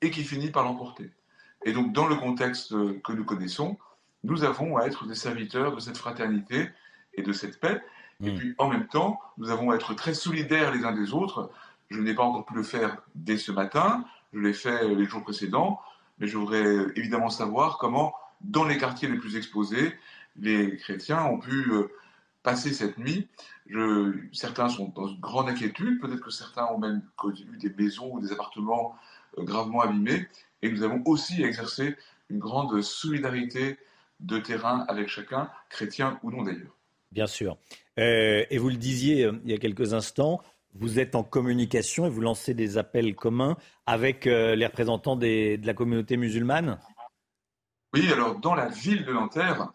Speaker 25: et qui finit par l'emporter. Et donc, dans le contexte que nous connaissons, nous avons à être des serviteurs de cette fraternité et de cette paix. Et hmm. puis en même temps, nous avons à être très solidaires les uns des autres. Je n'ai pas encore pu le faire dès ce matin, je l'ai fait les jours précédents, mais je voudrais évidemment savoir comment, dans les quartiers les plus exposés, les chrétiens ont pu euh, passer cette nuit. Je, certains sont dans une grande inquiétude, peut-être que certains ont même connu des maisons ou des appartements euh, gravement abîmés, et nous avons aussi exercé une grande solidarité de terrain avec chacun, chrétien ou non d'ailleurs.
Speaker 1: Bien sûr. Euh, et vous le disiez euh, il y a quelques instants, vous êtes en communication et vous lancez des appels communs avec euh, les représentants de la communauté musulmane?
Speaker 25: Oui, alors dans la ville de Nanterre,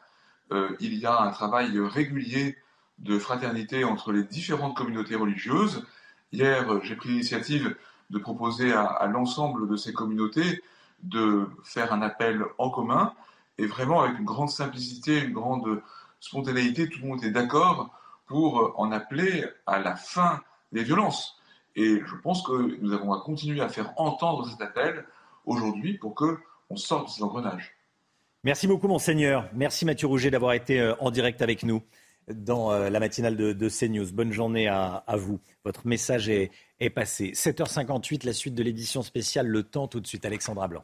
Speaker 25: il y a un travail régulier de fraternité entre les différentes communautés religieuses. Hier, j'ai pris l'initiative de proposer à l'ensemble de ces communautés de faire un appel en commun et vraiment avec une grande simplicité, une grande spontanéité, tout le monde est d'accord pour euh, en appeler à la fin des violences. Et je pense que nous avons à continuer à faire entendre cet appel aujourd'hui pour que on sorte de cet engrenage.
Speaker 1: Merci beaucoup, Monseigneur. Merci, Mathieu Rouget, d'avoir été euh, en direct avec nous dans euh, la matinale de, CNews. Bonne journée à, vous. Votre message est, est passé. 7h58, la suite de l'édition spéciale Le Temps, tout de suite, Alexandra Blanc.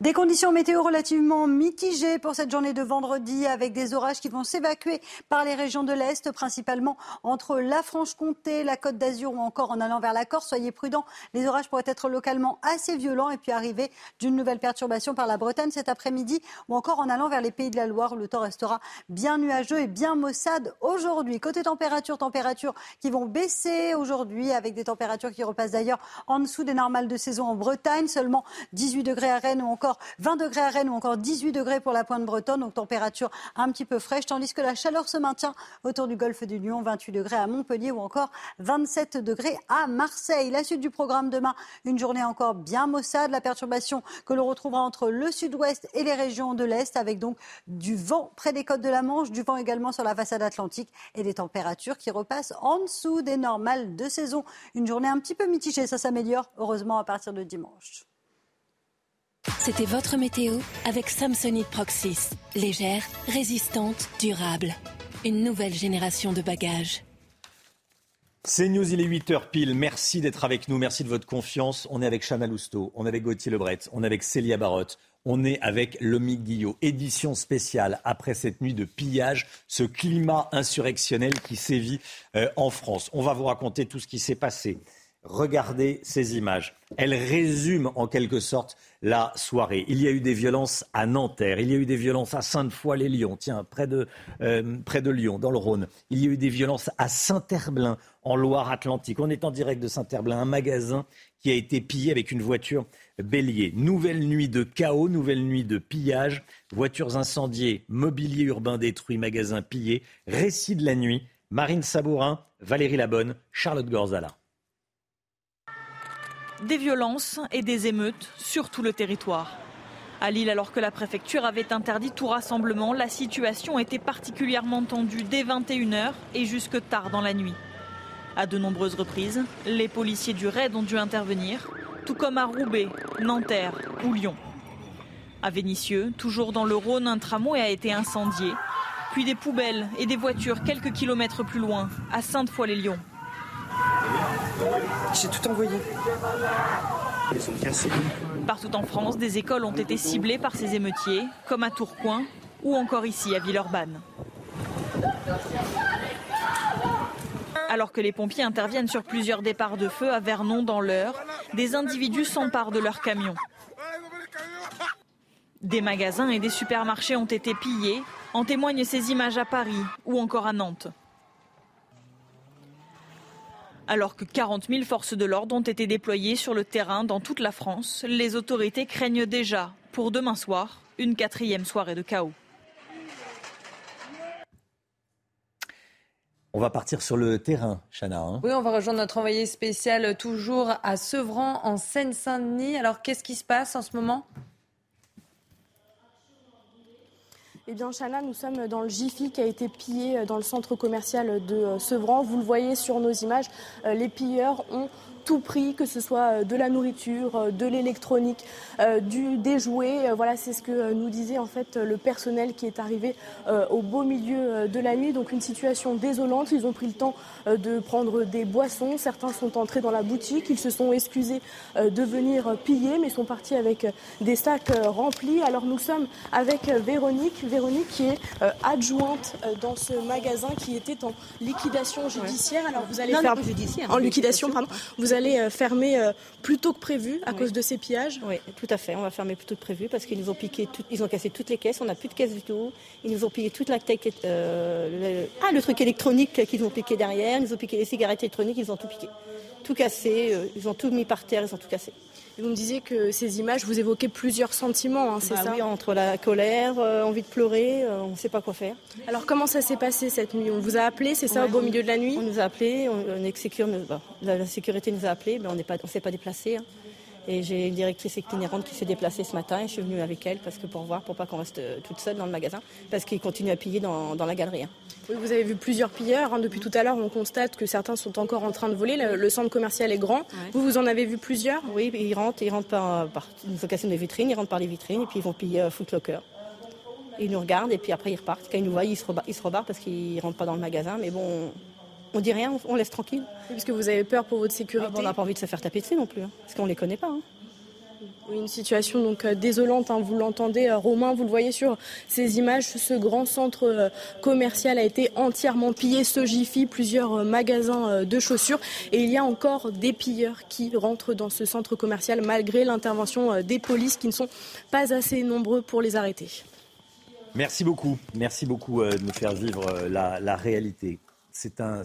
Speaker 3: Des conditions météo relativement mitigées pour cette journée de vendredi avec des orages qui vont s'évacuer par les régions de l'Est, principalement entre la Franche-Comté, la Côte d'Azur ou encore en allant vers la Corse. Soyez prudents, les orages pourraient être localement assez violents et puis arriver d'une nouvelle perturbation par la Bretagne cet après-midi ou encore en allant vers les pays de la Loire où le temps restera bien nuageux et bien maussade aujourd'hui. Côté température, températures qui vont baisser aujourd'hui avec des températures qui repassent d'ailleurs en dessous des normales de saison en Bretagne, seulement 18 degrés à Rennes ou encore 20 degrés à Rennes ou encore 18 degrés pour la pointe bretonne, donc température un petit peu fraîche, tandis que la chaleur se maintient autour du golfe du Lion, 28 degrés à Montpellier ou encore 27 degrés à Marseille. La suite du programme demain, une journée encore bien maussade, la perturbation que l'on retrouvera entre le sud-ouest et les régions de l'est, avec donc du vent près des côtes de la Manche, du vent également sur la façade atlantique et des températures qui repassent en dessous des normales de saison. Une journée un petit peu mitigée, ça s'améliore heureusement à partir de dimanche.
Speaker 2: C'était votre météo avec Samsonite Proxys. Légère, résistante, durable. Une nouvelle génération de bagages.
Speaker 1: C'est News, il est 8h pile. Merci d'être avec nous. Merci de votre confiance. On est avec Chana Lousteau, on est avec Gauthier Lebret, on est avec Célia Barotte, on est avec Lomi Guillot. Édition spéciale après cette nuit de pillage, ce climat insurrectionnel qui sévit euh, en France. On va vous raconter tout ce qui s'est passé. Regardez ces images. Elles résument en quelque sorte la soirée. Il y a eu des violences à Nanterre, il y a eu des violences à Sainte-Foy-les-Lyons, tiens, près de, euh, près de Lyon, dans le Rhône. Il y a eu des violences à Saint-Herblain, en Loire-Atlantique. On est en direct de Saint-Herblain, un magasin qui a été pillé avec une voiture bélier. Nouvelle nuit de chaos, nouvelle nuit de pillage, voitures incendiées, mobilier urbain détruit, magasin pillé. Récit de la nuit, Marine Sabourin, Valérie Labonne, Charlotte Gorzala.
Speaker 21: Des violences et des émeutes sur tout le territoire. À Lille, alors que la préfecture avait interdit tout rassemblement, la situation était particulièrement tendue dès 21h et jusque tard dans la nuit. À de nombreuses reprises, les policiers du raid ont dû intervenir, tout comme à Roubaix, Nanterre ou Lyon. À Vénissieux, toujours dans le Rhône, un tramway a été incendié, puis des poubelles et des voitures quelques kilomètres plus loin, à Sainte-Foy-les-Lyons.
Speaker 19: J'ai tout envoyé. Ils sont cassés.
Speaker 21: Partout en France, des écoles ont été ciblées par ces émeutiers, comme à Tourcoing ou encore ici à Villeurbanne. Alors que les pompiers interviennent sur plusieurs départs de feu à Vernon dans l'Eure, des individus s'emparent de leurs camions. Des magasins et des supermarchés ont été pillés, en témoignent ces images à Paris ou encore à Nantes. Alors que 40 000 forces de l'ordre ont été déployées sur le terrain dans toute la France, les autorités craignent déjà, pour demain soir, une quatrième soirée de chaos.
Speaker 1: On va partir sur le terrain, Chana. Hein.
Speaker 5: oui, on va rejoindre notre envoyé spécial toujours à Sevran, en Seine-Saint-Denis. Alors, qu'est-ce qui se passe en ce moment?
Speaker 6: Eh bien, Chana, nous sommes dans le Jiffy qui a été pillé euh, dans le centre commercial de euh, Sevran. Vous le voyez sur nos images, euh, les pilleurs ont tout prix, que ce soit euh, de la nourriture, euh, de l'électronique, euh, des jouets. Voilà, c'est ce que nous disait en fait le personnel qui est arrivé au beau milieu de la nuit. Donc une situation désolante. Ils ont pris le temps de prendre des boissons. Certains sont entrés dans la boutique. Ils se sont excusés de venir piller, mais sont partis avec des sacs remplis. Alors nous sommes avec Véronique, Véronique qui est adjointe dans ce magasin qui était en liquidation judiciaire. Alors vous allez faire en liquidation, pardon. Vous allez euh, fermer euh, plus tôt que prévu à cause de ces pillages?
Speaker 26: Oui, tout à fait. On va fermer plus tôt que prévu parce qu'ils nous ont piqué, ils ont cassé toutes les caisses. On n'a plus de caisses du tout. Ils nous ont piqué toute la tech, euh, le, ah, le truc électronique qu'ils ont piqué derrière. Ils nous ont piqué les cigarettes électroniques. Ils ont tout piqué, tout cassé. ils ont tout mis par terre. Ils ont tout cassé.
Speaker 6: Vous me disiez que ces images, vous évoquez plusieurs sentiments, hein, c'est
Speaker 26: bah
Speaker 6: ça
Speaker 26: Oui, entre la colère, envie de pleurer, on ne sait pas quoi faire.
Speaker 6: Alors comment ça s'est passé cette nuit? On vous a appelé, c'est ça, au beau milieu de la nuit?
Speaker 26: On nous a appelé, on, bah, la, sécurité nous a appelé, mais on ne s'est pas déplacé. Hein. Et j'ai une directrice itinérante qui s'est déplacée ce matin et je suis venue avec elle parce que pour voir, pour pas qu'on reste euh, toute seule dans le magasin, parce qu'ils continuent à piller dans, la galerie. Hein.
Speaker 6: Vous avez vu plusieurs pilleurs. Hein. Depuis tout à l'heure, on constate que certains sont encore en train de voler. Le, centre commercial est grand. Vous, vous en avez vu plusieurs?
Speaker 26: Oui, ils rentrent, ils rentrent par, par une location des vitrines, ils rentrent par les vitrines et puis ils vont piller euh, Footlocker. Ils nous regardent et puis après ils repartent. Quand ils nous voient, ils se rebarrent, ils se rebarrent parce qu'ils rentrent pas dans le magasin. Mais bon, on dit rien, on laisse tranquille.
Speaker 6: parce que vous avez peur pour votre sécurité.
Speaker 26: Ah, on n'a pas envie de se faire taper dessus non plus, hein, parce qu'on les connaît pas. Hein.
Speaker 6: Oui, une situation donc euh, désolante, hein, vous l'entendez, euh, Romain, vous le voyez sur ces images, ce grand centre euh, commercial a été entièrement pillé, ce Jiffy, plusieurs magasins de chaussures, et il y a encore des pilleurs qui rentrent dans ce centre commercial malgré l'intervention des polices qui ne sont pas assez nombreux pour les arrêter.
Speaker 1: Merci beaucoup, merci beaucoup de nous faire vivre la, réalité. C'est un,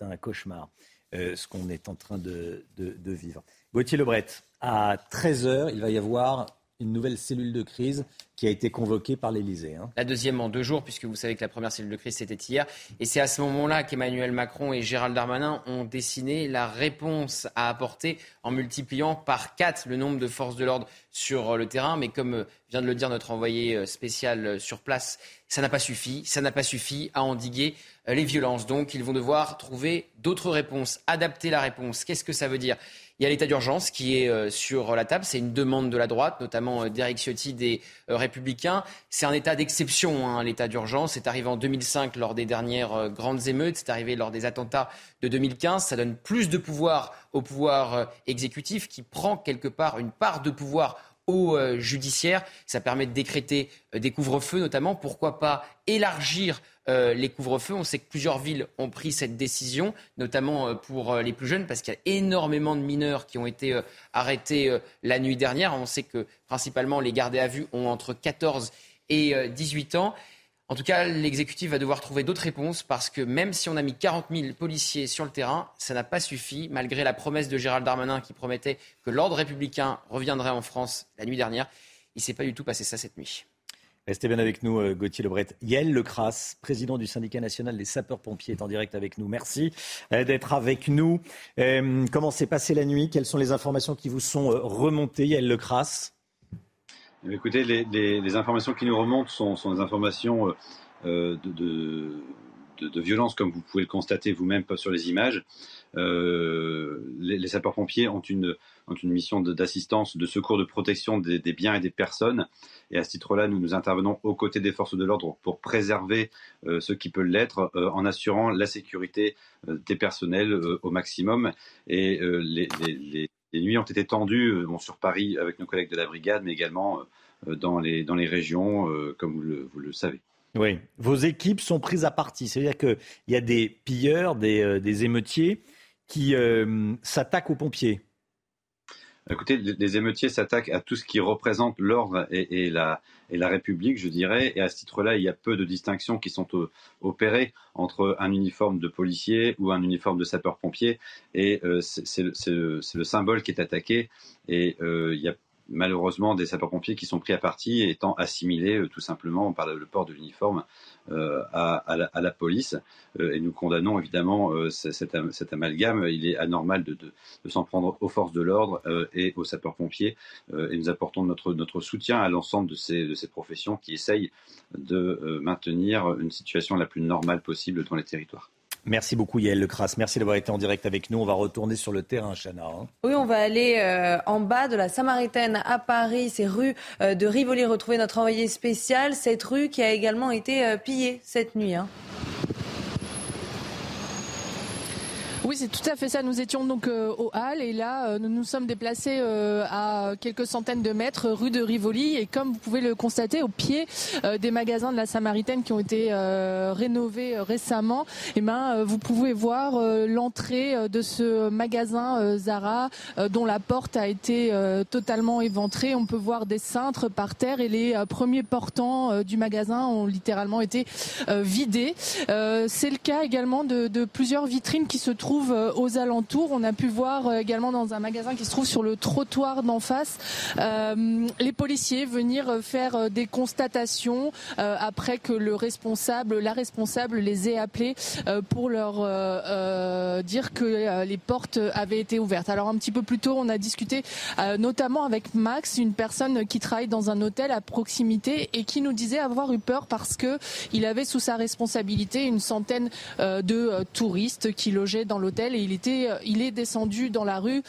Speaker 1: un cauchemar, ce qu'on est en train de, de vivre. Gauthier Lebret, à 13h, il va y avoir une nouvelle cellule de crise qui a été convoquée par l'Elysée. Hein.
Speaker 7: La deuxième en deux jours, puisque vous savez que la première cellule de crise, c'était hier. Et c'est à ce moment-là qu'Emmanuel Macron et Gérald Darmanin ont dessiné la réponse à apporter en multipliant par quatre le nombre de forces de l'ordre sur le terrain. Mais comme euh, vient de le dire notre envoyé euh, spécial euh, sur place, ça n'a pas suffi. Ça n'a pas suffi à endiguer les violences. Donc, ils vont devoir trouver d'autres réponses, adapter la réponse. Qu'est-ce que ça veut dire? Il y a l'état d'urgence qui est euh, sur la table. C'est une demande de la droite, notamment euh, d'Éric Ciotti des euh, Républicains. C'est un état d'exception, hein, l'état d'urgence. C'est arrivé en 2005 lors des dernières grandes émeutes. C'est arrivé lors des attentats de 2015. Ça donne plus de pouvoir au pouvoir exécutif qui prend quelque part une part de pouvoir au judiciaire. Ça permet de décréter des couvre-feux notamment. Pourquoi pas élargir euh, les couvre-feux? On sait que plusieurs villes ont pris cette décision, notamment euh, pour euh, les plus jeunes, parce qu'il y a énormément de mineurs qui ont été arrêtés la nuit dernière. On sait que principalement les gardés à vue ont entre 14 et 18 ans. En tout cas, l'exécutif va devoir trouver d'autres réponses parce que même si on a mis 40 000 policiers sur le terrain, ça n'a pas suffi, malgré la promesse de Gérald Darmanin qui promettait que l'ordre républicain reviendrait en France la nuit dernière. Il ne s'est pas du tout passé ça cette nuit.
Speaker 1: Restez bien avec nous, euh, Gauthier Lebret. Yael Lecras, président du syndicat national des sapeurs-pompiers, est en direct avec nous. Merci euh, d'être avec nous. Euh, comment s'est passée la nuit? Quelles sont les informations qui vous sont remontées, Yael Lecras?
Speaker 27: Écoutez, les, informations qui nous remontent sont, des informations de, violence, comme vous pouvez le constater vous-même sur les images. les sapeurs-pompiers ont une, ont une mission d'assistance, de, secours, de protection des, biens et des personnes. Et à ce titre-là, nous nous intervenons aux côtés des forces de l'ordre pour préserver euh, ce qui peut l'être euh, en assurant la sécurité euh, des personnels au maximum. Et les, nuits ont été tendues sur Paris avec nos collègues de la brigade, mais également dans, les, dans les régions, comme vous le, savez.
Speaker 1: Oui, vos équipes sont prises à partie. C'est-à-dire qu'il y a des pilleurs, des émeutiers qui s'attaquent aux pompiers.
Speaker 27: Écoutez, les émeutiers s'attaquent à tout ce qui représente l'ordre et, la, République, je dirais. Et à ce titre-là, il y a peu de distinctions qui sont opérées entre un uniforme de policier ou un uniforme de sapeur-pompier. Et euh, c'est le, symbole qui est attaqué. Et euh, il y a malheureusement des sapeurs-pompiers qui sont pris à partie étant assimilés euh, tout simplement par le, port de l'uniforme euh, à, la, police. Euh, et nous condamnons évidemment cet, amalgame. Il est anormal de, s'en prendre aux forces de l'ordre et aux sapeurs-pompiers. et nous apportons notre, soutien à l'ensemble de ces professions qui essayent de maintenir une situation la plus normale possible dans les territoires.
Speaker 1: Merci beaucoup Yael Lecras. Merci d'avoir été en direct avec nous. On va retourner sur le terrain, Chana. Hein.
Speaker 5: Oui, on va aller euh, en bas de la Samaritaine à Paris. C'est rue euh, de Rivoli. Retrouver notre envoyé spécial. Cette rue qui a également été euh, pillée cette nuit. Hein.
Speaker 13: Oui, c'est tout à fait ça. Nous étions donc euh, au Hall et là, euh, nous nous sommes déplacés euh, à quelques centaines de mètres rue de Rivoli et comme vous pouvez le constater, au pied des magasins de la Samaritaine qui ont été rénovés récemment, eh ben, vous pouvez voir l'entrée de ce magasin Zara dont la porte a été totalement éventrée. On peut voir des cintres par terre et les premiers portants du magasin ont littéralement été vidés. C'est le cas également de, de plusieurs vitrines qui se trouvent euh, aux alentours. On a pu voir euh, également dans un magasin qui se trouve sur le trottoir d'en face euh, les policiers venir faire des constatations après que le responsable, la responsable les ait appelés pour leur dire que les portes avaient été ouvertes. Alors un petit peu plus tôt, on a discuté notamment avec Max, une personne qui travaille dans un hôtel à proximité et qui nous disait avoir eu peur parce que il avait sous sa responsabilité une centaine de touristes qui logeaient dans l'hôtel et il était, il est descendu dans la rue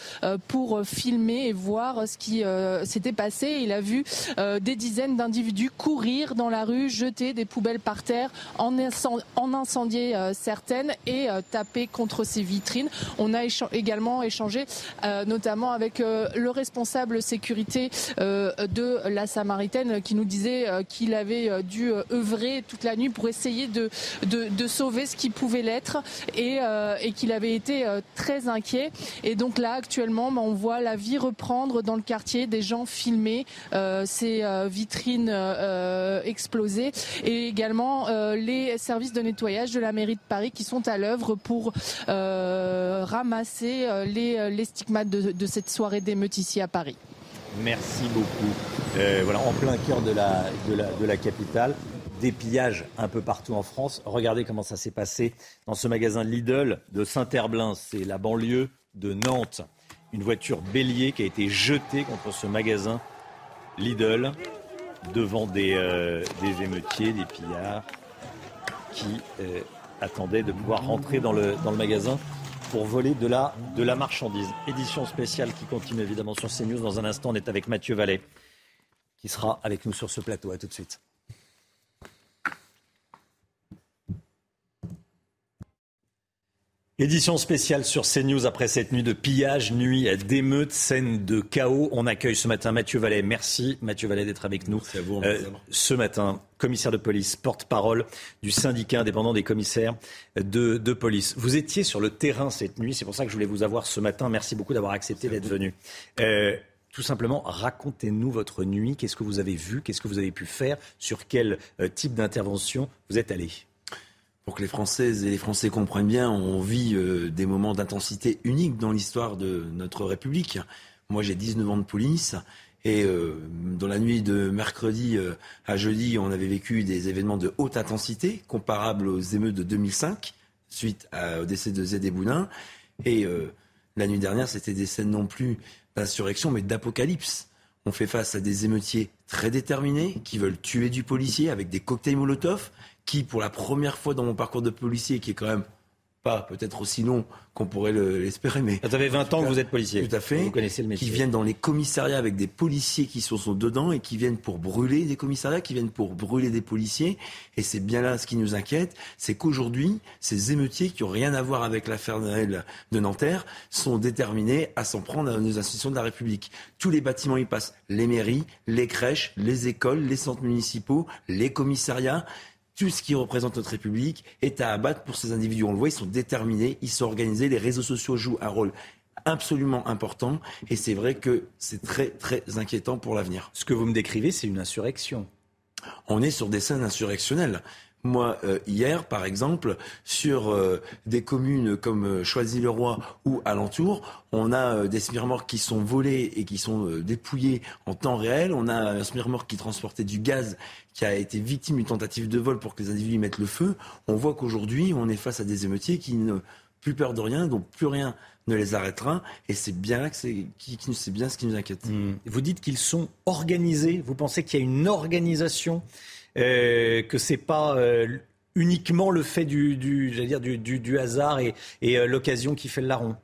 Speaker 13: pour filmer et voir ce qui s'était passé. Il a vu des dizaines d'individus courir dans la rue, jeter des poubelles par terre, en, incendier certaines et taper contre ses vitrines. On a également échangé notamment avec le responsable sécurité de la Samaritaine qui nous disait qu'il avait dû œuvrer toute la nuit pour essayer de, sauver ce qui pouvait l'être et, euh, et qu'il avait été euh, très inquiet. Et donc là, actuellement, bah, on voit la vie reprendre dans le quartier, des gens filmer euh, ces vitrines explosées et également les services de nettoyage de la mairie de Paris qui sont à l'œuvre pour ramasser les, stigmates de, de cette soirée d'émeute ici à Paris.
Speaker 1: Merci beaucoup. voilà, en plein cœur de la, de la, de la capitale des pillages un peu partout en France. Regardez comment ça s'est passé dans ce magasin Lidl de Saint-Herblain, c'est la banlieue de Nantes. Une voiture bélier qui a été jetée contre ce magasin Lidl devant des, euh, des émeutiers, des pillards qui euh, attendaient de pouvoir rentrer dans le, magasin pour voler de la, de la marchandise. Édition spéciale qui continue évidemment sur CNews. Dans un instant, on est avec Mathieu Vallet qui sera avec nous sur ce plateau. À tout de suite. Édition spéciale sur CNews après cette nuit de pillage, nuit d'émeute, scène de chaos. On accueille ce matin Mathieu Vallet. Merci Mathieu Vallet d'être avec nous. Euh, ce matin, commissaire de police, porte-parole du syndicat indépendant des commissaires de, police. Vous étiez sur le terrain cette nuit, c'est pour ça que je voulais vous avoir ce matin. Merci beaucoup d'avoir accepté d'être venu. Euh, tout simplement, racontez-nous votre nuit. Qu'est-ce que vous avez vu? Qu'est-ce que vous avez pu faire? Sur quel euh, type d'intervention vous êtes allé?
Speaker 28: Pour que les Françaises et les Français comprennent bien, on vit euh, des moments d'intensité uniques dans l'histoire de notre République. Moi, j'ai 19 ans de police. Et euh, dans la nuit de mercredi euh, à jeudi, on avait vécu des événements de haute intensité, comparables aux émeutes de 2005, suite au décès de Zédé Boudin. Et la nuit dernière, c'était des scènes non plus d'insurrection, mais d'apocalypse. On fait face à des émeutiers très déterminés qui veulent tuer du policier avec des cocktails Molotov, qui, pour la première fois dans mon parcours de policier, qui est quand même pas peut-être aussi long qu'on pourrait l'espérer, mais...
Speaker 1: Vous avez 20 ans que vous êtes policier.
Speaker 28: Tout à fait.
Speaker 1: Vous connaissez le métier.
Speaker 28: Qui viennent dans les commissariats avec des policiers qui sont, sont dedans et qui viennent pour brûler des commissariats, qui viennent pour brûler des policiers. Et c'est bien là ce qui nous inquiète, c'est qu'aujourd'hui, ces émeutiers qui n'ont rien à voir avec l'affaire de Nanterre sont déterminés à s'en prendre à nos institutions de la République. Tous les bâtiments y passent. Les mairies, les crèches, les écoles, les centres municipaux, les commissariats tout ce qui représente notre République est à abattre pour ces individus. On le voit, ils sont déterminés, ils sont organisés, les réseaux sociaux jouent un rôle absolument important et c'est vrai que c'est très très inquiétant pour l'avenir.
Speaker 1: Ce que vous me décrivez, c'est une insurrection.
Speaker 28: On est sur des scènes insurrectionnelles. Moi, euh, hier, par exemple, sur euh, des communes comme euh, Choisy-le-Roi ou alentour, on a des smirmorques qui sont volés et qui sont dépouillés en temps réel. On a un smirmorque qui transportait du gaz qui a été victime d'une tentative de vol pour que les individus mettent le feu. On voit qu'aujourd'hui, on est face à des émeutiers qui n'ont plus peur de rien, donc plus rien ne les arrêtera. Et c'est bien, c'est, bien ce qui nous inquiète.
Speaker 1: Mmh. Vous dites qu'ils sont organisés. Vous pensez qu'il y a une organisation euh, que c'est pas euh, uniquement le fait du, dire, du, hasard et, euh, l'occasion qui fait le larron.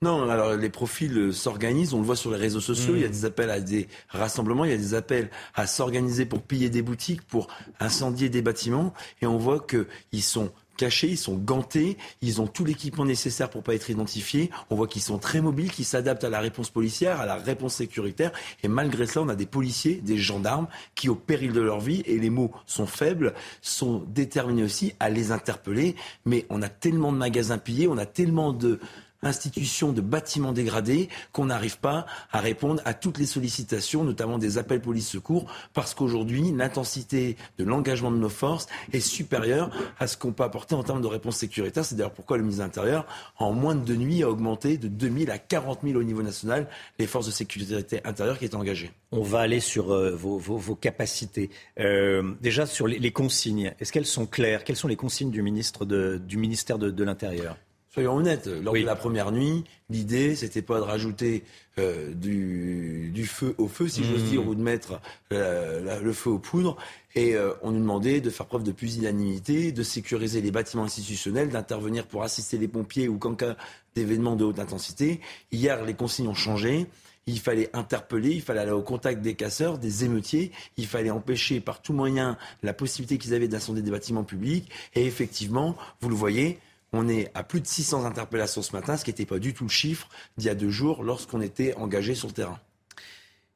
Speaker 28: Non, alors les profils s'organisent, on le voit sur les réseaux sociaux, il y a des appels à des rassemblements, il y a des appels à s'organiser pour piller des boutiques, pour incendier des bâtiments, et on voit qu'ils sont cachés, ils sont gantés, ils ont tout l'équipement nécessaire pour pas être identifiés. On voit qu'ils sont très mobiles, qu'ils s'adaptent à la réponse policière, à la réponse sécuritaire. Et malgré cela, on a des policiers, des gendarmes qui, au péril de leur vie, et les mots sont faibles, sont déterminés aussi à les interpeller. Mais on a tellement de magasins pillés, on a tellement de institution de bâtiments dégradés qu'on n'arrive pas à répondre à toutes les sollicitations, notamment des appels police-secours, parce qu'aujourd'hui, l'intensité de l'engagement de nos forces est supérieure à ce qu'on peut apporter en termes de réponse sécuritaire. C'est d'ailleurs pourquoi le ministre de l'Intérieur, en moins de deux nuits, a augmenté de 2000 à 40 000 au niveau national les forces de sécurité intérieure qui étaient engagées.
Speaker 1: On va aller sur euh, vos, capacités. Euh, déjà, sur les, consignes, est-ce qu'elles sont claires? Quelles sont les consignes du, ministre du ministère de l'Intérieur?
Speaker 28: Soyons honnêtes, lors de la première nuit, l'idée, c'était pas de rajouter euh, du, feu au feu, si j'ose mmh. dire, ou de mettre euh, le feu aux poudres. Et euh, on nous demandait de faire preuve de pusillanimité, de sécuriser les bâtiments institutionnels, d'intervenir pour assister les pompiers ou qu'en cas d'événements de haute intensité. Hier, les consignes ont changé. Il fallait interpeller, il fallait aller au contact des casseurs, des émeutiers, il fallait empêcher par tout moyen la possibilité qu'ils avaient d'incender des bâtiments publics. Et effectivement, vous le voyez, on est à plus de 600 interpellations ce matin, ce qui n'était pas du tout le chiffre d'il y a deux jours lorsqu'on était engagé sur le terrain.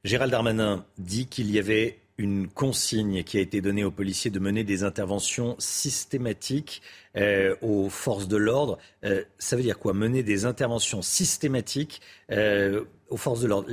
Speaker 1: Gérald Darmanin dit qu'il y avait une consigne qui a été donnée aux policiers de mener des interventions systématiques euh, aux forces de l'ordre. Euh, ça veut dire quoi? Mener des interventions systématiques euh, aux forces de l'ordre.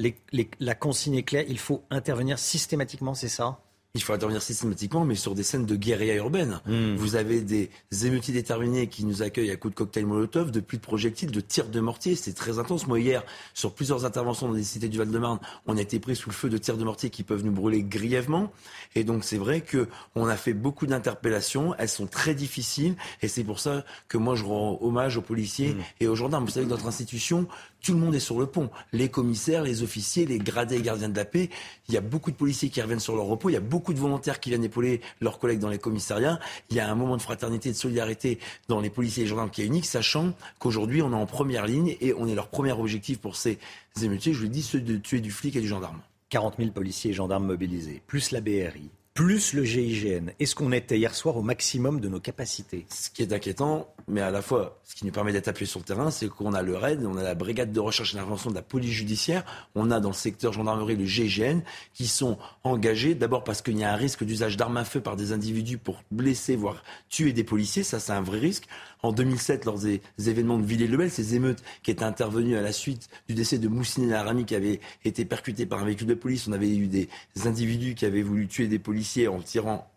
Speaker 1: la consigne est claire, il faut intervenir systématiquement, c'est ça?
Speaker 28: Il faut intervenir systématiquement, mais sur des scènes de guérilla urbaine. Hmm. Vous avez des émeutiers déterminés qui nous accueillent à coups de cocktail Molotov, de pluies de projectiles, de tirs de mortier. C'est très intense. Moi, hier, sur plusieurs interventions dans des cités du Val-de-Marne, on a été pris sous le feu de tirs de mortier qui peuvent nous brûler grièvement. Et donc, c'est vrai que on a fait beaucoup d'interpellations. Elles sont très difficiles. Et c'est pour ça que moi, je rends hommage aux policiers hmm. et aux gendarmes. Vous savez que notre institution, tout le monde est sur le pont. Les commissaires, les officiers, les gradés gardiens de la paix. Il y a beaucoup de policiers qui reviennent sur leur repos. Il y a beaucoup de volontaires qui viennent épauler leurs collègues dans les commissariats. Il y a un moment de fraternité, de solidarité dans les policiers et les gendarmes qui est unique, sachant qu'aujourd'hui, on est en première ligne et on est leur premier objectif pour ces émeutiers, je vous le dis, ceux de tuer du flic et du gendarme.
Speaker 1: 40 000 policiers et gendarmes mobilisés, plus la BRI, plus le GIGN. Est-ce qu'on était hier soir au maximum de nos capacités?
Speaker 28: Ce qui est inquiétant, mais à la fois, ce qui nous permet d'être appuyés sur le terrain, c'est qu'on a le RAID, on a la brigade de recherche et d'intervention de la police judiciaire, on a dans le secteur gendarmerie le GIGN, qui sont engagés, d'abord parce qu'il y a un risque d'usage d'armes à feu par des individus pour blesser, voire tuer des policiers, ça c'est un vrai risque en 2007 lors des événements de Villers-le-Bel, ces émeutes qui étaient intervenues à la suite du décès de Moussine Larami qui avait été percuté par un véhicule de police. On avait eu des individus qui avaient voulu tuer des policiers en tirant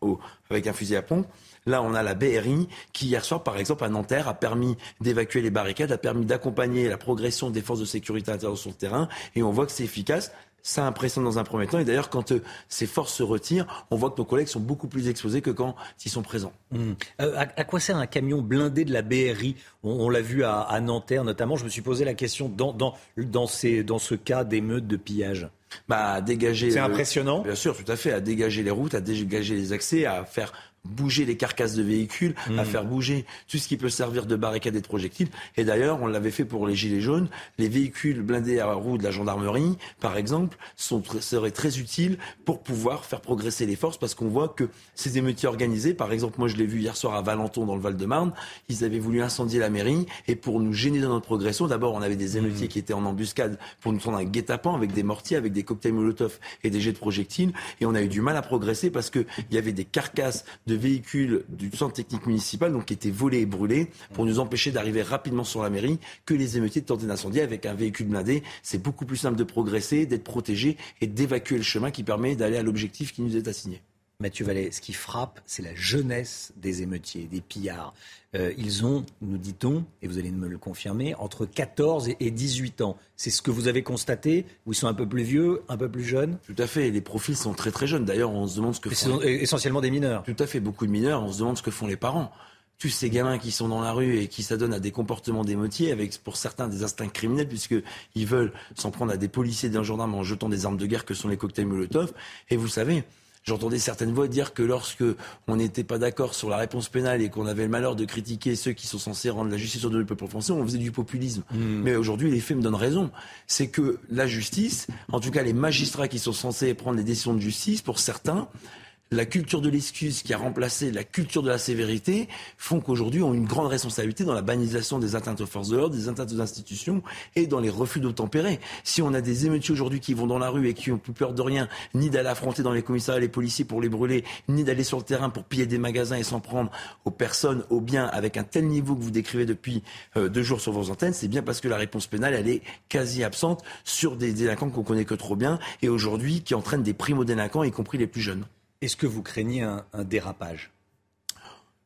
Speaker 28: avec un fusil à pompe. Là, on a la BRI qui, hier soir, par exemple, à Nanterre, a permis d'évacuer les barricades, a permis d'accompagner la progression des forces de sécurité intérieure sur le terrain. Et on voit que c'est efficace ça impressionne dans un premier temps. Et d'ailleurs, quand euh, ces forces se retirent, on voit que nos collègues sont beaucoup plus exposés que quand ils sont présents.
Speaker 1: Mmh. Euh, à, quoi sert un camion blindé de la BRI On, l'a vu à, Nanterre notamment. Je me suis posé la question dans, dans, dans, ces, dans ce cas d'émeutes de pillage.
Speaker 28: Bah, dégager.
Speaker 1: C'est impressionnant.
Speaker 28: Bien sûr, tout à fait. À dégager les routes, à dégager les accès, à faire bouger les carcasses de véhicules, à hmm. faire bouger tout ce qui peut servir de barricade et de projectiles. Et d'ailleurs, on l'avait fait pour les gilets jaunes. Les véhicules blindés à roues de la gendarmerie, par exemple, sont, seraient très utiles pour pouvoir faire progresser les forces parce qu'on voit que ces émeutiers organisés, par exemple, moi je l'ai vu hier soir à Valenton dans le Val-de-Marne, ils avaient voulu incendier la mairie et pour nous gêner dans notre progression, d'abord on avait des émeutiers hmm. qui étaient en embuscade pour nous prendre un guet-apens avec des mortiers, avec des cocktails Molotov et des jets de projectiles et on a eu du mal à progresser parce qu'il y avait des carcasses de de véhicules du centre technique municipal donc, qui étaient volés et brûlés pour nous empêcher d'arriver rapidement sur la mairie que les émeutiers de tenter d'incendier avec un véhicule blindé. C'est beaucoup plus simple de progresser, d'être protégé et d'évacuer le chemin qui permet d'aller à l'objectif qui nous est assigné.
Speaker 1: Mathieu Vallet, ce qui frappe, c'est la jeunesse des émeutiers, des pillards. Euh, ils ont, nous dit-on, et vous allez me le confirmer, entre 14 et 18 ans. C'est ce que vous avez constaté Ou ils sont un peu plus vieux, un peu plus jeunes?
Speaker 28: Tout à fait. Les profils sont très très jeunes. D'ailleurs, on se demande ce que
Speaker 1: font. Essentiellement des mineurs.
Speaker 28: Tout à fait. Beaucoup de mineurs. On se demande ce que font les parents tous ces gamins qui sont dans la rue et qui s'adonnent à des comportements d'émeutiers, avec pour certains des instincts criminels, puisqu'ils veulent s'en prendre à des policiers et des gendarmes en jetant des armes de guerre que sont les cocktails Molotov. Et vous savez, J'entendais certaines voix dire que lorsque on n'était pas d'accord sur la réponse pénale et qu'on avait le malheur de critiquer ceux qui sont censés rendre la justice au du peuple français, on faisait du populisme. Hmm. Mais aujourd'hui, les faits me donnent raison. C'est que la justice, en tout cas les magistrats qui sont censés prendre les décisions de justice, pour certains, la culture de l'excuse qui a remplacé la culture de la sévérité font qu'aujourd'hui on a une grande responsabilité dans la banalisation des atteintes aux forces de l'ordre, des atteintes aux institutions et dans les refus d'obtempérer. Si on a des émeutiers aujourd'hui qui vont dans la rue et qui ont plus peur de rien, ni d'aller affronter dans les commissariats les policiers pour les brûler, ni d'aller sur le terrain pour piller des magasins et s'en prendre aux personnes, aux biens, avec un tel niveau que vous décrivez depuis euh, deux jours sur vos antennes, c'est bien parce que la réponse pénale, est quasi absente sur des délinquants qu'on connaît que trop bien et aujourd'hui qui entraînent des primo-délinquants, y compris les plus jeunes.
Speaker 1: Est-ce que vous craignez un, dérapage?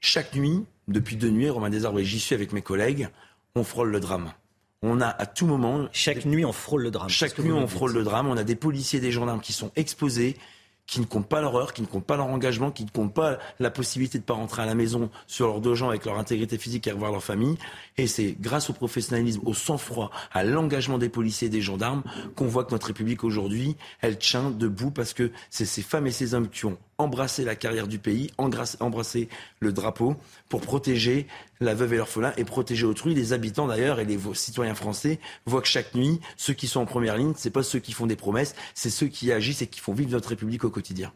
Speaker 28: Chaque nuit, depuis deux nuits, Romain Desarbres et j'y suis avec mes collègues, on frôle le drame. On a à tout moment.
Speaker 1: Chaque nuit, on frôle le drame.
Speaker 28: Chaque nuit, on frôle le drame. On a des policiers, des gendarmes qui sont exposés, qui ne comptent pas leur heure, qui ne comptent pas leur engagement, qui ne comptent pas la possibilité de ne pas rentrer à la maison sur leurs deux gens avec leur intégrité physique et revoir leur famille. Et c'est grâce au professionnalisme, au sang-froid, à l'engagement des policiers et des gendarmes qu'on voit que notre République aujourd'hui, elle tient debout parce que c'est ces femmes et ces hommes qui ont embrasser la carrière du pays, embrasser le drapeau pour protéger la veuve et l'orphelin et protéger autrui. Les habitants d'ailleurs et les citoyens français voient que chaque nuit, ceux qui sont en première ligne, ce n'est pas ceux qui font des promesses, c'est ceux qui agissent et qui font vivre notre République au quotidien.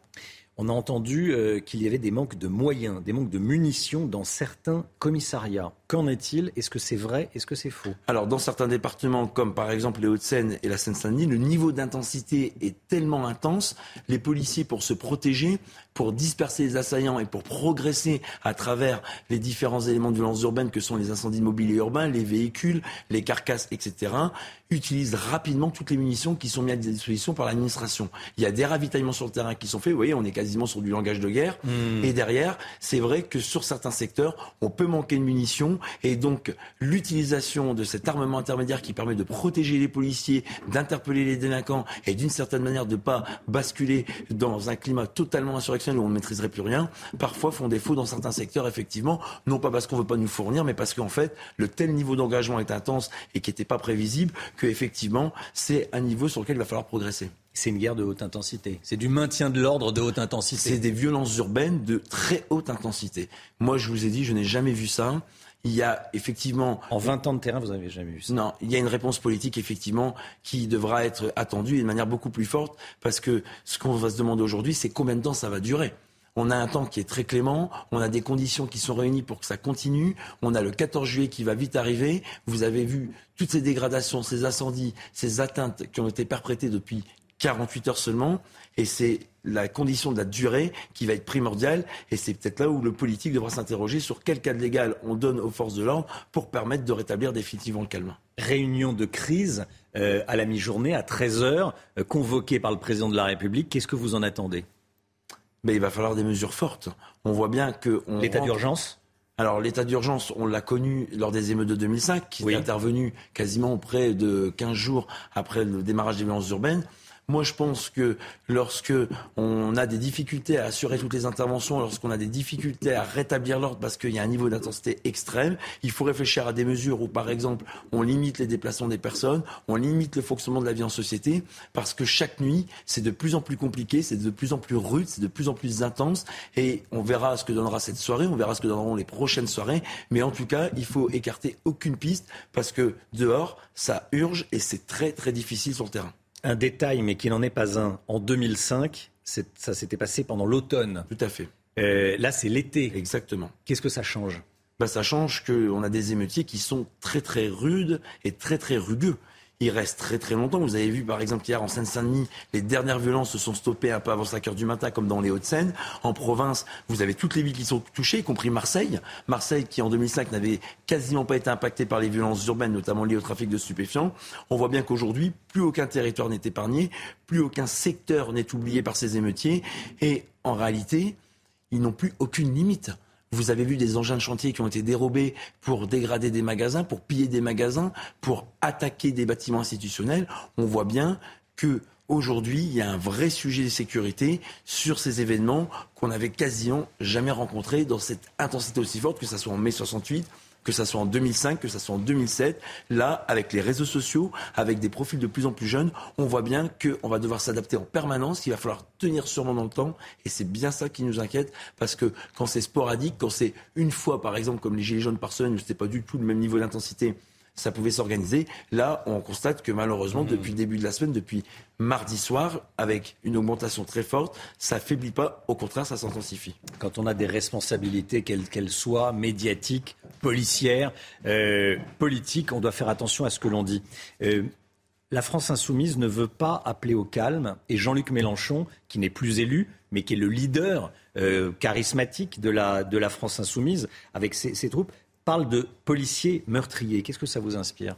Speaker 1: On a entendu euh, qu'il y avait des manques de moyens, des manques de munitions dans certains commissariats. Qu'en est-il? Est-ce que c'est vrai? Est-ce que c'est faux?
Speaker 28: Alors, dans certains départements, comme par exemple les Hauts-de-Seine et la Seine-Saint-Denis, le niveau d'intensité est tellement intense, les policiers, pour se protéger, pour disperser les assaillants et pour progresser à travers les différents éléments de violence urbaine que sont les incendies mobiliers urbains, les véhicules, les carcasses, etc., utilisent rapidement toutes les munitions qui sont mises à disposition par l'administration. Il y a des ravitaillements sur le terrain qui sont faits. Vous voyez, on est quasiment sur du langage de guerre. Hmm. Et derrière, c'est vrai que sur certains secteurs, on peut manquer de munitions. Et donc, l'utilisation de cet armement intermédiaire qui permet de protéger les policiers, d'interpeller les délinquants et d'une certaine manière de ne pas basculer dans un climat totalement insurrectionnel où on ne maîtriserait plus rien, parfois font défaut dans certains secteurs, effectivement, non pas parce qu'on ne veut pas nous fournir, mais parce qu'en fait, le tel niveau d'engagement est intense et qui n'était pas prévisible qu'effectivement, c'est un niveau sur lequel il va falloir progresser.
Speaker 1: C'est une guerre de haute intensité. C'est du maintien de l'ordre de haute intensité.
Speaker 28: C'est des violences urbaines de très haute intensité. Moi, je vous ai dit, je n'ai jamais vu ça. Il y a effectivement.
Speaker 1: En 20 ans de terrain, vous n'avez jamais vu ça
Speaker 28: Non, il y a une réponse politique, effectivement, qui devra être attendue de manière beaucoup plus forte, parce que ce qu'on va se demander aujourd'hui, c'est combien de temps ça va durer. On a un temps qui est très clément, on a des conditions qui sont réunies pour que ça continue, on a le 14 juillet qui va vite arriver, vous avez vu toutes ces dégradations, ces incendies, ces atteintes qui ont été perpétrées depuis 48 heures seulement, et c'est la condition de la durée qui va être primordiale, et c'est peut-être là où le politique devra s'interroger sur quel cadre légal on donne aux forces de l'ordre pour permettre de rétablir définitivement le calme.
Speaker 1: Réunion de crise euh, à la mi-journée, à 13h, euh, convoquée par le président de la République. Qu'est-ce que vous en attendez?
Speaker 28: Mais il va falloir des mesures fortes. On voit bien que...
Speaker 1: L'état d'urgence?
Speaker 28: Alors l'état d'urgence, on l'a connu lors des émeutes de 2005, qui est intervenu quasiment près de 15 jours après le démarrage des violences urbaines. Moi, je pense que lorsque on a des difficultés à assurer toutes les interventions, lorsqu'on a des difficultés à rétablir l'ordre parce qu'il y a un niveau d'intensité extrême, il faut réfléchir à des mesures où, par exemple, on limite les déplacements des personnes, on limite le fonctionnement de la vie en société, parce que chaque nuit, c'est de plus en plus compliqué, c'est de plus en plus rude, c'est de plus en plus intense, et on verra ce que donnera cette soirée, on verra ce que donneront les prochaines soirées, mais en tout cas, il faut écarter aucune piste, parce que dehors, ça urge et c'est très très difficile sur le terrain.
Speaker 1: Un détail, mais qui n'en est pas un. En 2005, ça s'était passé pendant l'automne.
Speaker 28: Tout à fait.
Speaker 1: Euh, là, c'est l'été.
Speaker 28: Exactement.
Speaker 1: Qu'est-ce que ça change?
Speaker 28: Bah, Ça change qu'on a des émeutiers qui sont très très rudes et très très rugueux il reste très très longtemps. Vous avez vu par exemple hier en Seine-Saint-Denis, les dernières violences se sont stoppées un peu avant 5 heures du matin comme dans les Hauts-de-Seine. En province, vous avez toutes les villes qui sont touchées, y compris Marseille. Marseille qui en 2005 n'avait quasiment pas été impacté par les violences urbaines, notamment liées au trafic de stupéfiants. On voit bien qu'aujourd'hui, plus aucun territoire n'est épargné, plus aucun secteur n'est oublié par ces émeutiers. Et en réalité, ils n'ont plus aucune limite. Vous avez vu des engins de chantier qui ont été dérobés pour dégrader des magasins, pour piller des magasins, pour attaquer des bâtiments institutionnels. On voit bien que aujourd'hui, il y a un vrai sujet de sécurité sur ces événements qu'on n'avait quasiment jamais rencontrés dans cette intensité aussi forte, que ce soit en mai 68 que ça soit en 2005, que ça soit en 2007. Là, avec les réseaux sociaux, avec des profils de plus en plus jeunes, on voit bien qu'on va devoir s'adapter en permanence, qu'il va falloir tenir sûrement dans le temps. Et c'est bien ça qui nous inquiète, parce que quand c'est sporadique, quand c'est une fois, par exemple, comme les Gilets jaunes par semaine, où c'était pas du tout le même niveau d'intensité, ça pouvait s'organiser. Là, on constate que malheureusement, mmh. depuis le début de la semaine, depuis mardi soir, avec une augmentation très forte, ça ne faiblit pas, au contraire, ça s'intensifie.
Speaker 1: Quand on a des responsabilités, quelles qu'elles soient, médiatiques, policières, euh, politiques, on doit faire attention à ce que l'on dit. Euh, la France insoumise ne veut pas appeler au calme et Jean-Luc Mélenchon, qui n'est plus élu, mais qui est le leader euh, charismatique de la, de la France insoumise, avec ses troupes, parle de policiers meurtriers. Qu'est-ce que ça vous inspire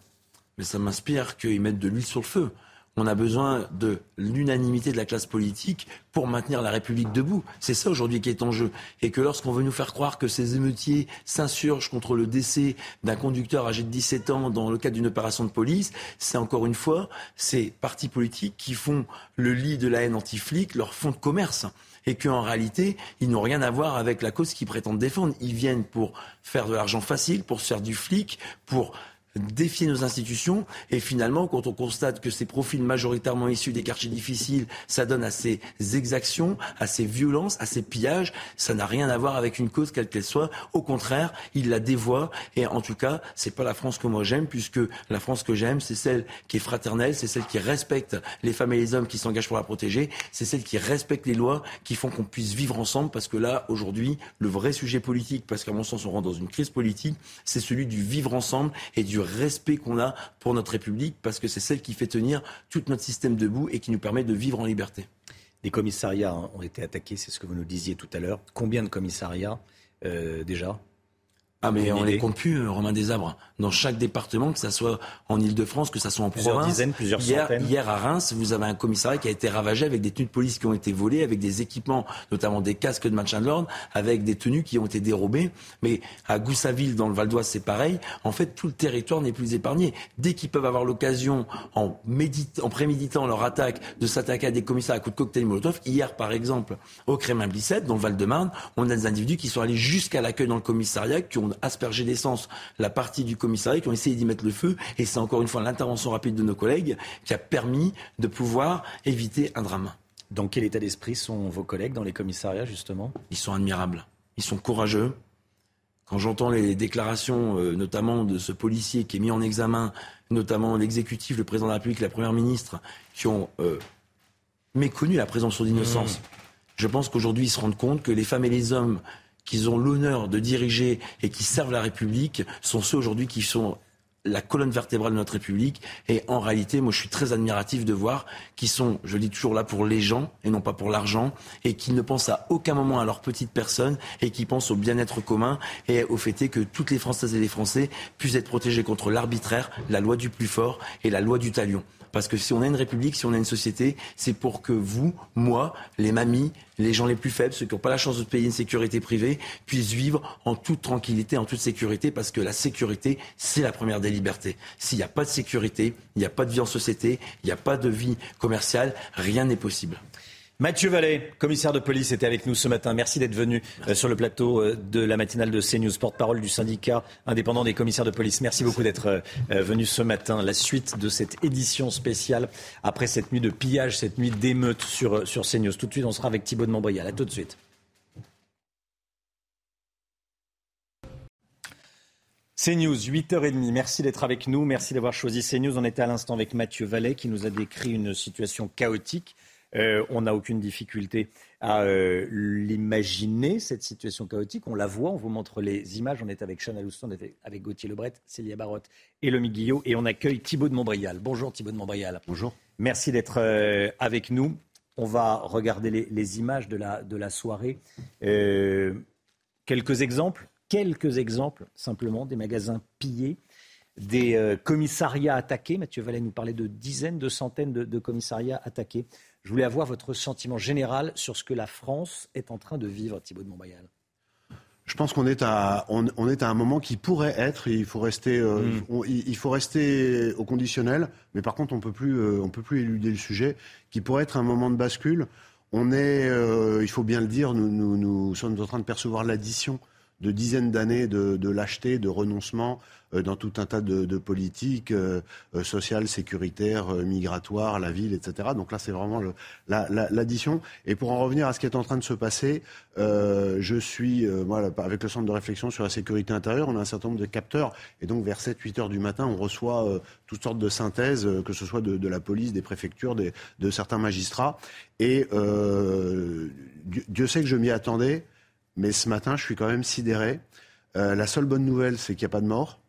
Speaker 28: Mais ça m'inspire qu'ils mettent de l'huile sur le feu. on a besoin de l'unanimité de la classe politique pour maintenir la République debout. C'est ça aujourd'hui qui est en jeu. Et que lorsqu'on veut nous faire croire que ces émeutiers s'insurgent contre le décès d'un conducteur âgé de 17 ans dans le cadre d'une opération de police, c'est encore une fois ces partis politiques qui font le lit de la haine anti-flic, leur fonds de commerce et qu'en réalité, ils n'ont rien à voir avec la cause qu'ils prétendent défendre. Ils viennent pour faire de l'argent facile, pour se faire du flic, pour défier nos institutions. Et finalement, quand on constate que ces profils majoritairement issus des quartiers difficiles, ça donne à ces exactions, à ces violences, à ces pillages, ça n'a rien à voir avec une cause quelle qu'elle soit. Au contraire, il la dévoie. Et en tout cas, c'est pas la France que moi j'aime, puisque la France que j'aime, c'est celle qui est fraternelle, c'est celle qui respecte les femmes et les hommes qui s'engagent pour la protéger, c'est celle qui respecte les lois, qui font qu'on puisse vivre ensemble. Parce que là, aujourd'hui, le vrai sujet politique, parce qu'à mon sens, on rentre dans une crise politique, c'est celui du vivre ensemble et du respect qu'on a pour notre République, parce que c'est celle qui fait tenir tout notre système debout et qui nous permet de vivre en liberté.
Speaker 1: Des commissariats ont été attaqués, c'est ce que vous nous disiez tout à l'heure. Combien de commissariats euh, déjà?
Speaker 28: Ah mais on les compte plus, euh, Romain Desabres. Dans chaque département, que ce soit en Ile-de-France, que ce soit en
Speaker 1: plusieurs
Speaker 28: province.
Speaker 1: Dizaines, plusieurs
Speaker 28: hier,
Speaker 1: centaines.
Speaker 28: Hier à Reims, vous avez un commissariat qui a été ravagé avec des tenues de police qui ont été volées, avec des équipements, notamment des casques de maintien de l'ordre, avec des tenues qui ont été dérobées. Mais à Goussainville, dans le Val d'Oise, c'est pareil. En fait, tout le territoire n'est plus épargné. Dès qu'ils peuvent avoir l'occasion, en, préméditant leur attaque, de s'attaquer à des commissariats à coups de cocktail Molotov, hier par exemple, au Crémin-Blicette, dans le Val-de-Marne, on a des individus qui sont allés jusqu'à l'accueil dans le commissariat, qui ont aspergé d'essence la partie du commissariat, qui ont essayé d'y mettre le feu. Et c'est encore une fois l'intervention rapide de nos collègues qui a permis de pouvoir éviter un drame.
Speaker 1: Dans quel état d'esprit sont vos collègues dans les commissariats, justement?
Speaker 28: Ils sont admirables. Ils sont courageux. Quand j'entends les déclarations, euh, notamment de ce policier qui est mis en examen, notamment l'exécutif, le président de la République, la première ministre, qui ont euh, méconnu la présomption d'innocence, je pense qu'aujourd'hui ils se rendent compte que les femmes et les hommes qu'ils ont l'honneur de diriger et qui servent la République sont ceux aujourd'hui qui sont la colonne vertébrale de notre République. Et en réalité, moi, je suis très admiratif de voir qu'ils sont, je dis toujours là pour les gens et non pas pour l'argent, et qu'ils ne pensent à aucun moment à leur petite personne et qui pensent au bien-être commun et au fait que toutes les Françaises et les Français puissent être protégés contre l'arbitraire, la loi du plus fort et la loi du talion. Parce que si on a une république, si on a une société, c'est pour que vous, moi, les mamies, les gens les plus faibles, ceux qui n'ont pas la chance de payer une sécurité privée, puissent vivre en toute tranquillité, en toute sécurité, parce que la sécurité, c'est la première des libertés. S'il n'y a pas de sécurité, il n'y a pas de vie en société, il n'y a pas de vie commerciale, rien n'est possible.
Speaker 1: Mathieu Vallet, commissaire de police, était avec nous ce matin. Merci d'être venu euh, sur le plateau euh, de la matinale de CNews, porte-parole du syndicat indépendant des commissaires de police. Merci beaucoup d'être euh, venu ce matin. La suite de cette édition spéciale après cette nuit de pillage, cette nuit d'émeute sur, sur CNews. Tout de suite, on sera avec Thibaut de Montbrial. À tout de suite. CNews, 8h30. Merci d'être avec nous. Merci d'avoir choisi CNews. On était à l'instant avec Mathieu Vallet qui nous a décrit une situation chaotique euh, on n'a aucune difficulté à euh, l'imaginer, cette situation chaotique. On la voit, on vous montre les images. On est avec Chana Louston, on est avec Gauthier Lebret, Célia Barotte et Lomi Guillot. Et on accueille Thibaut de Montbrial. Bonjour Thibaut de Montbrial.
Speaker 29: Bonjour.
Speaker 1: Merci d'être euh, avec nous. On va regarder les, images de la, de la soirée. quelques exemples, quelques exemples simplement des magasins pillés des commissariats attaqués. Mathieu Vallet nous parlait de dizaines, de centaines de commissariats attaqués. Je voulais avoir votre sentiment général sur ce que la France est en train de vivre, Thibault de Montbrial.
Speaker 29: Je pense qu'on est à on, est à un moment qui pourrait être. Il faut rester euh, mm. il, faut rester au conditionnel, mais par contre on peut plus euh, on peut plus éluder le sujet qui pourrait être un moment de bascule. On est, euh, il faut bien le dire, nous, nous, nous sommes en train de percevoir l'addition de dizaines d'années de, de, lâcheté, de renoncement euh, dans tout un tas de, de politiques euh, euh, sociales, sécuritaires, migratoires, la ville, etc. Donc là, c'est vraiment l'addition. Et pour en revenir à ce qui est en train de se passer, je suis, moi, avec le centre de réflexion sur la sécurité intérieure, on a un certain nombre de capteurs. Et donc, vers 7-8 heures du matin, on reçoit toutes sortes de synthèses, que ce soit de, de la police, des préfectures, des, de certains magistrats. Et Dieu sait que je m'y attendais. Mais ce matin, je suis quand même sidéré. Euh, la seule bonne nouvelle, c'est qu'il n'y a pas de mort.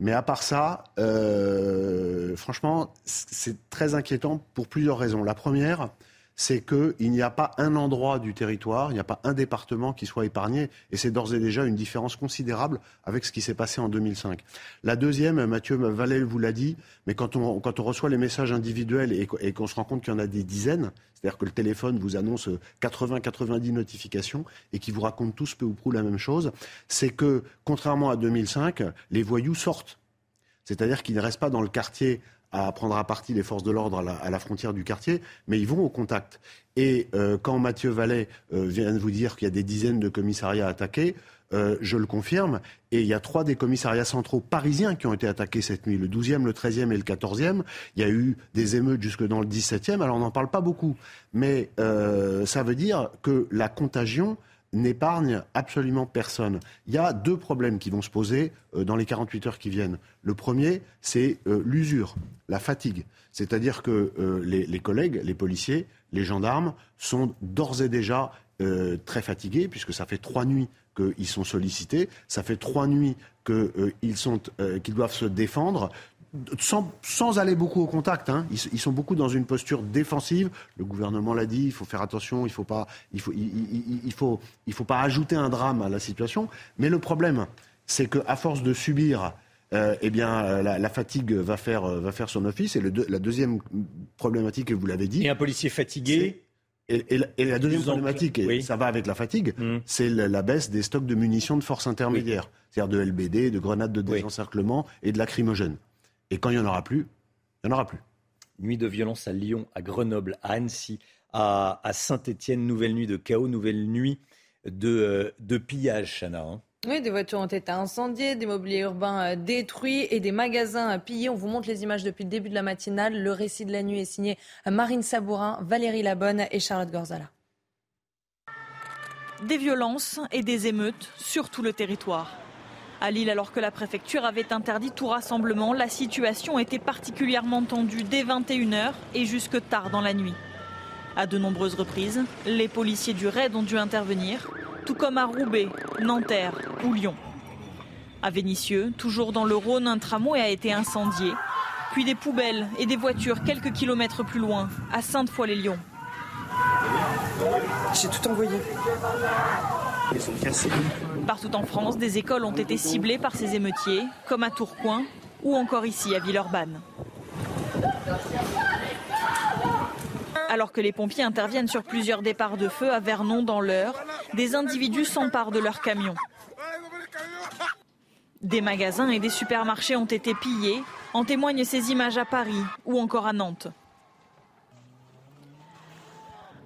Speaker 29: Mais à part ça, euh, franchement, c'est très inquiétant pour plusieurs raisons. La première, c'est qu'il n'y a pas un endroit du territoire, il n'y a pas un département qui soit épargné, et c'est d'ores et déjà une différence considérable avec ce qui s'est passé en 2005. La deuxième, Mathieu Vallet vous l'a dit, mais quand on, quand on reçoit les messages individuels et, et qu'on se rend compte qu'il y en a des dizaines, c'est-à-dire que le téléphone vous annonce 80-90 notifications et qui vous racontent tous peu ou prou la même chose, c'est que, contrairement à 2005, les voyous sortent. C'est-à-dire qu'ils ne restent pas dans le quartier à prendre à partie les forces de l'ordre à, la, frontière du quartier, mais ils vont au contact. Et euh, quand Mathieu Vallet euh, vient de vous dire qu'il y a des dizaines de commissariats attaqués, euh, je le confirme. Et il y a trois des commissariats centraux parisiens qui ont été attaqués cette nuit, le 12e, le 13e et le 14e. Il y a eu des émeutes jusque dans le 17e, alors on n'en parle pas beaucoup. Mais ça veut dire que la contagion n'épargne absolument personne. Il y a deux problèmes qui vont se poser euh, dans les 48 heures qui viennent. Le premier, c'est euh, l'usure, la fatigue. C'est-à-dire que euh, les, collègues, les policiers, les gendarmes sont d'ores et déjà très fatigués, puisque ça fait trois nuits qu'ils sont sollicités, ça fait trois nuits qu'ils doivent se défendre sans, aller beaucoup au contact. Hein. Ils, sont beaucoup dans une posture défensive. Le gouvernement l'a dit, il faut faire attention, il ne faut, pas, il faut, il, faut, il faut pas ajouter un drame à la situation. Mais le problème, c'est qu'à force de subir, euh, eh bien, la, fatigue va faire, va faire son office. Et le la deuxième problématique, vous l'avez dit...
Speaker 1: Et un policier fatigué
Speaker 29: et, la deuxième problématique, et ça va avec la fatigue, mmh. c'est la, baisse des stocks de munitions de force intermédiaire, c'est-à-dire de LBD, de grenades de désencerclement et de lacrymogènes. Et quand il n'y en aura plus, il n'y en aura plus.
Speaker 1: Nuit de violence à Lyon, à Grenoble, à Annecy, à, Saint-Étienne, nouvelle nuit de chaos, nouvelle nuit de, euh, de pillage, Chana. Hein.
Speaker 5: Oui, des voitures ont été incendiées, des mobiliers urbains euh, détruits et des magasins pillés. On vous montre les images depuis le début de la matinale. Le récit de la nuit est signé Marine Sabourin, Valérie Labonne et Charlotte Gorzala.
Speaker 21: Des violences et des émeutes sur tout le territoire. À Lille, alors que la préfecture avait interdit tout rassemblement, la situation était particulièrement tendue dès 21h et jusque tard dans la nuit. À de nombreuses reprises, les policiers du raid ont dû intervenir, tout comme à Roubaix, Nanterre ou Lyon. À Vénissieux, toujours dans le Rhône, un tramway a été incendié, puis des poubelles et des voitures quelques kilomètres plus loin, à Sainte-Foy-les-Lyons.
Speaker 19: J'ai tout envoyé. Ils sont cassés.
Speaker 21: Partout en France, des écoles ont été ciblées par ces émeutiers, comme à Tourcoing ou encore ici à Villeurbanne. Alors que les pompiers interviennent sur plusieurs départs de feu à Vernon dans l'Eure, des individus s'emparent de leurs camions. Des magasins et des supermarchés ont été pillés, en témoignent ces images à Paris ou encore à Nantes.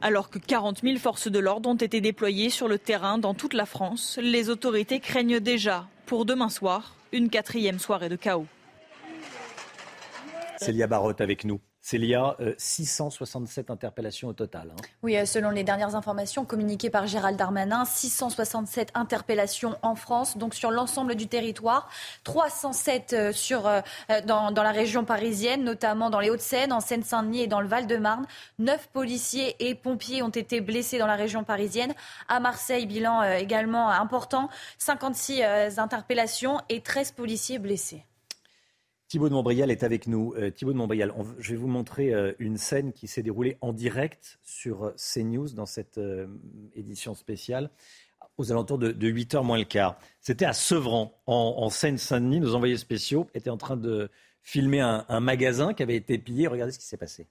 Speaker 21: Alors que 40 000 forces de l'ordre ont été déployées sur le terrain dans toute la France, les autorités craignent déjà, pour demain soir, une quatrième soirée de chaos.
Speaker 1: Célia Barotte avec nous. Célia, 667 euh, interpellations au total. Hein.
Speaker 4: Oui, euh, selon les dernières informations communiquées par Gérald Darmanin, 667 interpellations en France, donc sur l'ensemble du territoire, 307 euh, sur, dans, dans, la région parisienne, notamment dans les Hauts-de-Seine, en Seine-Saint-Denis et dans le Val-de-Marne. Neuf policiers et pompiers ont été blessés dans la région parisienne. À Marseille, bilan également important, 56 interpellations et 13 policiers blessés.
Speaker 1: Thibaut de Montbrial est avec nous. Euh, Thibaut de Montbrial, je vais vous montrer euh, une scène qui s'est déroulée en direct sur euh, CNews dans cette édition spéciale aux alentours de, 8h moins le quart. C'était à Sevran, en, Seine-Saint-Denis. Nos envoyés spéciaux étaient en train de filmer un magasin qui avait été pillé. Regardez ce qui s'est passé.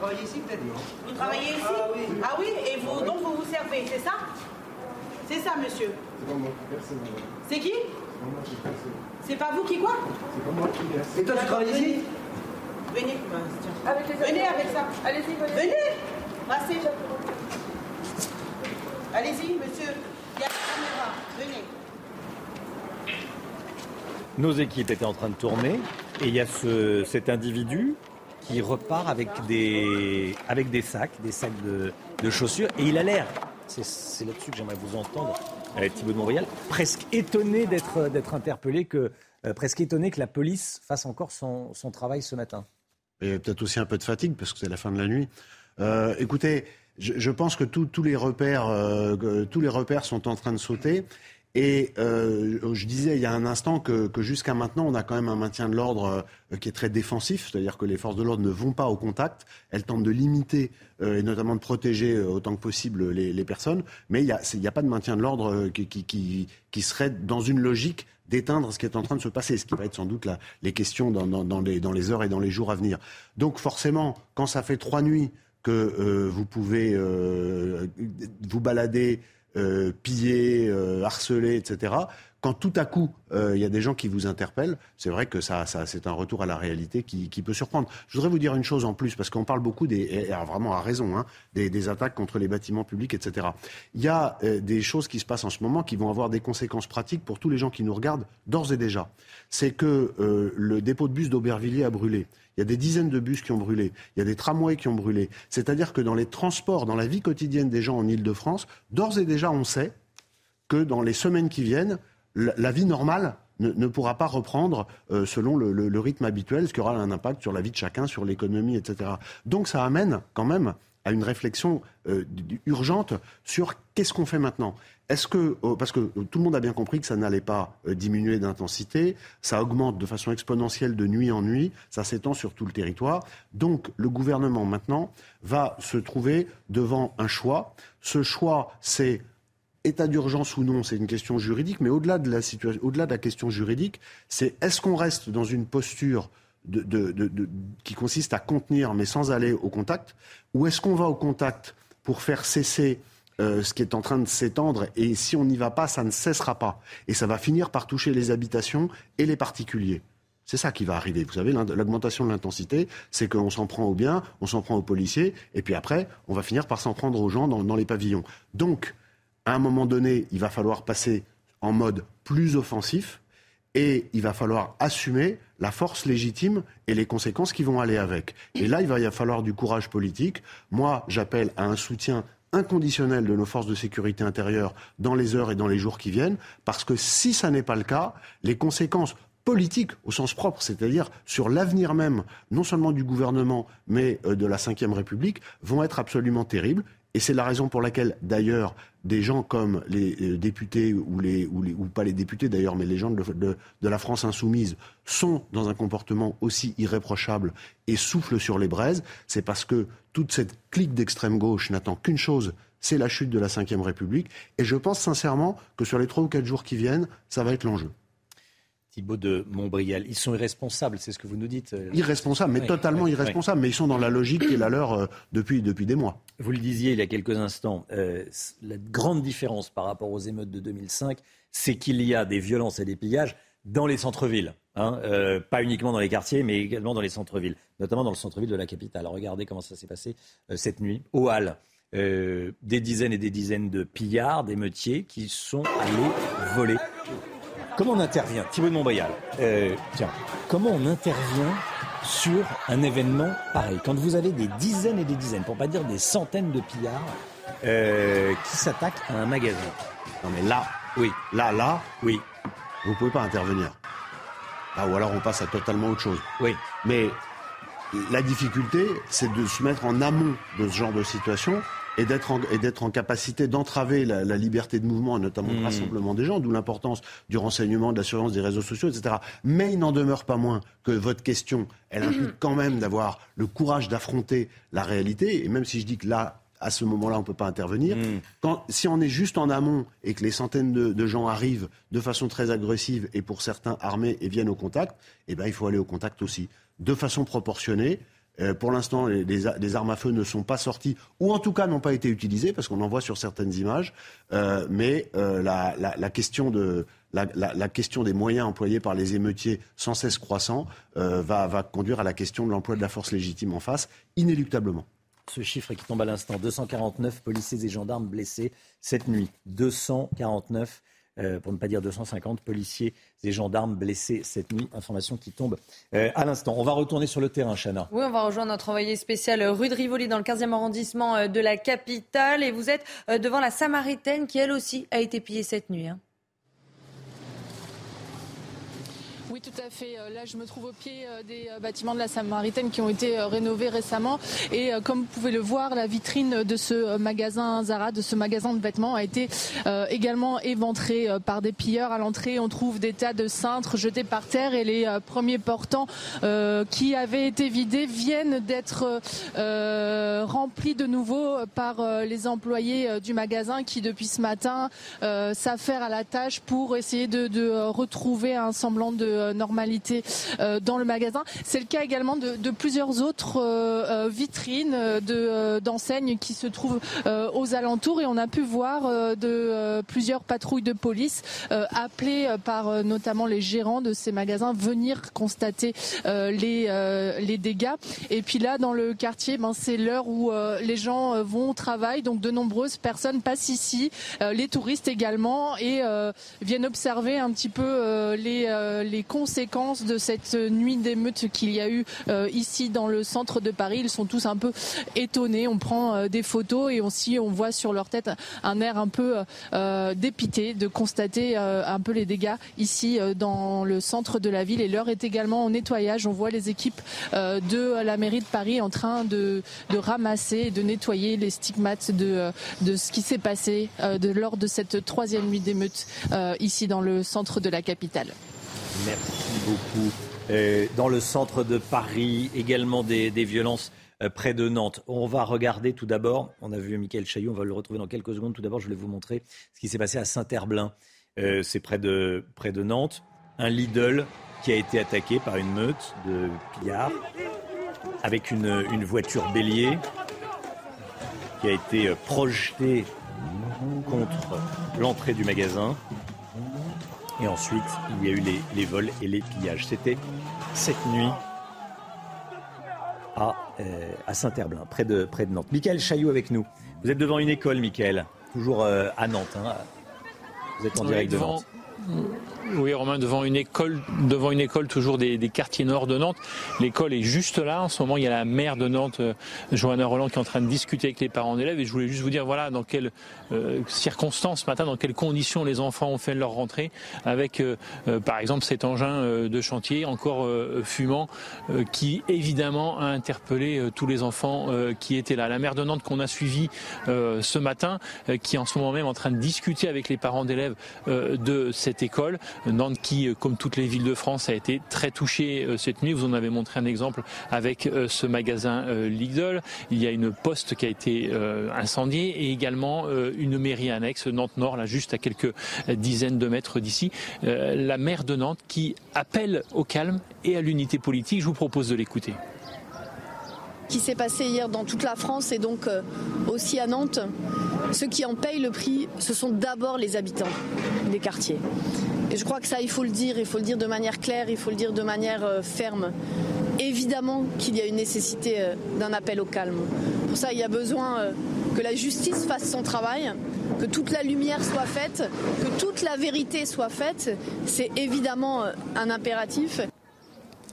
Speaker 30: Travaillez ici peut-être Vous travaillez ici ah oui. ah oui, et vous, donc vous vous servez, c'est ça C'est ça, monsieur C'est pas moi qui C'est qui C'est pas vous qui quoi C'est pas moi qui Et toi, tu travailles ici Venez, avec les venez avec ça. Allez-y, venez. Venez Passez. Allez-y, monsieur. Il y a la caméra. Venez.
Speaker 1: Nos équipes étaient en train de tourner et il y a ce, cet individu qui repart avec des, avec des sacs, des sacs de, de chaussures, et il a l'air, c'est là-dessus que j'aimerais vous entendre, euh, Thibaut de Montréal, presque étonné d'être interpellé, que, euh, presque étonné que la police fasse encore son, son travail ce matin.
Speaker 29: Et peut-être aussi un peu de fatigue, parce que c'est la fin de la nuit. Euh, écoutez, je, je, pense que tous les repères, tous les repères sont en train de sauter. Et euh, je disais il y a un instant que, que jusqu'à maintenant, on a quand même un maintien de l'ordre euh, qui est très défensif, c'est-à-dire que les forces de l'ordre ne vont pas au contact, elles tentent de limiter euh, et notamment de protéger euh, autant que possible les, les personnes, mais il n'y a, a pas de maintien de l'ordre euh, qui, qui, qui, qui serait dans une logique d'éteindre ce qui est en train de se passer, ce qui va être sans doute la, les questions dans, dans, dans, les, dans les heures et dans les jours à venir. Donc forcément, quand ça fait trois nuits que vous pouvez vous balader, euh, piller, euh, harceler, etc. Quand tout à coup euh, il y a des gens qui vous interpellent, c'est vrai que ça, ça c'est un retour à la réalité qui, qui, peut surprendre. Je voudrais vous dire une chose en plus parce qu'on parle beaucoup des, et vraiment à raison, hein, des, des, attaques contre les bâtiments publics, etc. Il y a euh, des choses qui se passent en ce moment qui vont avoir des conséquences pratiques pour tous les gens qui nous regardent d'ores et déjà. C'est que euh, le dépôt de bus d'Aubervilliers a brûlé. Il y a des dizaines de bus qui ont brûlé. Il y a des tramways qui ont brûlé. C'est-à-dire que dans les transports, dans la vie quotidienne des gens en Ile-de-France, d'ores et déjà, on sait que dans les semaines qui viennent, la, vie normale ne, pourra pas reprendre euh, selon le, rythme habituel, ce qui aura un impact sur la vie de chacun, sur l'économie, etc. Donc ça amène quand même à une réflexion euh, urgente sur qu'est-ce qu'on fait maintenant. Est-ce que, euh, parce que tout le monde a bien compris que ça n'allait pas euh, diminuer d'intensité, ça augmente de façon exponentielle de nuit en nuit, ça s'étend sur tout le territoire. Donc le gouvernement maintenant va se trouver devant un choix. Ce choix, c'est état d'urgence ou non, c'est une question juridique, mais au-delà de la question juridique, c'est est-ce qu'on reste dans une posture qui consiste à contenir mais sans aller au contact, ou est-ce qu'on va au contact pour faire cesser euh, ce qui est en train de s'étendre et si on n'y va pas, ça ne cessera pas et ça va finir par toucher les habitations et les particuliers. C'est ça qui va arriver. Vous savez, l'augmentation de l'intensité, c'est qu'on s'en prend aux biens, on s'en prend aux policiers, et puis après, on va finir par s'en prendre aux gens dans, les pavillons. Donc, à un moment donné, il va falloir passer en mode plus offensif et il va falloir assumer la force légitime et les conséquences qui vont aller avec. Et là, il va y falloir du courage politique. Moi, j'appelle à un soutien inconditionnel de nos forces de sécurité intérieure dans les heures et dans les jours qui viennent, parce que si ça n'est pas le cas, les conséquences politiques au sens propre, c'est-à-dire sur l'avenir même, non seulement du gouvernement, mais de la Ve République, vont être absolument terribles. Et c'est la raison pour laquelle, d'ailleurs, des gens comme les députés ou, les, ou, les, ou pas les députés d'ailleurs, mais les gens de, la France insoumise sont dans un comportement aussi irréprochable et soufflent sur les braises, c'est parce que toute cette clique d'extrême gauche n'attend qu'une chose, c'est la chute de la Ve République. Et je pense sincèrement que sur les trois ou quatre jours qui viennent, ça va être l'enjeu.
Speaker 1: Thibault de Montbrial. Ils sont irresponsables, c'est ce que vous nous dites. euh,
Speaker 29: Irresponsables, mais oui, totalement oui, irresponsables. Oui. Mais ils sont dans la logique qui est la leur euh, depuis, depuis des mois.
Speaker 1: Vous le disiez il y a quelques instants, euh, la grande différence par rapport aux émeutes de 2005, c'est qu'il y a des violences et des pillages dans les centres-villes. Hein, euh, pas uniquement dans les quartiers, mais également dans les centres-villes, notamment dans le centre-ville de la capitale. Regardez comment ça s'est passé euh, cette nuit au Halles. Euh, des dizaines et des dizaines de pillards, d'émeutiers qui sont allés voler. Comment on intervient Thibaut de Montbrial, euh, tiens, comment on intervient sur un événement pareil? Quand vous avez des dizaines et des dizaines, pour pas dire des centaines de pillards euh, qui s'attaquent à un magasin.
Speaker 29: Non mais là, oui, là, là, oui, vous pouvez pas intervenir. Là, ou alors on passe à totalement autre chose.
Speaker 1: Oui.
Speaker 29: Mais la difficulté, c'est de se mettre en amont de ce genre de situation et d'être en, en capacité d'entraver la, la, liberté de mouvement et notamment le rassemblement des gens, d'où l'importance du renseignement, de la surveillance des réseaux sociaux, etc. Mais il n'en demeure pas moins que votre question, elle implique quand même d'avoir le courage d'affronter la réalité. Et même si je dis que là, à ce moment-là, on ne peut pas intervenir. Quand, si on est juste en amont et que les centaines de, de, gens arrivent de façon très agressive et pour certains armés et viennent au contact, eh ben, il faut aller au contact aussi, de façon proportionnée. Euh, pour l'instant, les, armes à feu ne sont pas sorties, ou en tout cas n'ont pas été utilisées, parce qu'on en voit sur certaines images. Euh, mais euh, la, question des moyens employés par les émeutiers sans cesse croissants va, va conduire à la question de l'emploi de la force légitime en face, inéluctablement.
Speaker 1: Ce chiffre qui tombe à l'instant, 249 policiers et gendarmes blessés cette nuit. 249 euh, pour ne pas dire 250 policiers et gendarmes blessés cette nuit. Information qui tombe euh, à l'instant. On va retourner sur le terrain, Chana.
Speaker 5: Oui, on va rejoindre notre envoyé spécial rue de Rivoli dans le 15e arrondissement euh, de la capitale. Et vous êtes euh, devant la Samaritaine qui, elle aussi, a été pillée cette nuit. Hein.
Speaker 13: Oui, tout à fait. Là, je me trouve au pied des bâtiments de la Samaritaine qui ont été rénovés récemment. Et comme vous pouvez le voir, la vitrine de ce magasin Zara, de ce magasin de vêtements, a été également éventrée par des pilleurs. À l'entrée, on trouve des tas de cintres jetés par terre et les premiers portants qui avaient été vidés viennent d'être remplis de nouveau par les employés du magasin qui, depuis ce matin, s'affairent à la tâche pour essayer de retrouver un semblant de normalité dans le magasin. C'est le cas également de, plusieurs autres vitrines de d'enseignes qui se trouvent aux alentours et on a pu voir de plusieurs patrouilles de police appelées par notamment les gérants de ces magasins venir constater les les dégâts. Et puis là, dans le quartier, ben, c'est l'heure où les gens vont au travail, donc de nombreuses personnes passent ici, les touristes également, et viennent observer un petit peu les, les conséquences de cette nuit d'émeute qu'il y a eu ici dans le centre de Paris. Ils sont tous un peu étonnés. On prend des photos et aussi on voit sur leur tête un air un peu dépité de constater un peu les dégâts ici dans le centre de la ville. Et l'heure est également au nettoyage. On voit les équipes de la mairie de Paris en train de, ramasser et de nettoyer les stigmates de, ce qui s'est passé lors de cette troisième nuit d'émeute ici dans le centre de la capitale.
Speaker 1: Merci beaucoup. Euh, dans le centre de Paris, également des, des violences euh, près de Nantes. On va regarder tout d'abord, on a vu Michael Chaillot, on va le retrouver dans quelques secondes. Tout d'abord, je voulais vous montrer ce qui s'est passé à Saint-Herblain. Euh, C'est près de, près de Nantes. Un Lidl qui a été attaqué par une meute de pillards avec une, une voiture bélier qui a été projetée contre l'entrée du magasin. Et ensuite, il y a eu les, les vols et les pillages. C'était cette nuit à, euh, à Saint-Herblain, près de, près de Nantes. Michael Chaillot avec nous. Vous êtes devant une école, Michael, toujours euh, à Nantes. Hein. Vous êtes en
Speaker 11: Oui,
Speaker 1: direct de
Speaker 11: devant-
Speaker 1: Nantes.
Speaker 11: Oui, Romain, devant une école, devant une école toujours des, quartiers nord de Nantes. L'école est juste là. En ce moment, il y a la maire de Nantes, euh, Johanna Roland, qui est en train de discuter avec les parents d'élèves. Et je voulais juste vous dire, voilà, dans quelles euh, circonstances ce matin, dans quelles conditions les enfants ont fait leur rentrée, avec, euh, par exemple, cet engin de chantier encore fumant, qui évidemment a interpellé tous les enfants qui étaient là. La maire de Nantes qu'on a suivi euh, ce matin, qui est en ce moment même en train de discuter avec les parents d'élèves de cette école. Nantes qui, euh, comme toutes les villes de France, a été très touchée euh, cette nuit. Vous en avez montré un exemple avec euh, ce magasin Lidl. Il y a une poste qui a été incendiée et également une mairie annexe, Nantes Nord, là juste à quelques dizaines de mètres d'ici. La maire de Nantes qui appelle au calme et à l'unité politique. Je vous propose de l'écouter.
Speaker 31: Qui s'est passé hier dans toute la France et donc euh, aussi à Nantes, ceux qui en payent le prix, ce sont d'abord les habitants des quartiers. Et je crois que ça, il faut le dire, il faut le dire de manière claire, il faut le dire de manière euh, ferme. Évidemment qu'il y a une nécessité euh, d'un appel au calme. Pour ça, il y a besoin que la justice fasse son travail, que toute la lumière soit faite, que toute la vérité soit faite. C'est évidemment un impératif.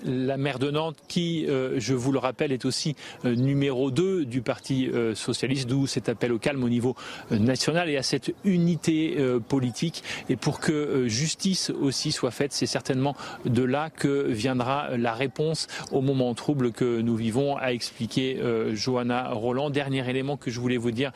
Speaker 11: La maire de Nantes, qui, euh, je vous le rappelle, est aussi euh, numéro 2 du Parti euh, socialiste, d'où cet appel au calme au niveau euh, national et à cette unité euh, politique. Et pour que euh, justice aussi soit faite, c'est certainement de là que viendra la réponse au moment trouble que nous vivons, a expliqué Johanna Roland. Dernier élément que je voulais vous dire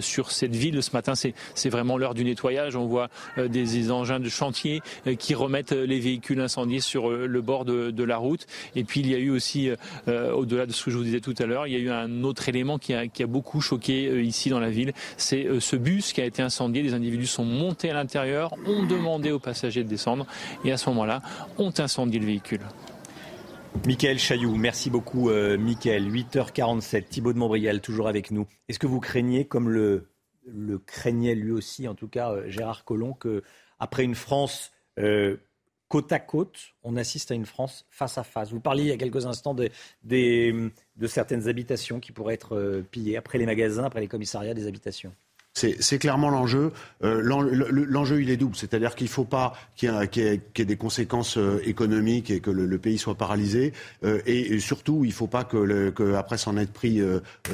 Speaker 11: sur cette ville ce matin, c'est vraiment l'heure du nettoyage. On voit des, des engins de chantier qui remettent les véhicules incendiés sur le bord de, de la route. Et puis il y a eu aussi, euh, euh, au-delà de ce que je vous disais tout à l'heure, il y a eu un autre élément qui a, qui a beaucoup choqué euh, ici dans la ville. C'est euh, ce bus qui a été incendié. Les individus sont montés à l'intérieur, ont demandé aux passagers de descendre et à ce moment-là, ont incendié le véhicule.
Speaker 1: Michael Chailloux, merci beaucoup euh, Michael. 8h47, Thibaut de Montbrial toujours avec nous. Est-ce que vous craignez, comme le, le craignait lui aussi, en tout cas euh, Gérard Collomb, que après une France euh, côte à côte, on assiste à une France face à face Vous parliez il y a quelques instants de certaines habitations qui pourraient être euh, pillées, après les magasins, après les commissariats, des habitations.
Speaker 29: C'est clairement l'enjeu. Euh, l'en- le- l'enjeu, il est double. C'est-à-dire qu'il ne faut pas qu'il y, ait- des conséquences euh, économiques et que le, pays soit paralysé. Et, surtout, il ne faut pas que, s'en être pris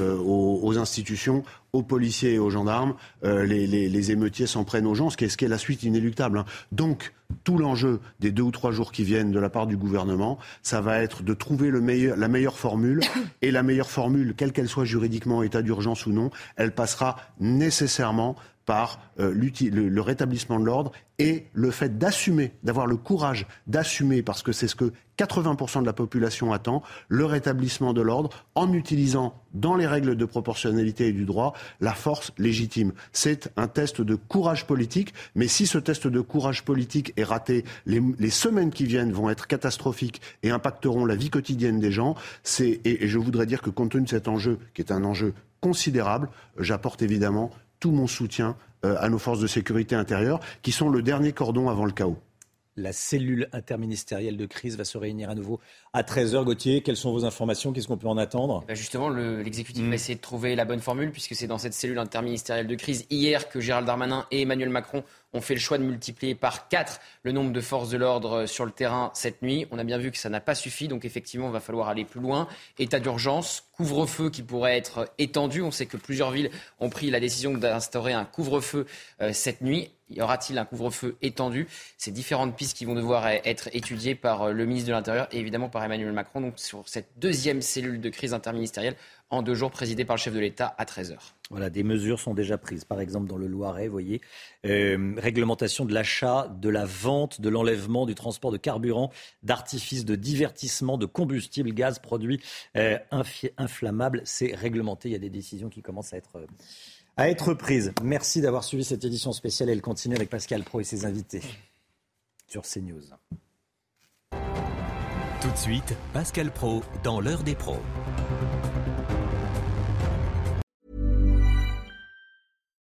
Speaker 29: aux institutions, aux policiers et aux gendarmes, euh, les, émeutiers s'en prennent aux gens, ce qui est, ce qui la suite inéluctable. Hein. Donc, tout l'enjeu des deux ou trois jours qui viennent de la part du gouvernement, ça va être de trouver la meilleure formule. Et la meilleure formule, quelle qu'elle soit juridiquement état d'urgence ou non, elle passera nécessairement par euh, le, rétablissement de l'ordre et le fait d'assumer, d'avoir le courage d'assumer, parce que c'est ce que 80% de la population attend, le rétablissement de l'ordre en utilisant dans les règles de proportionnalité et du droit la force légitime. C'est un test de courage politique, mais si ce test de courage politique est raté, les, semaines qui viennent vont être catastrophiques et impacteront la vie quotidienne des gens. Et, et je voudrais dire que compte tenu de cet enjeu, qui est un enjeu considérable, j'apporte évidemment tout mon soutien euh, à nos forces de sécurité intérieure, qui sont le dernier cordon avant le chaos.
Speaker 1: La cellule interministérielle de crise va se réunir à nouveau à 13h. Gauthier, quelles sont vos informations? Qu'est-ce qu'on peut en attendre?
Speaker 7: Eh ben, Justement, l'exécutif va hmm. essayer de trouver la bonne formule, puisque c'est dans cette cellule interministérielle de crise hier que Gérald Darmanin et Emmanuel Macron ont fait le choix de multiplier par 4 le nombre de forces de l'ordre sur le terrain cette nuit. On a bien vu que ça n'a pas suffi, donc effectivement, il va falloir aller plus loin. État d'urgence, couvre-feu qui pourrait être étendu. On sait que plusieurs villes ont pris la décision d'instaurer un couvre-feu euh, cette nuit. Y aura-t-il un couvre-feu étendu? C'est différentes pistes qui vont devoir être étudiées par euh, le ministre de l'Intérieur et évidemment par Emmanuel Macron. Donc sur cette deuxième cellule de crise interministérielle en deux jours, présidée par le chef de l'État à 13h.
Speaker 1: Voilà, des mesures sont déjà prises. Par exemple, dans le Loiret, vous voyez, euh, réglementation de l'achat, de la vente, de l'enlèvement, du transport de carburant, d'artifices de divertissement, de combustible, gaz, produits euh, inflammables. C'est réglementé. Il y a des décisions qui commencent à être, euh, à être prises. Merci d'avoir suivi cette édition spéciale. Elle continue avec Pascal Pro et ses invités sur CNews.
Speaker 32: Tout de suite, Pascal Pro dans l'heure des pros.